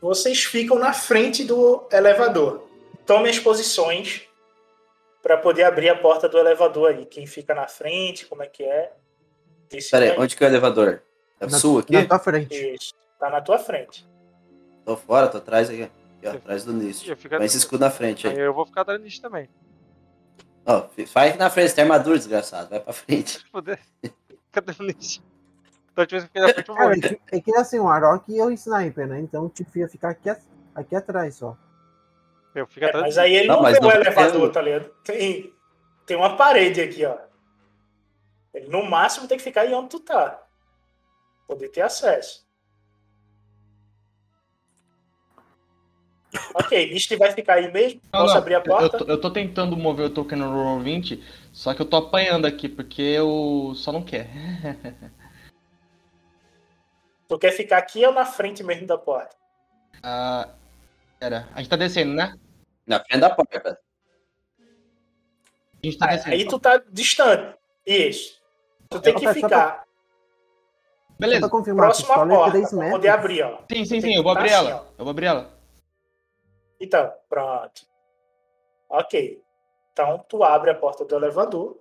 [SPEAKER 1] Vocês ficam na frente do elevador. Tomem as posições para poder abrir a porta do elevador aí. Quem fica na frente, como é que é? Decide
[SPEAKER 2] Pera aí,
[SPEAKER 1] aí.
[SPEAKER 2] onde que é o elevador? É o
[SPEAKER 4] Na-
[SPEAKER 2] sul aqui?
[SPEAKER 4] Na tua frente.
[SPEAKER 1] Isso. Tá na tua frente.
[SPEAKER 2] Tô fora, tô atrás aqui. aqui ó, atrás do
[SPEAKER 5] fico
[SPEAKER 2] Põe esse escudo na frente
[SPEAKER 5] Aí
[SPEAKER 2] aí.
[SPEAKER 5] eu vou ficar atrás disso também.
[SPEAKER 2] Ó, vai aqui na frente, tem armadura, desgraçado. Vai pra frente.
[SPEAKER 5] Foder. Cadê o vez que eu fiquei na frente, eu morri.
[SPEAKER 4] é que, é que assim, o Arok e eu sniper, né? Então, tipo, ia ficar aqui, aqui atrás só.
[SPEAKER 5] Eu fico
[SPEAKER 1] É,
[SPEAKER 5] atrás
[SPEAKER 1] mas
[SPEAKER 5] disso.
[SPEAKER 1] aí ele
[SPEAKER 2] Não,
[SPEAKER 1] não,
[SPEAKER 2] mas
[SPEAKER 1] tem um elevador,
[SPEAKER 2] tem-
[SPEAKER 1] tá ligado? Tem, tem uma parede aqui, ó. Ele no máximo tem que ficar em onde tu tá. Poder ter acesso. Ok, Misty vai ficar aí mesmo?
[SPEAKER 6] Não,
[SPEAKER 1] Posso
[SPEAKER 6] não,
[SPEAKER 1] abrir a porta?
[SPEAKER 6] Eu, tô, eu tô tentando mover o token no Roll 20, só que eu tô apanhando aqui, porque eu só não quer.
[SPEAKER 1] Tu quer ficar aqui ou na frente mesmo da porta?
[SPEAKER 6] Ah, pera, a gente tá descendo, né?
[SPEAKER 2] Na frente da porta.
[SPEAKER 6] A gente tá
[SPEAKER 1] Ah,
[SPEAKER 6] descendo.
[SPEAKER 1] aí tu tá distante. Isso. Tu tem que ficar
[SPEAKER 3] Beleza.
[SPEAKER 4] pra confirmar, a
[SPEAKER 1] próximo à
[SPEAKER 4] pistola é
[SPEAKER 1] porta
[SPEAKER 4] 3
[SPEAKER 1] pra
[SPEAKER 4] metros.
[SPEAKER 1] poder abrir, ó.
[SPEAKER 3] Sim, sim, sim,
[SPEAKER 1] que
[SPEAKER 3] eu vou
[SPEAKER 1] tá
[SPEAKER 3] abrir
[SPEAKER 1] assim,
[SPEAKER 3] ela.
[SPEAKER 1] ó.
[SPEAKER 3] Eu vou abrir ela.
[SPEAKER 1] Então, pronto. Ok. Então, tu abre a porta do elevador.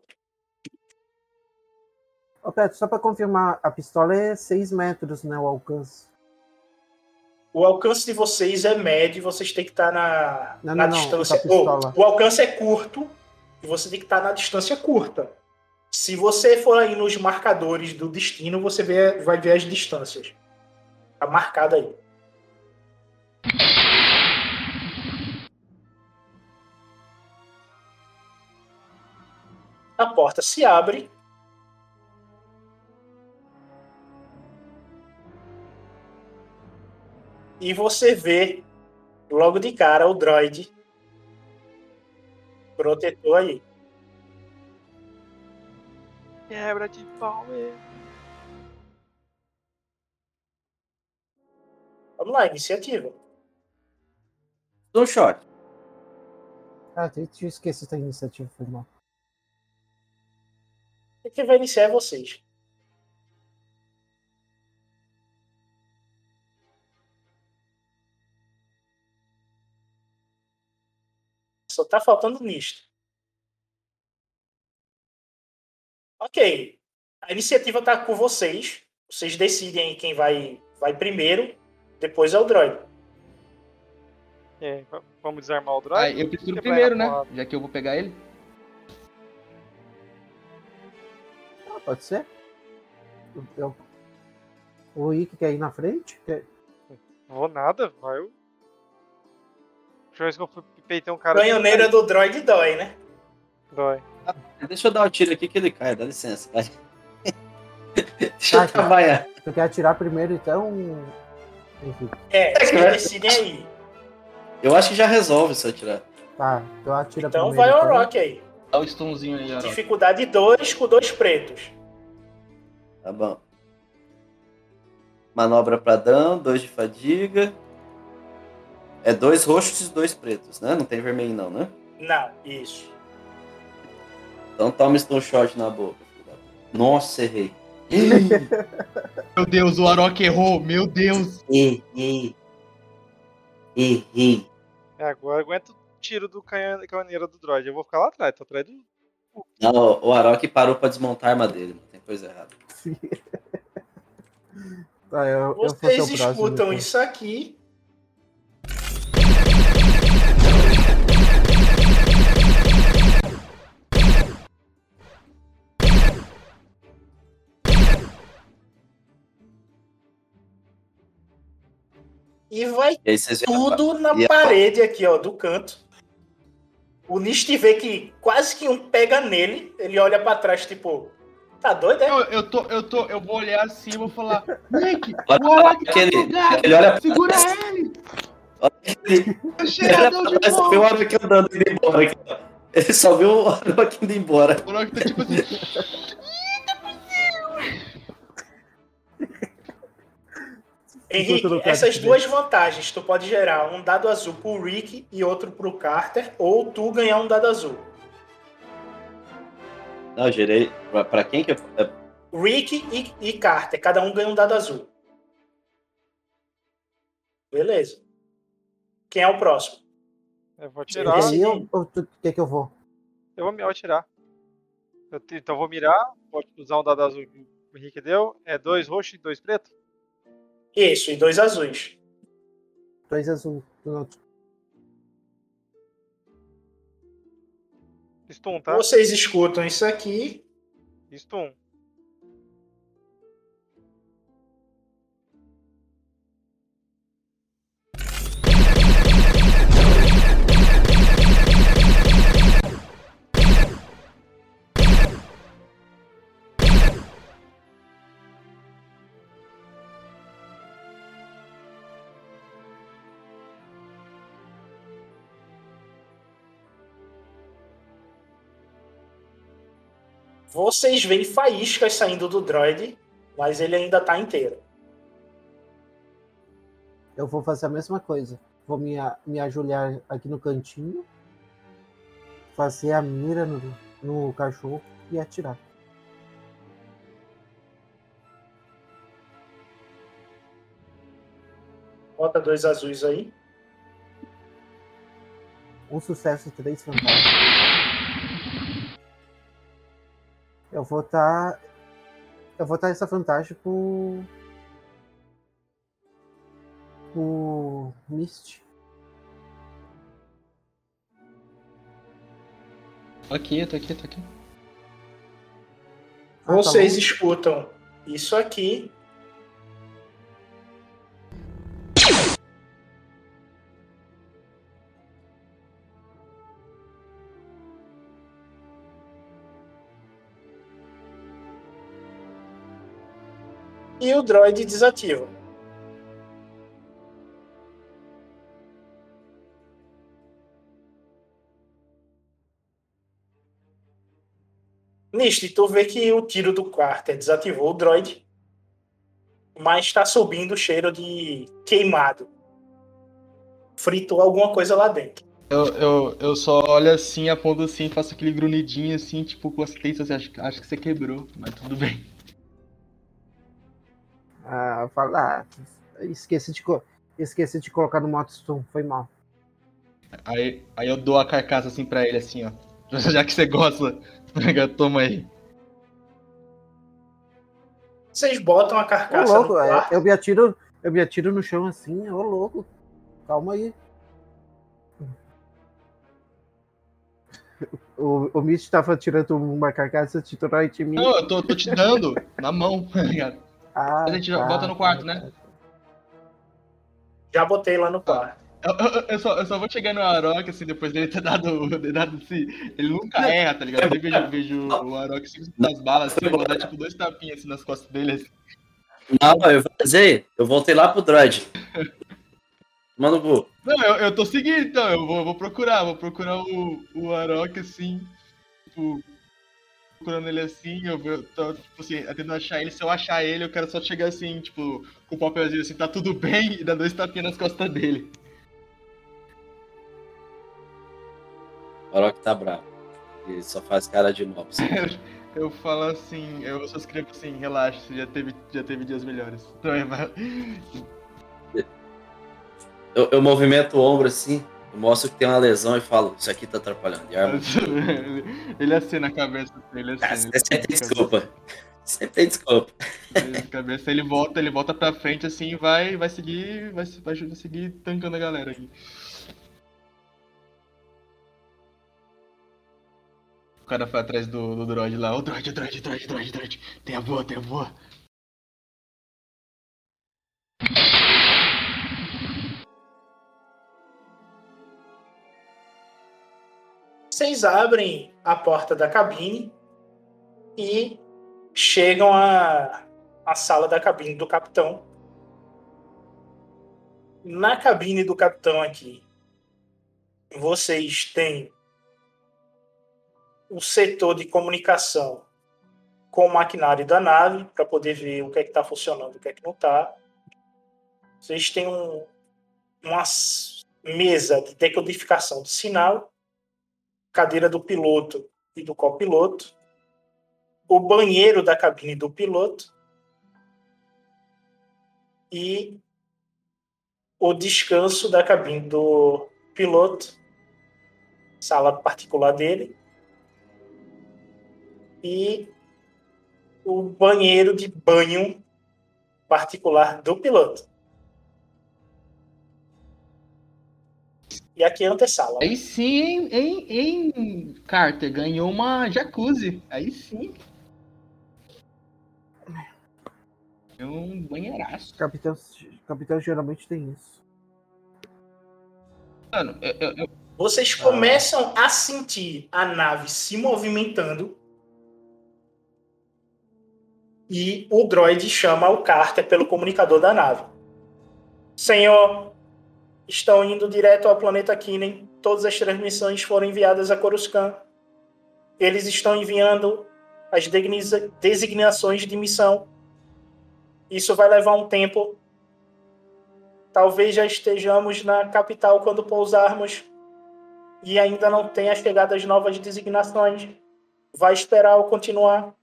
[SPEAKER 4] Ô, Petro, só pra confirmar, a pistola é 6 metros, né? O alcance.
[SPEAKER 1] O alcance de vocês é médio, vocês têm que estar na,
[SPEAKER 4] Não,
[SPEAKER 1] na
[SPEAKER 4] não, não,
[SPEAKER 1] distância.
[SPEAKER 4] pistola.
[SPEAKER 1] Ou, o alcance é curto e você tem que estar na distância curta. Se você for aí nos marcadores do destino, você vê, vai ver as distâncias. Tá marcada aí. A porta se abre. E você vê logo de cara o droid protetor aí.
[SPEAKER 5] Quebra de pau, é.
[SPEAKER 1] Vamos lá, iniciativa.
[SPEAKER 2] Um shot.
[SPEAKER 4] Ah, eu tinha esquecido da iniciativa, foi mal.
[SPEAKER 1] E quem vai iniciar é vocês. Só tá faltando nisto. Ok. A iniciativa tá com vocês. Vocês decidem aí quem vai, vai primeiro. Depois é o droid.
[SPEAKER 5] Va- vamos desarmar o droid?
[SPEAKER 3] Ah, eu
[SPEAKER 5] vai
[SPEAKER 3] primeiro, né? Já que eu vou pegar ele.
[SPEAKER 4] Pode ser? Eu... O Ick quer ir na frente? Quer-
[SPEAKER 5] Vou nada, vai. eu- Deixa eu ver se eu fui peitei um cara.
[SPEAKER 1] Canhoneira do droid dói, né?
[SPEAKER 5] Dói.
[SPEAKER 2] Deixa eu dar um tiro aqui que ele cai, dá licença. Vai. Deixa
[SPEAKER 4] Ah,
[SPEAKER 2] eu trabalhar.
[SPEAKER 4] Tu quer atirar primeiro, então? Henrique.
[SPEAKER 1] É, vocês decidem aí.
[SPEAKER 2] Eu acho que já resolve se eu tirar.
[SPEAKER 4] Tá, então atira
[SPEAKER 1] Então
[SPEAKER 4] primeiro.
[SPEAKER 1] vai o
[SPEAKER 4] então.
[SPEAKER 1] Rock aí.
[SPEAKER 3] Dá o stunzinho aí, Aaron.
[SPEAKER 1] Dificuldade 2 com dois pretos.
[SPEAKER 2] Tá bom. Manobra pra Dan, dois de fadiga. É dois roxos e dois pretos, né? Não tem vermelho não, né?
[SPEAKER 1] Não, isso.
[SPEAKER 2] Então toma stone shot na boca. Nossa, errei.
[SPEAKER 3] Meu Deus, o Arok errou. Meu Deus.
[SPEAKER 2] Errei. Errei.
[SPEAKER 5] É, agora aguenta o tiro do canhão- canhoneira do droid. Eu vou ficar lá atrás, tô atrás do.
[SPEAKER 2] Não, o Arok parou pra desmontar a arma dele. Tem coisa errada.
[SPEAKER 4] Tá, eu, eu
[SPEAKER 1] Vocês
[SPEAKER 4] próximo,
[SPEAKER 1] escutam isso aqui. E vai
[SPEAKER 2] E a
[SPEAKER 1] tudo na
[SPEAKER 2] e a-
[SPEAKER 1] parede aqui, ó, do canto. O Nist vê que quase que um pega nele, ele olha pra trás, tipo, tá doido, é?
[SPEAKER 3] Eu, eu tô, eu tô, eu vou olhar assim e vou falar, Nick,
[SPEAKER 2] Olha
[SPEAKER 3] o tá bugado.
[SPEAKER 2] ele olha pra
[SPEAKER 3] Segura
[SPEAKER 2] trás.
[SPEAKER 3] ele.
[SPEAKER 2] Olha ele- ele pra só vê o. Arok andando indo embora. Ele só viu o Arok indo embora.
[SPEAKER 3] O Arok tá tipo assim.
[SPEAKER 1] Henrique, essas duas vantagens, tu pode gerar um dado azul pro Rick e outro pro Carter, ou tu ganhar um dado azul.
[SPEAKER 2] Não, eu gerei. Pra, quem que eu. é,
[SPEAKER 1] Rick e, e Carter, cada um ganha um dado azul. Beleza. Quem é o próximo?
[SPEAKER 5] Eu vou
[SPEAKER 4] eu, ou tu quer que eu vou?
[SPEAKER 5] Eu vou me atirar. Eu te- então eu vou mirar, pode usar o dado azul que o Henrique deu. É dois roxos e dois pretos?
[SPEAKER 1] Isso, e dois azuis.
[SPEAKER 4] Dois azul.
[SPEAKER 5] Stun, tá?
[SPEAKER 1] Vocês escutam isso aqui.
[SPEAKER 5] Stun.
[SPEAKER 1] Vocês veem faíscas saindo do droid, mas ele ainda tá inteiro.
[SPEAKER 4] Eu vou fazer a mesma coisa. Vou me, me aqui no cantinho, fazer a mira no, no cachorro e atirar.
[SPEAKER 1] Bota dois azuis aí.
[SPEAKER 4] Um sucesso e três fantásticos. Eu vou estar. Eu vou dar essa vantagem pro. pro Mist.
[SPEAKER 3] Tô aqui, tô aqui, tô aqui.
[SPEAKER 4] Ah, tá
[SPEAKER 1] Vocês
[SPEAKER 4] bom.
[SPEAKER 1] escutam isso aqui. E o droid desativa. Nisto, tu vê que o tiro do Carter desativou o droid, mas está subindo o cheiro de queimado. Fritou alguma coisa lá dentro.
[SPEAKER 3] Eu, eu, eu só olho assim, aponto assim, faço aquele grunidinho assim, tipo, com as teitas, acho, acho que você quebrou, mas tudo bem.
[SPEAKER 4] Ah, falar. esqueci de, esqueci de colocar no modo stun, foi mal.
[SPEAKER 3] Aí, aí eu dou a carcaça assim pra ele, assim, ó. Já que você gosta, toma aí.
[SPEAKER 1] Vocês botam a
[SPEAKER 4] Ô,
[SPEAKER 1] carcaça
[SPEAKER 4] louco,
[SPEAKER 1] no
[SPEAKER 4] é, eu me atiro, eu me atiro no chão assim, ô louco. Calma aí. O, o Mitch tava tirando uma carcaça de droid em mim.
[SPEAKER 3] Não, eu tô, tô te dando na mão, tá ligado?
[SPEAKER 4] Ah,
[SPEAKER 3] Mas a gente
[SPEAKER 4] tá,
[SPEAKER 3] bota no quarto, né?
[SPEAKER 1] Já botei lá no quarto.
[SPEAKER 3] Eu, eu- eu só, eu só vou chegar no Arok, assim, depois dele ter dado, ter dado assim. Ele nunca erra, tá ligado? Eu vejo, vejo o Arok assim, das balas, assim, eu vou dar tipo dois tapinhas assim nas costas dele, assim.
[SPEAKER 2] Não, eu vou fazer. Eu voltei lá pro droid. Mano, Bu.
[SPEAKER 3] Não, eu, eu tô seguindo, então, eu vou, vou procurar, vou procurar o, o Arok, assim, tipo, procurando ele assim, eu, tô, tipo assim, tentando achar ele, se eu achar ele, eu quero só chegar assim, tipo, com o papelzinho assim, tá tudo bem, e dar dois tapinhas nas costas dele.
[SPEAKER 2] Orochi tá bravo. Ele só faz cara de mob.
[SPEAKER 3] Eu falo assim, eu só escrevo assim, relaxa, você já teve, já teve dias melhores. Então, é,
[SPEAKER 2] Eu, eu movimento o ombro assim, eu mostro que tem uma lesão e falo, isso aqui tá atrapalhando. E arma.
[SPEAKER 3] ele acena a cabeça dele,
[SPEAKER 2] Ah,
[SPEAKER 3] assim.
[SPEAKER 2] Você sempre tem desculpa. Sempre tem desculpa.
[SPEAKER 3] Ele, cabeça, ele volta, ele volta pra frente assim e vai, vai seguir, vai, vai, vai seguir tancando a galera aqui. O cara foi atrás do, do droid lá. Ô droid, droid, droid, droid, droid. Tem a boa, tem a boa.
[SPEAKER 1] Vocês abrem a porta da cabine e chegam à, à sala da cabine do capitão. Na cabine do capitão aqui, vocês têm o setor de comunicação com o maquinário da nave para poder ver o que é que está funcionando, o que é que não está. Vocês têm um, uma mesa de decodificação de sinal cadeira do piloto e do copiloto, o banheiro da cabine do piloto e o descanso da cabine do piloto, sala particular dele, e o banheiro de banho particular do piloto. E aqui é a antessala.
[SPEAKER 3] Aí sim, hein, hein, hein, Carter, ganhou uma jacuzzi. Aí sim. É um banheiraço.
[SPEAKER 4] Capitão, capitão geralmente tem isso.
[SPEAKER 3] Mano, eu, eu- eu-
[SPEAKER 1] Vocês começam a sentir a nave se movimentando e o droid chama o Carter pelo comunicador da nave. Senhor, estão indo direto ao planeta Kinen. Todas as transmissões foram enviadas a Coruscant. Eles estão enviando as designações de missão. Isso vai levar um tempo. Talvez já estejamos na capital quando pousarmos e ainda não tem a chegada das novas designações. Vai esperar ou continuar?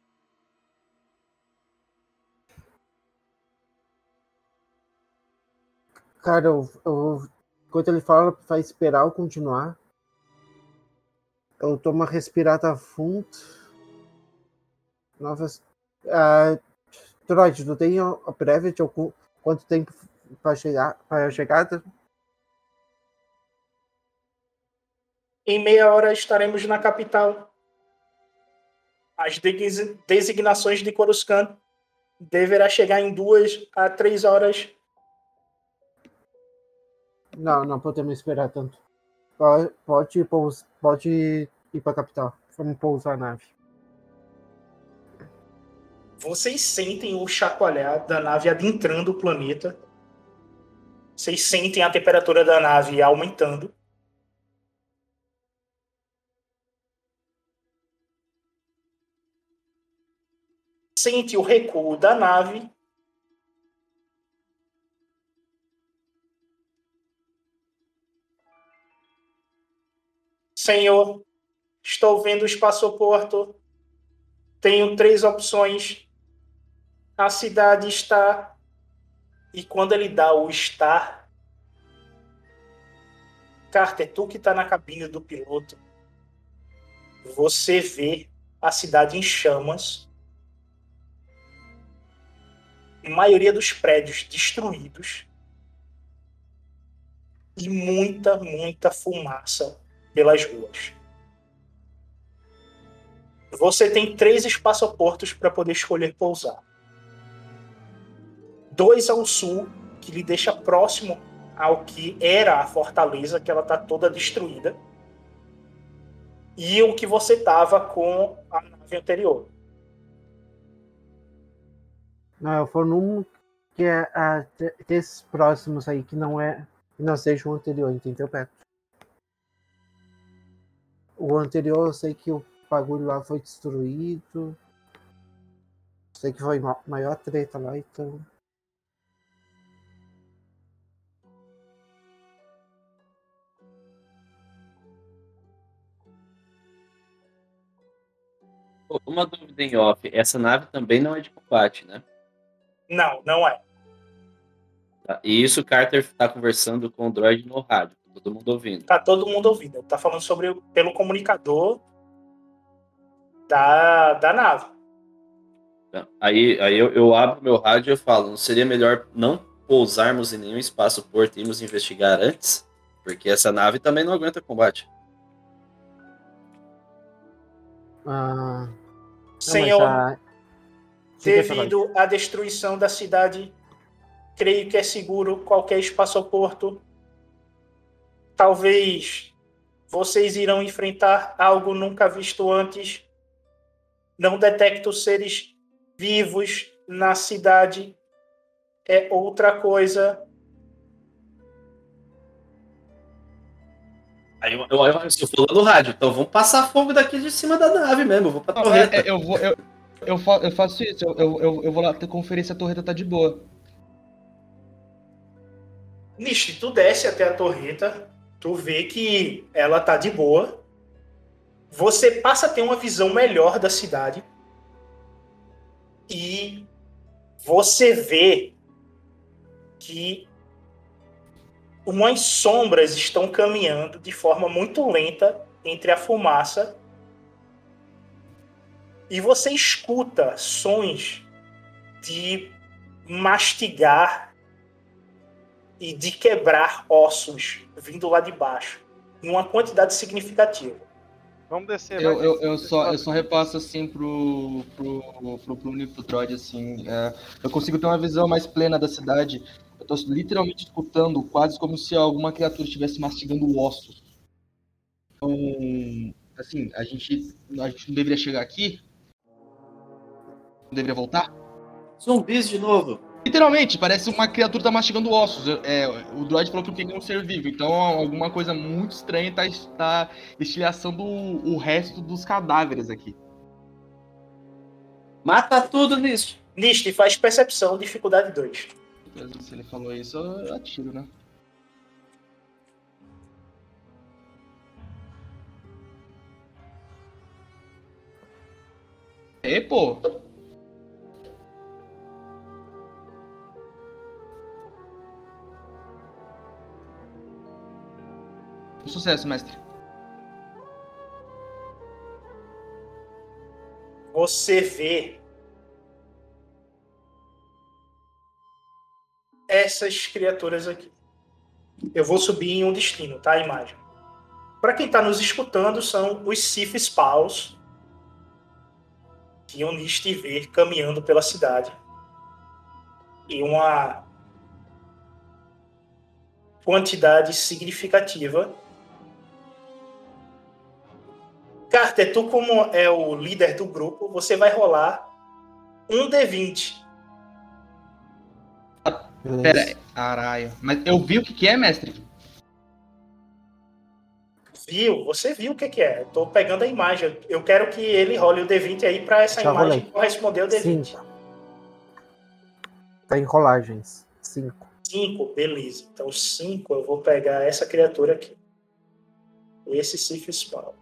[SPEAKER 4] Cara, eu, eu- enquanto ele fala, vai esperar eu continuar. Eu tomo uma respirada fundo. Novas. Ah, Troid, tu tem a prévia de algum- quanto tempo para chegar para a chegada?
[SPEAKER 1] Em meia hora estaremos na capital. As desi- designações de Coruscant deverá chegar em duas a três horas.
[SPEAKER 4] Não, não podemos esperar tanto. Pode, pode, pous- pode ir para a capital. Vamos pousar a nave.
[SPEAKER 1] Vocês sentem o chacoalhar da nave adentrando o planeta. Vocês sentem a temperatura da nave aumentando. Sente o recuo da nave. Senhor, estou vendo o espaçoporto. Tenho três opções. A cidade está. E quando ele dá o estar. Carter, tu que está na cabine do piloto. Você vê a cidade em chamas. A maioria dos prédios destruídos. E muita, muita fumaça pelas ruas. Você tem três espaçoportos para poder escolher pousar. Dois ao sul, que lhe deixa próximo ao que era a fortaleza, que ela está toda destruída. E o que você estava com a nave anterior.
[SPEAKER 4] Não, eu vou num que é de- desses próximos aí, que não é. Que não seja o anterior, entendeu, Beto? O anterior eu sei que o bagulho lá foi destruído. Sei que foi ma- maior treta lá, então.
[SPEAKER 2] Uma dúvida em off. Essa nave também não é de combate, né?
[SPEAKER 1] Não, não é.
[SPEAKER 2] Tá? E isso o Carter tá conversando com o droid no rádio, todo mundo ouvindo.
[SPEAKER 1] Tá todo mundo ouvindo. Ele tá falando sobre pelo comunicador da, da nave.
[SPEAKER 2] Aí, aí eu, eu abro meu rádio e eu falo, não seria melhor não pousarmos em nenhum espaço porto e irmos investigar antes? Porque essa nave também não aguenta combate.
[SPEAKER 4] Ah,
[SPEAKER 1] Senhor,
[SPEAKER 4] a-
[SPEAKER 1] devido à destruição da cidade, creio que é seguro qualquer espaçoporto. Talvez vocês irão enfrentar algo nunca visto antes. Não detecto seres vivos na cidade. É outra coisa.
[SPEAKER 2] Aí eu, eu, eu, eu falando no rádio, então vamos passar fogo daqui de cima da nave mesmo, eu vou pra
[SPEAKER 3] Não,
[SPEAKER 2] torreta.
[SPEAKER 3] é, é, eu, vou, eu, eu, fa- eu faço isso, eu, eu, eu- eu vou lá ter conferir se a torreta tá de boa.
[SPEAKER 1] Nish, tu desce até a torreta, tu vê que ela tá de boa. Você passa a ter uma visão melhor da cidade. E você vê que umas sombras estão caminhando de forma muito lenta entre a fumaça. E você escuta sons de mastigar e de quebrar ossos vindo lá de baixo, em uma quantidade significativa.
[SPEAKER 5] Vamos descer,
[SPEAKER 3] Eu, eu, eu, só, eu só repasso assim pro, pro, pro, pro Nick pro Droid, assim. é, eu consigo ter uma visão mais plena da cidade. Eu tô literalmente escutando, quase como se alguma criatura estivesse mastigando ossos. Então, assim, a gente, a gente não deveria chegar aqui? Não deveria voltar?
[SPEAKER 2] Zumbis de novo.
[SPEAKER 3] Literalmente, parece uma criatura tá mastigando ossos. É, o droid falou que tem um ser vivo, então alguma coisa muito estranha tá, tá estilhaçando o, o resto dos cadáveres aqui.
[SPEAKER 2] Mata tudo nisso.
[SPEAKER 1] Nist faz percepção, dificuldade 2.
[SPEAKER 3] Se ele falou isso, eu atiro, né? E pô, Sucesso, mestre.
[SPEAKER 1] Você vê essas criaturas aqui. Eu vou subir em um destino, tá? A imagem. Para quem está nos escutando, são os Sif Spaws que Oniste vê caminhando pela cidade. E uma quantidade significativa. Carter, tu como é o líder do grupo, você vai rolar um D20.
[SPEAKER 3] Pera aí. Caralho. Mas eu vi o que, que é, mestre?
[SPEAKER 1] Viu? Você viu o que, que é. Eu tô pegando a imagem. Eu quero que ele role o D20 aí para essa
[SPEAKER 4] Já
[SPEAKER 1] imagem
[SPEAKER 4] rolei.
[SPEAKER 1] corresponder ao D20.
[SPEAKER 4] Cinco. Tá em rolagens. Cinco.
[SPEAKER 1] 5, beleza. Então 5 eu vou pegar essa criatura aqui. Esse Sif Spawn.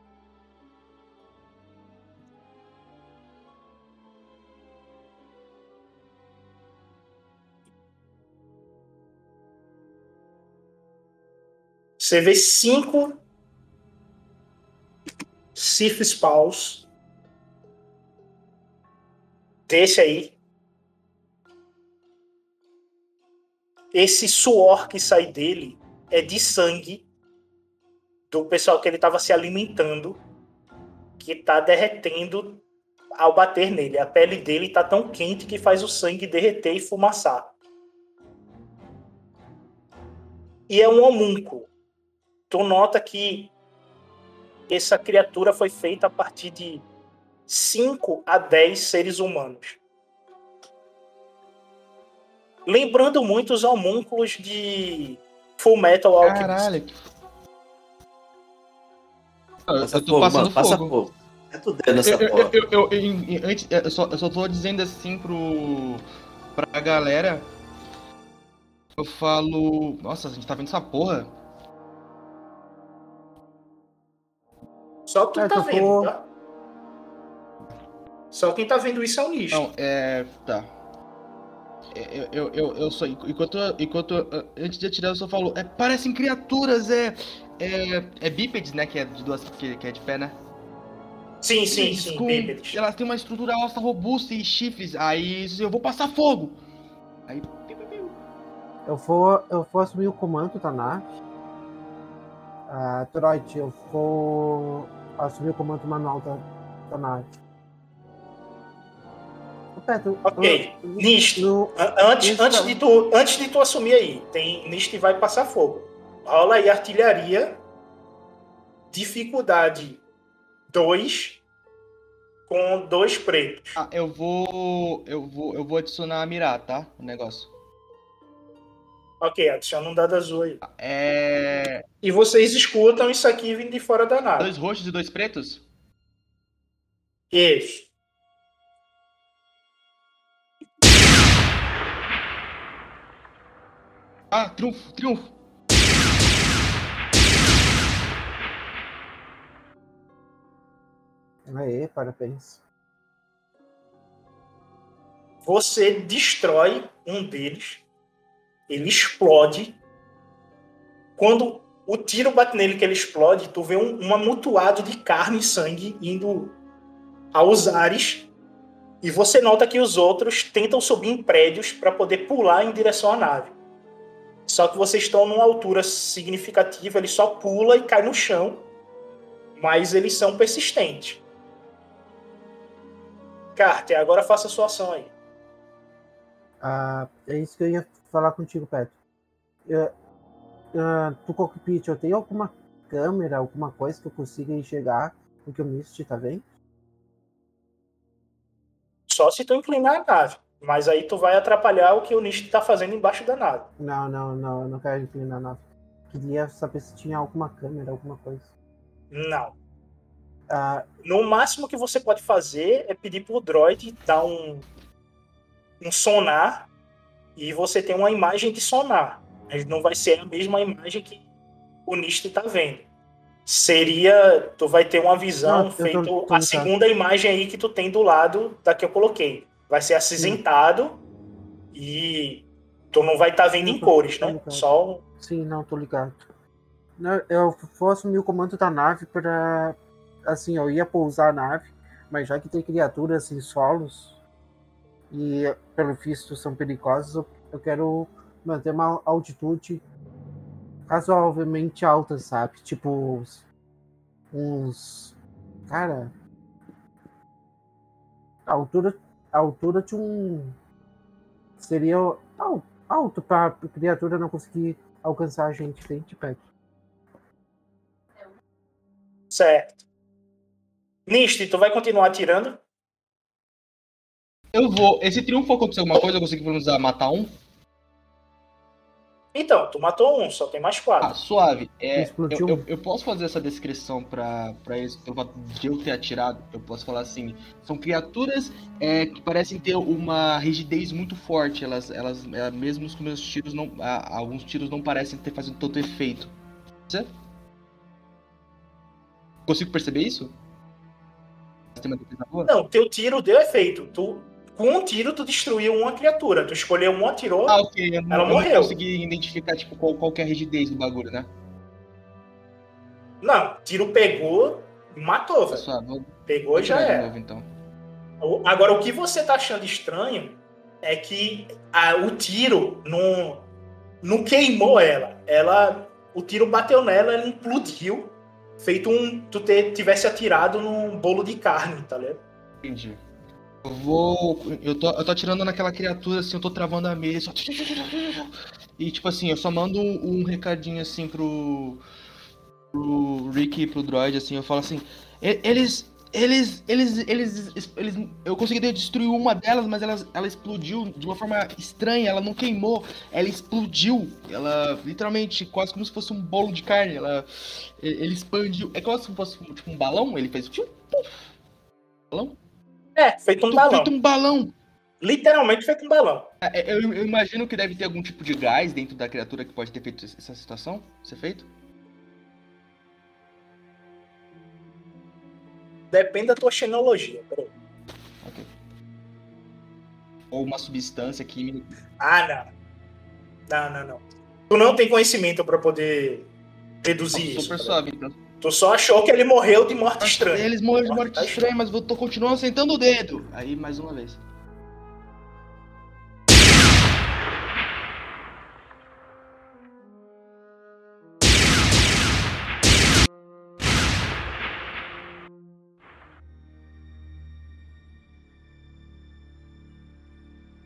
[SPEAKER 1] Você vê cinco Sif Spawns desse aí esse suor que sai dele é de sangue do pessoal que ele estava se alimentando, que está derretendo ao bater nele. A pele dele está tão quente que faz o sangue derreter e fumaçar. E é um homúnculo. Tu nota que essa criatura foi feita a partir de 5 a 10 seres humanos lembrando muito os homúnculos de Full Metal Alchemist.
[SPEAKER 3] Caralho. Eu,
[SPEAKER 2] Passa
[SPEAKER 3] eu tô
[SPEAKER 2] fogo,
[SPEAKER 3] passando
[SPEAKER 2] mano, passa
[SPEAKER 3] fogo.
[SPEAKER 2] fogo. É tudo
[SPEAKER 3] Eu, eu,
[SPEAKER 2] porra.
[SPEAKER 3] eu, eu, eu- em- em- antes- eu só, eu só tô dizendo assim pro. pra galera. Eu falo. Nossa, a gente tá vendo essa porra.
[SPEAKER 1] Só tu
[SPEAKER 4] É,
[SPEAKER 1] tá
[SPEAKER 4] tu
[SPEAKER 1] vendo,
[SPEAKER 4] for-
[SPEAKER 1] tá? Só quem tá vendo isso é o nicho.
[SPEAKER 3] Não, é. Tá. Eu, eu, eu, eu só. Enquanto. enquanto antes de atirar, eu só falo. É, parecem criaturas, é. É, é bípedes, né? Que é de duas. Que, que é de pé, né?
[SPEAKER 1] sim, sim,
[SPEAKER 3] Bípedes
[SPEAKER 1] sim,
[SPEAKER 3] com-
[SPEAKER 1] bípedes.
[SPEAKER 3] Elas têm uma estrutura óssea robusta e chifres. Aí eu vou passar fogo. Aí.
[SPEAKER 4] Eu vou, eu vou assumir o comando da nave. Ah, Troit, eu vou assumir o comando manual da, da nave. Petro,
[SPEAKER 1] Ok,
[SPEAKER 4] eu-
[SPEAKER 1] Nist,
[SPEAKER 4] no-
[SPEAKER 1] antes, antes, de tu, antes de tu assumir aí, tem Nist vai passar fogo. Rola aí artilharia. Dificuldade 2 com dois pretos.
[SPEAKER 3] Ah, eu vou. Eu vou. Eu vou adicionar a mirar, tá? O negócio.
[SPEAKER 1] Ok, adiciona um dado azul aí.
[SPEAKER 3] É.
[SPEAKER 1] E vocês escutam isso aqui vindo de fora da nave.
[SPEAKER 3] Dois roxos e dois pretos?
[SPEAKER 1] Isso.
[SPEAKER 3] Ah, triunfo, triunfo.
[SPEAKER 4] Aê, parabéns.
[SPEAKER 1] Você destrói um deles, ele explode. Quando o tiro bate nele que ele explode, tu vê um, um amontoado de carne e sangue indo aos ares. E você nota que os outros tentam subir em prédios para poder pular em direção à nave. Só que vocês estão numa altura significativa, ele só pula e cai no chão. Mas eles são persistentes. Carter, agora faça a sua ação aí.
[SPEAKER 4] Ah, é isso que eu ia falar contigo, Petro. Eu, ah, do cockpit, eu tenho alguma câmera, alguma coisa que eu consiga enxergar o que o Misty tá vendo?
[SPEAKER 1] Só se tu inclinar a nave. Mas aí tu vai atrapalhar o que o Nist tá fazendo embaixo da nave.
[SPEAKER 4] Não, não, não, eu não quero inclinar nada. Queria saber se tinha alguma câmera, alguma coisa.
[SPEAKER 1] Não.
[SPEAKER 4] Ah,
[SPEAKER 1] No máximo que você pode fazer é pedir pro droid dar um, um sonar e você tem uma imagem de sonar. Mas não vai ser a mesma imagem que o Nist tá vendo. Seria. Tu vai ter uma visão
[SPEAKER 4] Não, eu tô-
[SPEAKER 1] feito
[SPEAKER 4] tô
[SPEAKER 1] a segunda imagem aí que tu tem do lado da que eu coloquei. Vai ser acinzentado e tu não vai estar vendo em cores, né?
[SPEAKER 4] ligado.
[SPEAKER 1] Só
[SPEAKER 4] sim, não, tô ligado. Eu vou assumir o comando da nave pra. Assim, eu ia pousar a nave, mas já que tem criaturas em solos e pelo visto são perigosas, eu, quero manter uma altitude razoavelmente alta, sabe? Tipo uns-. Cara. A altura, a altura de um. Seria al- alto pra criatura não conseguir alcançar a gente bem de perto.
[SPEAKER 1] Certo. Niste, tu vai continuar atirando?
[SPEAKER 3] Eu vou. Esse triunfo aconteceu alguma coisa? Eu consegui pelo menos ah, matar um?
[SPEAKER 1] Então, tu matou um, só tem mais
[SPEAKER 3] Ah,
[SPEAKER 1] quatro.
[SPEAKER 3] suave. É,
[SPEAKER 4] Explodiu.
[SPEAKER 3] eu, eu, eu posso fazer essa descrição pra, pra eles, pelo fato de eu ter atirado. Eu posso falar assim: são criaturas é, que parecem ter uma rigidez muito forte. Elas, elas, é, mesmo os meus tiros não. ah, alguns tiros não parecem ter fazendo tanto efeito. Você? Consigo perceber isso? Você tem uma defesa boa?
[SPEAKER 1] Não, teu tiro deu efeito. Tu, com um tiro, tu destruiu uma criatura. Tu escolheu um, atirou.
[SPEAKER 3] Ah, ok. Eu não,
[SPEAKER 1] Ela
[SPEAKER 3] eu não
[SPEAKER 1] morreu.
[SPEAKER 3] consegui identificar tipo, qual, qual que é a rigidez do bagulho, né?
[SPEAKER 1] Não, tiro pegou matou, velho.
[SPEAKER 3] Pessoal, vou,
[SPEAKER 1] Pegou
[SPEAKER 3] vou
[SPEAKER 1] e já é.
[SPEAKER 3] novo então.
[SPEAKER 1] Agora, o que você tá achando estranho é que a- o tiro não, não queimou ela. Ela. O tiro bateu nela, ela implodiu. Feito um. Tu te- tivesse atirado num bolo de carne, tá ligado?
[SPEAKER 3] Entendi. Eu vou. Eu tô, eu tô atirando naquela criatura assim, eu tô travando a mesa. só- E tipo assim, eu só mando um, um recadinho assim pro. pro Rick e pro Droid, assim, eu falo assim. "E- Eles. Eles. Eles. Eles. eles eu consegui destruir uma delas, mas ela, ela explodiu de uma forma estranha, ela não queimou, ela explodiu. Ela literalmente, quase como se fosse um bolo de carne. Ela. Ele expandiu. É quase como se fosse tipo um balão, ele fez. puf. Balão?
[SPEAKER 1] É, feito um balão.
[SPEAKER 3] feito um balão.
[SPEAKER 1] Literalmente feito um balão.
[SPEAKER 3] É, Eu, eu imagino que deve ter algum tipo de gás dentro da criatura que pode ter feito essa situação, ser feito.
[SPEAKER 1] Depende da tua xenologia. Peraí.
[SPEAKER 3] Ok. Ou uma substância química.
[SPEAKER 1] Ah, não. Não, não, não. Tu não tem conhecimento pra poder deduzir isso.
[SPEAKER 3] Super
[SPEAKER 1] tá
[SPEAKER 3] suave, então.
[SPEAKER 1] Tu só achou que ele morreu de morte estranha.
[SPEAKER 3] Eles morreram de morte
[SPEAKER 1] Tá
[SPEAKER 3] estranha, mas eu tô continuando sentando o dedo. Aí, mais uma vez.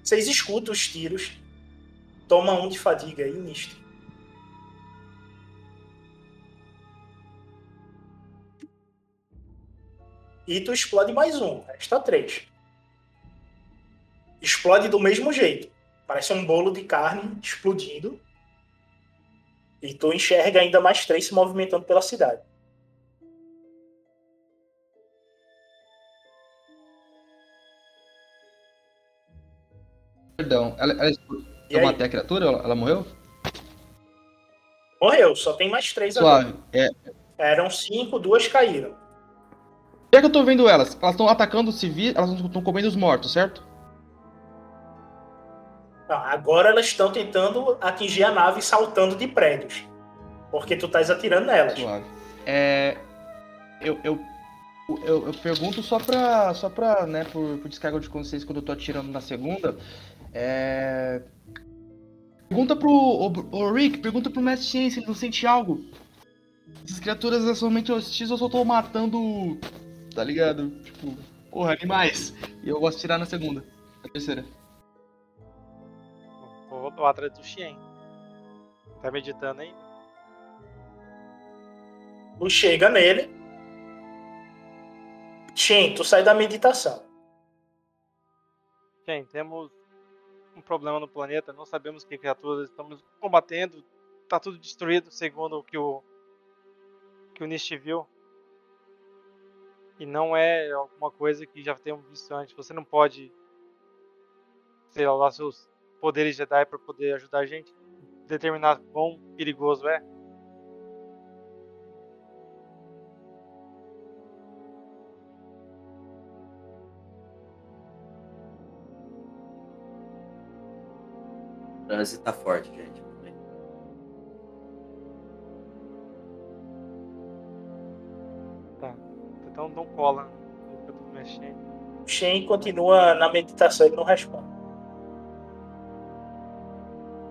[SPEAKER 1] Vocês escutam os tiros. Toma um de fadiga aí, nisto. E tu explode mais um. Resta três. Explode do mesmo jeito. Parece um bolo de carne explodindo. E tu enxerga ainda mais três se movimentando pela cidade.
[SPEAKER 3] Perdão, ela, ela, eu matei a criatura? Ela, ela morreu?
[SPEAKER 1] Morreu, só tem mais três agora.
[SPEAKER 3] É,
[SPEAKER 1] Eram cinco, duas caíram.
[SPEAKER 3] Já que eu tô vendo elas, elas estão atacando os civis, elas estão comendo os mortos, certo?
[SPEAKER 1] Não, agora elas estão tentando atingir a nave saltando de prédios. Porque tu estás atirando nelas.
[SPEAKER 3] Suave. É. Eu, eu, eu, eu pergunto só pra. Só pra, né, por, por descarga de consciência quando eu tô atirando na segunda. É. Pergunta pro. Ô, ô, Rick, pergunta pro Mestre se ele não sente algo. Essas criaturas são somente hostis, eu só tô matando. Tá ligado? Tipo, porra, animais. E eu vou atirar na segunda. Na terceira.
[SPEAKER 5] Vou vou atrás do Xien. Tá meditando aí?
[SPEAKER 1] Tu chega nele. Shen, tu sai da meditação.
[SPEAKER 5] Xien, temos um problema no planeta, não sabemos que criaturas estamos combatendo. Tá tudo destruído, segundo o que o que o Nish viu. E não é alguma coisa que já temos visto antes. Você não pode sei lá, usar seus poderes Jedi para poder ajudar a gente determinar quão perigoso é.
[SPEAKER 2] O trânsito tá forte, gente.
[SPEAKER 5] Então não cola no canto do mexer.
[SPEAKER 1] O Shen continua na meditação e não responde.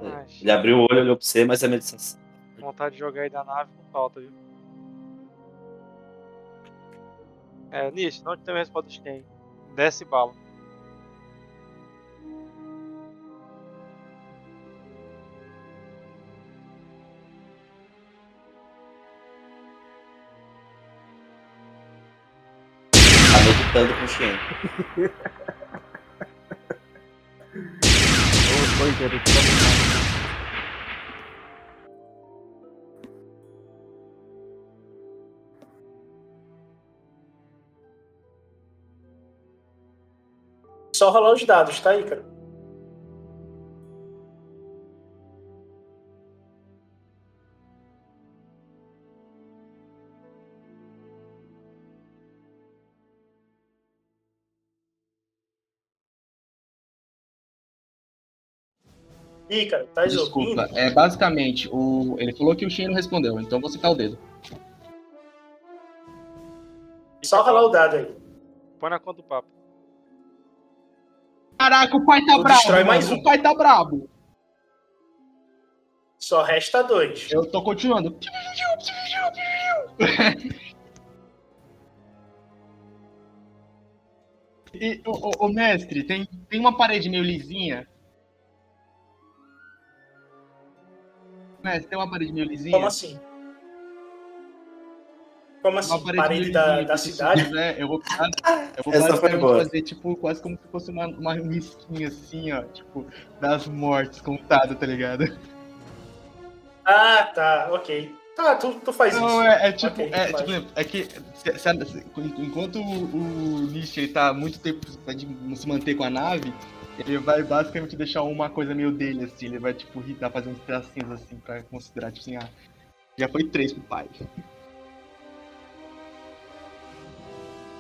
[SPEAKER 5] Ai,
[SPEAKER 2] Ele abriu o olho, olhou pra você, mas a meditação.
[SPEAKER 5] vontade de jogar aí da nave não falta, viu? É, Nish, não tem resposta de quem? Desce bala.
[SPEAKER 2] Meditando com o
[SPEAKER 7] tamo
[SPEAKER 1] Só rolar os dados, tá, Ícaro? Ícaro, tá ouvindo?
[SPEAKER 6] Desculpa, é basicamente, o... ele falou que o Shen não respondeu, então vou citar o dedo.
[SPEAKER 1] Só rolar o dado aí.
[SPEAKER 5] Põe na conta do papo.
[SPEAKER 3] Caraca, o pai tá
[SPEAKER 1] Tu
[SPEAKER 3] brabo.
[SPEAKER 1] destrói mais um.
[SPEAKER 3] O pai tá brabo.
[SPEAKER 1] Só resta dois.
[SPEAKER 3] Eu tô continuando. E, ô, ô, ô, mestre, tem, tem uma parede meio lisinha. Mestre, tem uma parede meio lisinha?
[SPEAKER 1] Como assim? Como assim?
[SPEAKER 3] Uma
[SPEAKER 1] Parede,
[SPEAKER 3] meio
[SPEAKER 1] da,
[SPEAKER 3] lisinha,
[SPEAKER 1] da cidade?
[SPEAKER 3] quiser, eu vou, eu vou
[SPEAKER 2] Essa foi boa.
[SPEAKER 3] fazer tipo, quase como se fosse uma, uma risquinha assim, ó. Tipo, das mortes contada, tá ligado?
[SPEAKER 1] Ah, tá, ok. Tá, tu, tu faz
[SPEAKER 3] Não,
[SPEAKER 1] isso.
[SPEAKER 3] é, é tipo,
[SPEAKER 1] Ok,
[SPEAKER 3] é, tipo, é que se- se- se- enquanto o, o Nietzsche ele tá muito tempo de se manter com a nave, ele vai basicamente deixar uma coisa meio dele, assim, ele vai tipo irritar, fazer uns tracinhos assim pra considerar, tipo assim, ah, já foi três pro pai.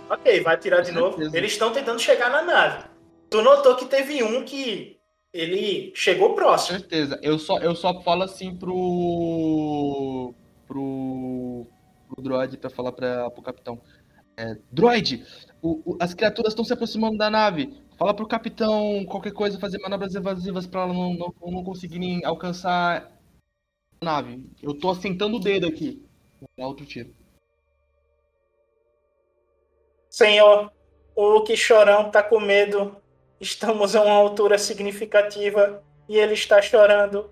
[SPEAKER 1] Ok, vai tirar de
[SPEAKER 3] Com
[SPEAKER 1] novo. Eles estão tentando chegar na nave. Tu notou que teve um que ele chegou
[SPEAKER 3] Com
[SPEAKER 1] próximo.
[SPEAKER 3] certeza. Eu só, eu só falo assim pro. pro. pro droid pra falar pra, pro capitão. É, droid, o- o- as criaturas estão se aproximando da nave. Fala pro capitão qualquer coisa, fazer manobras evasivas pra ela não, não, não conseguirem alcançar a nave. Eu tô assentando o dedo aqui. Dar outro tiro.
[SPEAKER 1] Senhor, o que chorão tá com medo. Estamos a uma altura significativa e ele está chorando.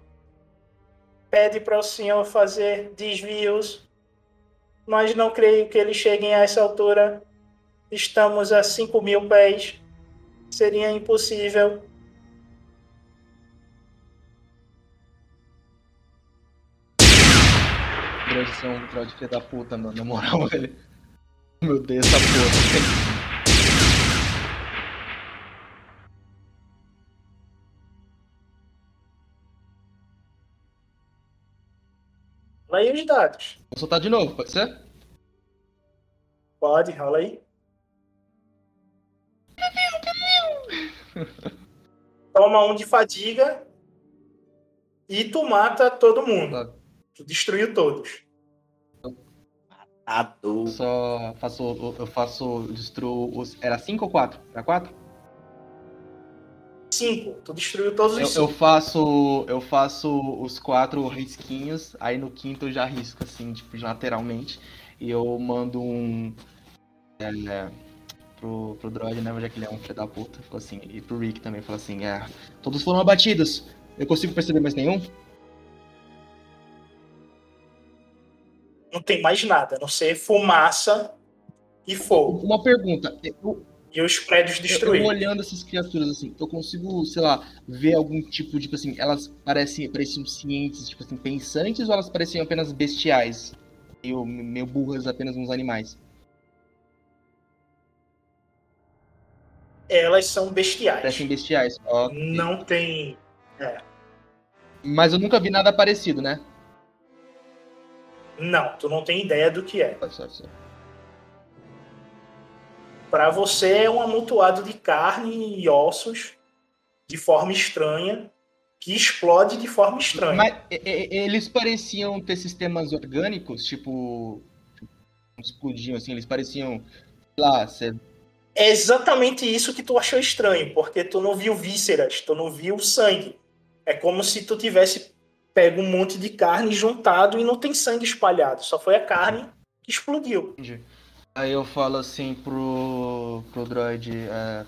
[SPEAKER 1] Pede para o senhor fazer desvios, mas não creio que eles cheguem a essa altura. Estamos a 5 mil pés. Seria impossível.
[SPEAKER 3] Droid são um droid filho da puta, mano. Na moral, velho. Meu Deus, essa porra.
[SPEAKER 1] Rola aí os dados.
[SPEAKER 3] Vou soltar de novo, pode ser?
[SPEAKER 1] Pode, rola aí. Toma um de fadiga e tu mata todo mundo.
[SPEAKER 3] Tá.
[SPEAKER 1] Tu destruiu todos.
[SPEAKER 2] Tá doido.
[SPEAKER 3] Só faço. Eu faço. Destruo os. Era 5 ou 4? Era 4?
[SPEAKER 1] Cinco. Tu destruiu todos os
[SPEAKER 3] Eu,
[SPEAKER 1] cinco.
[SPEAKER 3] eu faço. Eu faço os quatro risquinhos, aí no quinto eu já risco assim, tipo, lateralmente. E eu mando um. É, pro, pro droid, né? Já que ele é um filho da puta. Falo assim, e pro Rick também, fala assim, é. Todos foram abatidos. Eu consigo perceber mais nenhum?
[SPEAKER 1] Não tem mais nada, a não ser fumaça e fogo.
[SPEAKER 3] Uma pergunta. Eu,
[SPEAKER 1] E os prédios
[SPEAKER 3] eu, eu
[SPEAKER 1] destruídos.
[SPEAKER 3] olhando essas criaturas assim, eu consigo, sei lá, ver algum tipo, tipo assim, elas parecem, pareciam cientes, tipo assim, pensantes ou elas pareciam apenas bestiais? Meio, meio burras, apenas uns animais?
[SPEAKER 1] Elas são bestiais.
[SPEAKER 3] Parecem bestiais. Ó.
[SPEAKER 1] Não tem.
[SPEAKER 3] Mas eu nunca vi nada parecido, né?
[SPEAKER 1] Não, tu não tem ideia do que é. Pra você é um amontoado de carne e ossos de forma estranha que explode de forma estranha.
[SPEAKER 3] Mas eles pareciam ter sistemas orgânicos, tipo. explodiam, assim, eles pareciam, sei lá, ser
[SPEAKER 1] É exatamente isso que tu achou estranho, porque tu não viu vísceras, tu não viu sangue. É como se tu tivesse pego um monte de carne juntado e não tem sangue espalhado, só foi a carne que explodiu.
[SPEAKER 3] Entendi. Aí eu falo assim pro, pro droid. É,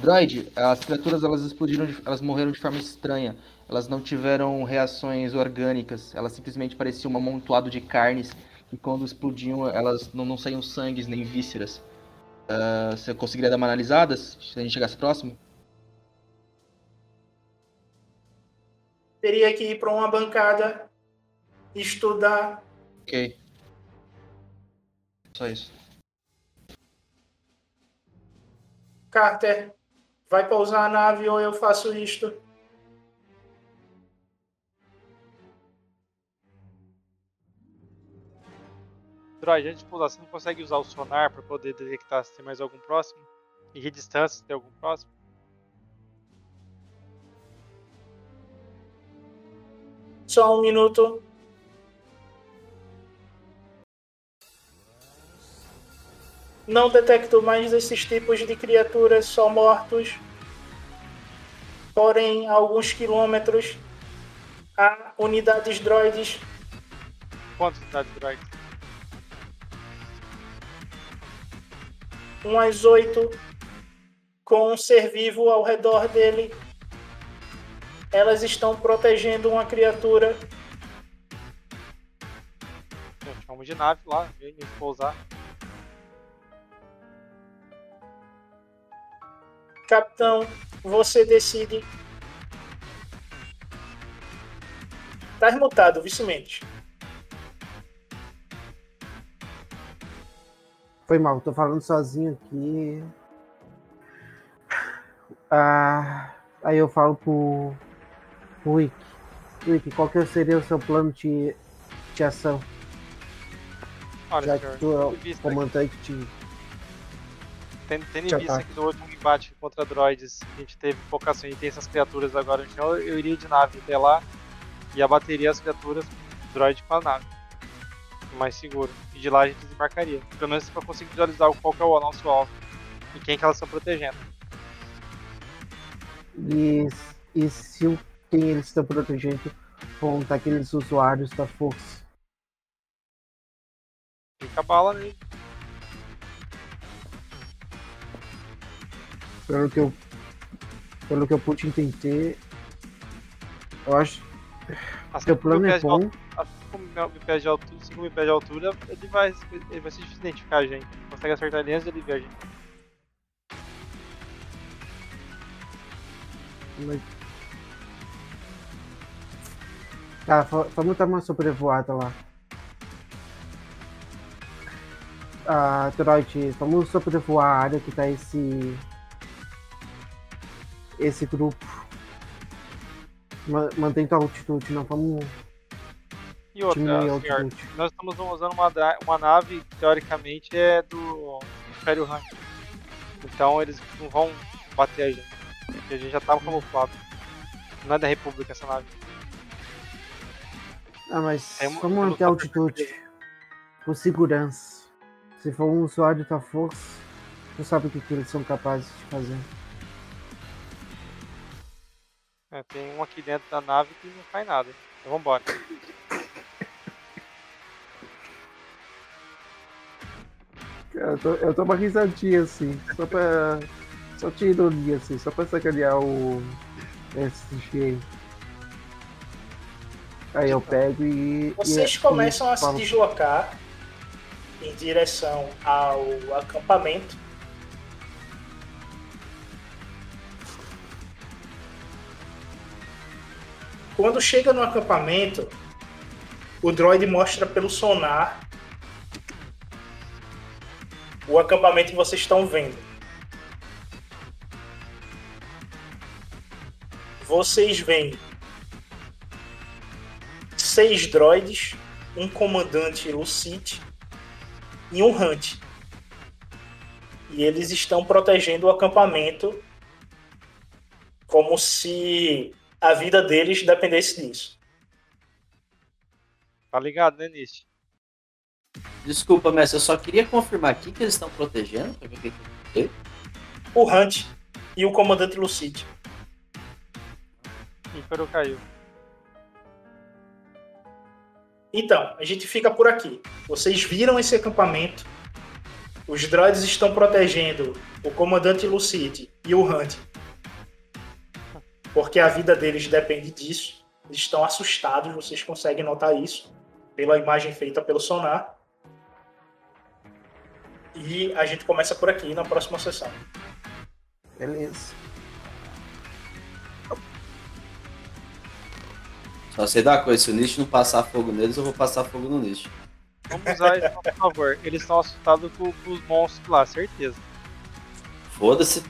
[SPEAKER 3] droid, as criaturas elas explodiram, elas morreram de forma estranha. Elas não tiveram reações orgânicas. Elas simplesmente pareciam um amontoado de carnes. E quando explodiam, elas não, não saíam sangues nem vísceras. Ah, você conseguiria dar uma analisada se a gente chegasse próximo?
[SPEAKER 1] Teria que ir para uma bancada, estudar.
[SPEAKER 3] Ok. Só isso.
[SPEAKER 1] Carter, vai pousar a nave ou eu faço isto?
[SPEAKER 5] Droid, antes de pousar, você não consegue usar o sonar pra poder detectar se tem mais algum próximo? E que distância se tem algum próximo?
[SPEAKER 1] Só um minuto. Não detecto mais esses tipos de criaturas, só mortos. Porém, a alguns quilômetros há unidades droides.
[SPEAKER 5] Quantas unidades de droid?
[SPEAKER 1] umas oito, com um ser vivo ao redor dele. Elas estão protegendo uma criatura.
[SPEAKER 5] Eu chamo de nave lá, vem me pousar.
[SPEAKER 1] Capitão, você decide. Tá mutado, vice-mente.
[SPEAKER 4] Foi mal, tô falando sozinho aqui. Ah, aí eu falo pro, pro Rick. Rick, qual que seria o seu plano de, de ação?
[SPEAKER 5] Olha,
[SPEAKER 4] Já
[SPEAKER 5] senhor,
[SPEAKER 4] que tu é o comandante de.
[SPEAKER 5] Tendo, tendo em vista que no último embate contra droids a gente teve focação tem essas criaturas agora chão, eu iria de nave até lá e abateria as criaturas droid com a nave. Mais seguro. E de lá a gente desembarcaria. Pelo menos pra conseguir visualizar qual que é o nosso alvo e quem que elas estão protegendo.
[SPEAKER 4] E, e se o- quem eles estão protegendo estar aqueles usuários da força?
[SPEAKER 5] Fica a bala nele.
[SPEAKER 4] Pelo que eu. Pelo que eu pude entender. Eu acho
[SPEAKER 5] A
[SPEAKER 4] que o
[SPEAKER 5] 5
[SPEAKER 4] plano é
[SPEAKER 5] de
[SPEAKER 4] bom.
[SPEAKER 5] altura, a 5 mil pés de altura, 5 mil pés de altura ele, vai, ele vai se identificar a gente. Consegue acertar ele antes de ele ver a gente.
[SPEAKER 4] Tá, vamos dar uma sobrevoada lá. Ah, Droid, vamos sobrevoar a área que tá esse. Esse grupo. Ma- Mantém tua altitude, não vamos
[SPEAKER 5] E outra, senhor, nós estamos usando uma, uma nave que teoricamente é do Império Han. Então eles não vão bater a gente. Porque a gente já tava camuflado. Não é da República essa nave.
[SPEAKER 4] Ah, mas
[SPEAKER 5] Tem uma-
[SPEAKER 4] vamos
[SPEAKER 5] tem
[SPEAKER 4] manter a altitude. Por segurança. Se for um usuário da força, tu sabe o que, que eles são capazes de fazer.
[SPEAKER 5] É, tem um aqui dentro da nave que não faz nada. Então vambora.
[SPEAKER 4] Cara, eu tô, eu tô uma risadinha assim, só pra. Só tinha ironia assim, só pra sacanear o SG. Aí eu pego e.
[SPEAKER 1] Vocês
[SPEAKER 4] e-
[SPEAKER 1] começam
[SPEAKER 4] e
[SPEAKER 1] a se deslocar em direção ao acampamento. Quando chega no acampamento, o droid mostra pelo sonar o acampamento que vocês estão vendo. Vocês veem seis droids, um comandante Lucite e um Hunt. E eles estão protegendo o acampamento como se a vida deles dependesse disso.
[SPEAKER 5] Tá ligado, né, Nist?
[SPEAKER 2] Desculpa, mestre, eu só queria confirmar aqui que eles estão protegendo. pra ver o que que-
[SPEAKER 1] O Hunt e o comandante Lucide.
[SPEAKER 5] Ícaro caiu.
[SPEAKER 1] Então, a gente fica por aqui. Vocês viram esse acampamento. Os droids estão protegendo o comandante Lucide e o Hunt. Porque a vida deles depende disso. Eles estão assustados, vocês conseguem notar isso pela imagem feita pelo sonar. E a gente começa por aqui na próxima sessão.
[SPEAKER 4] Beleza.
[SPEAKER 2] Só sei da coisa, se o Nish não passar fogo neles, eu vou passar fogo no Nish.
[SPEAKER 5] Vamos usar isso a favor. Eles estão assustados com, com os monstros lá, certeza.
[SPEAKER 2] Foda-se.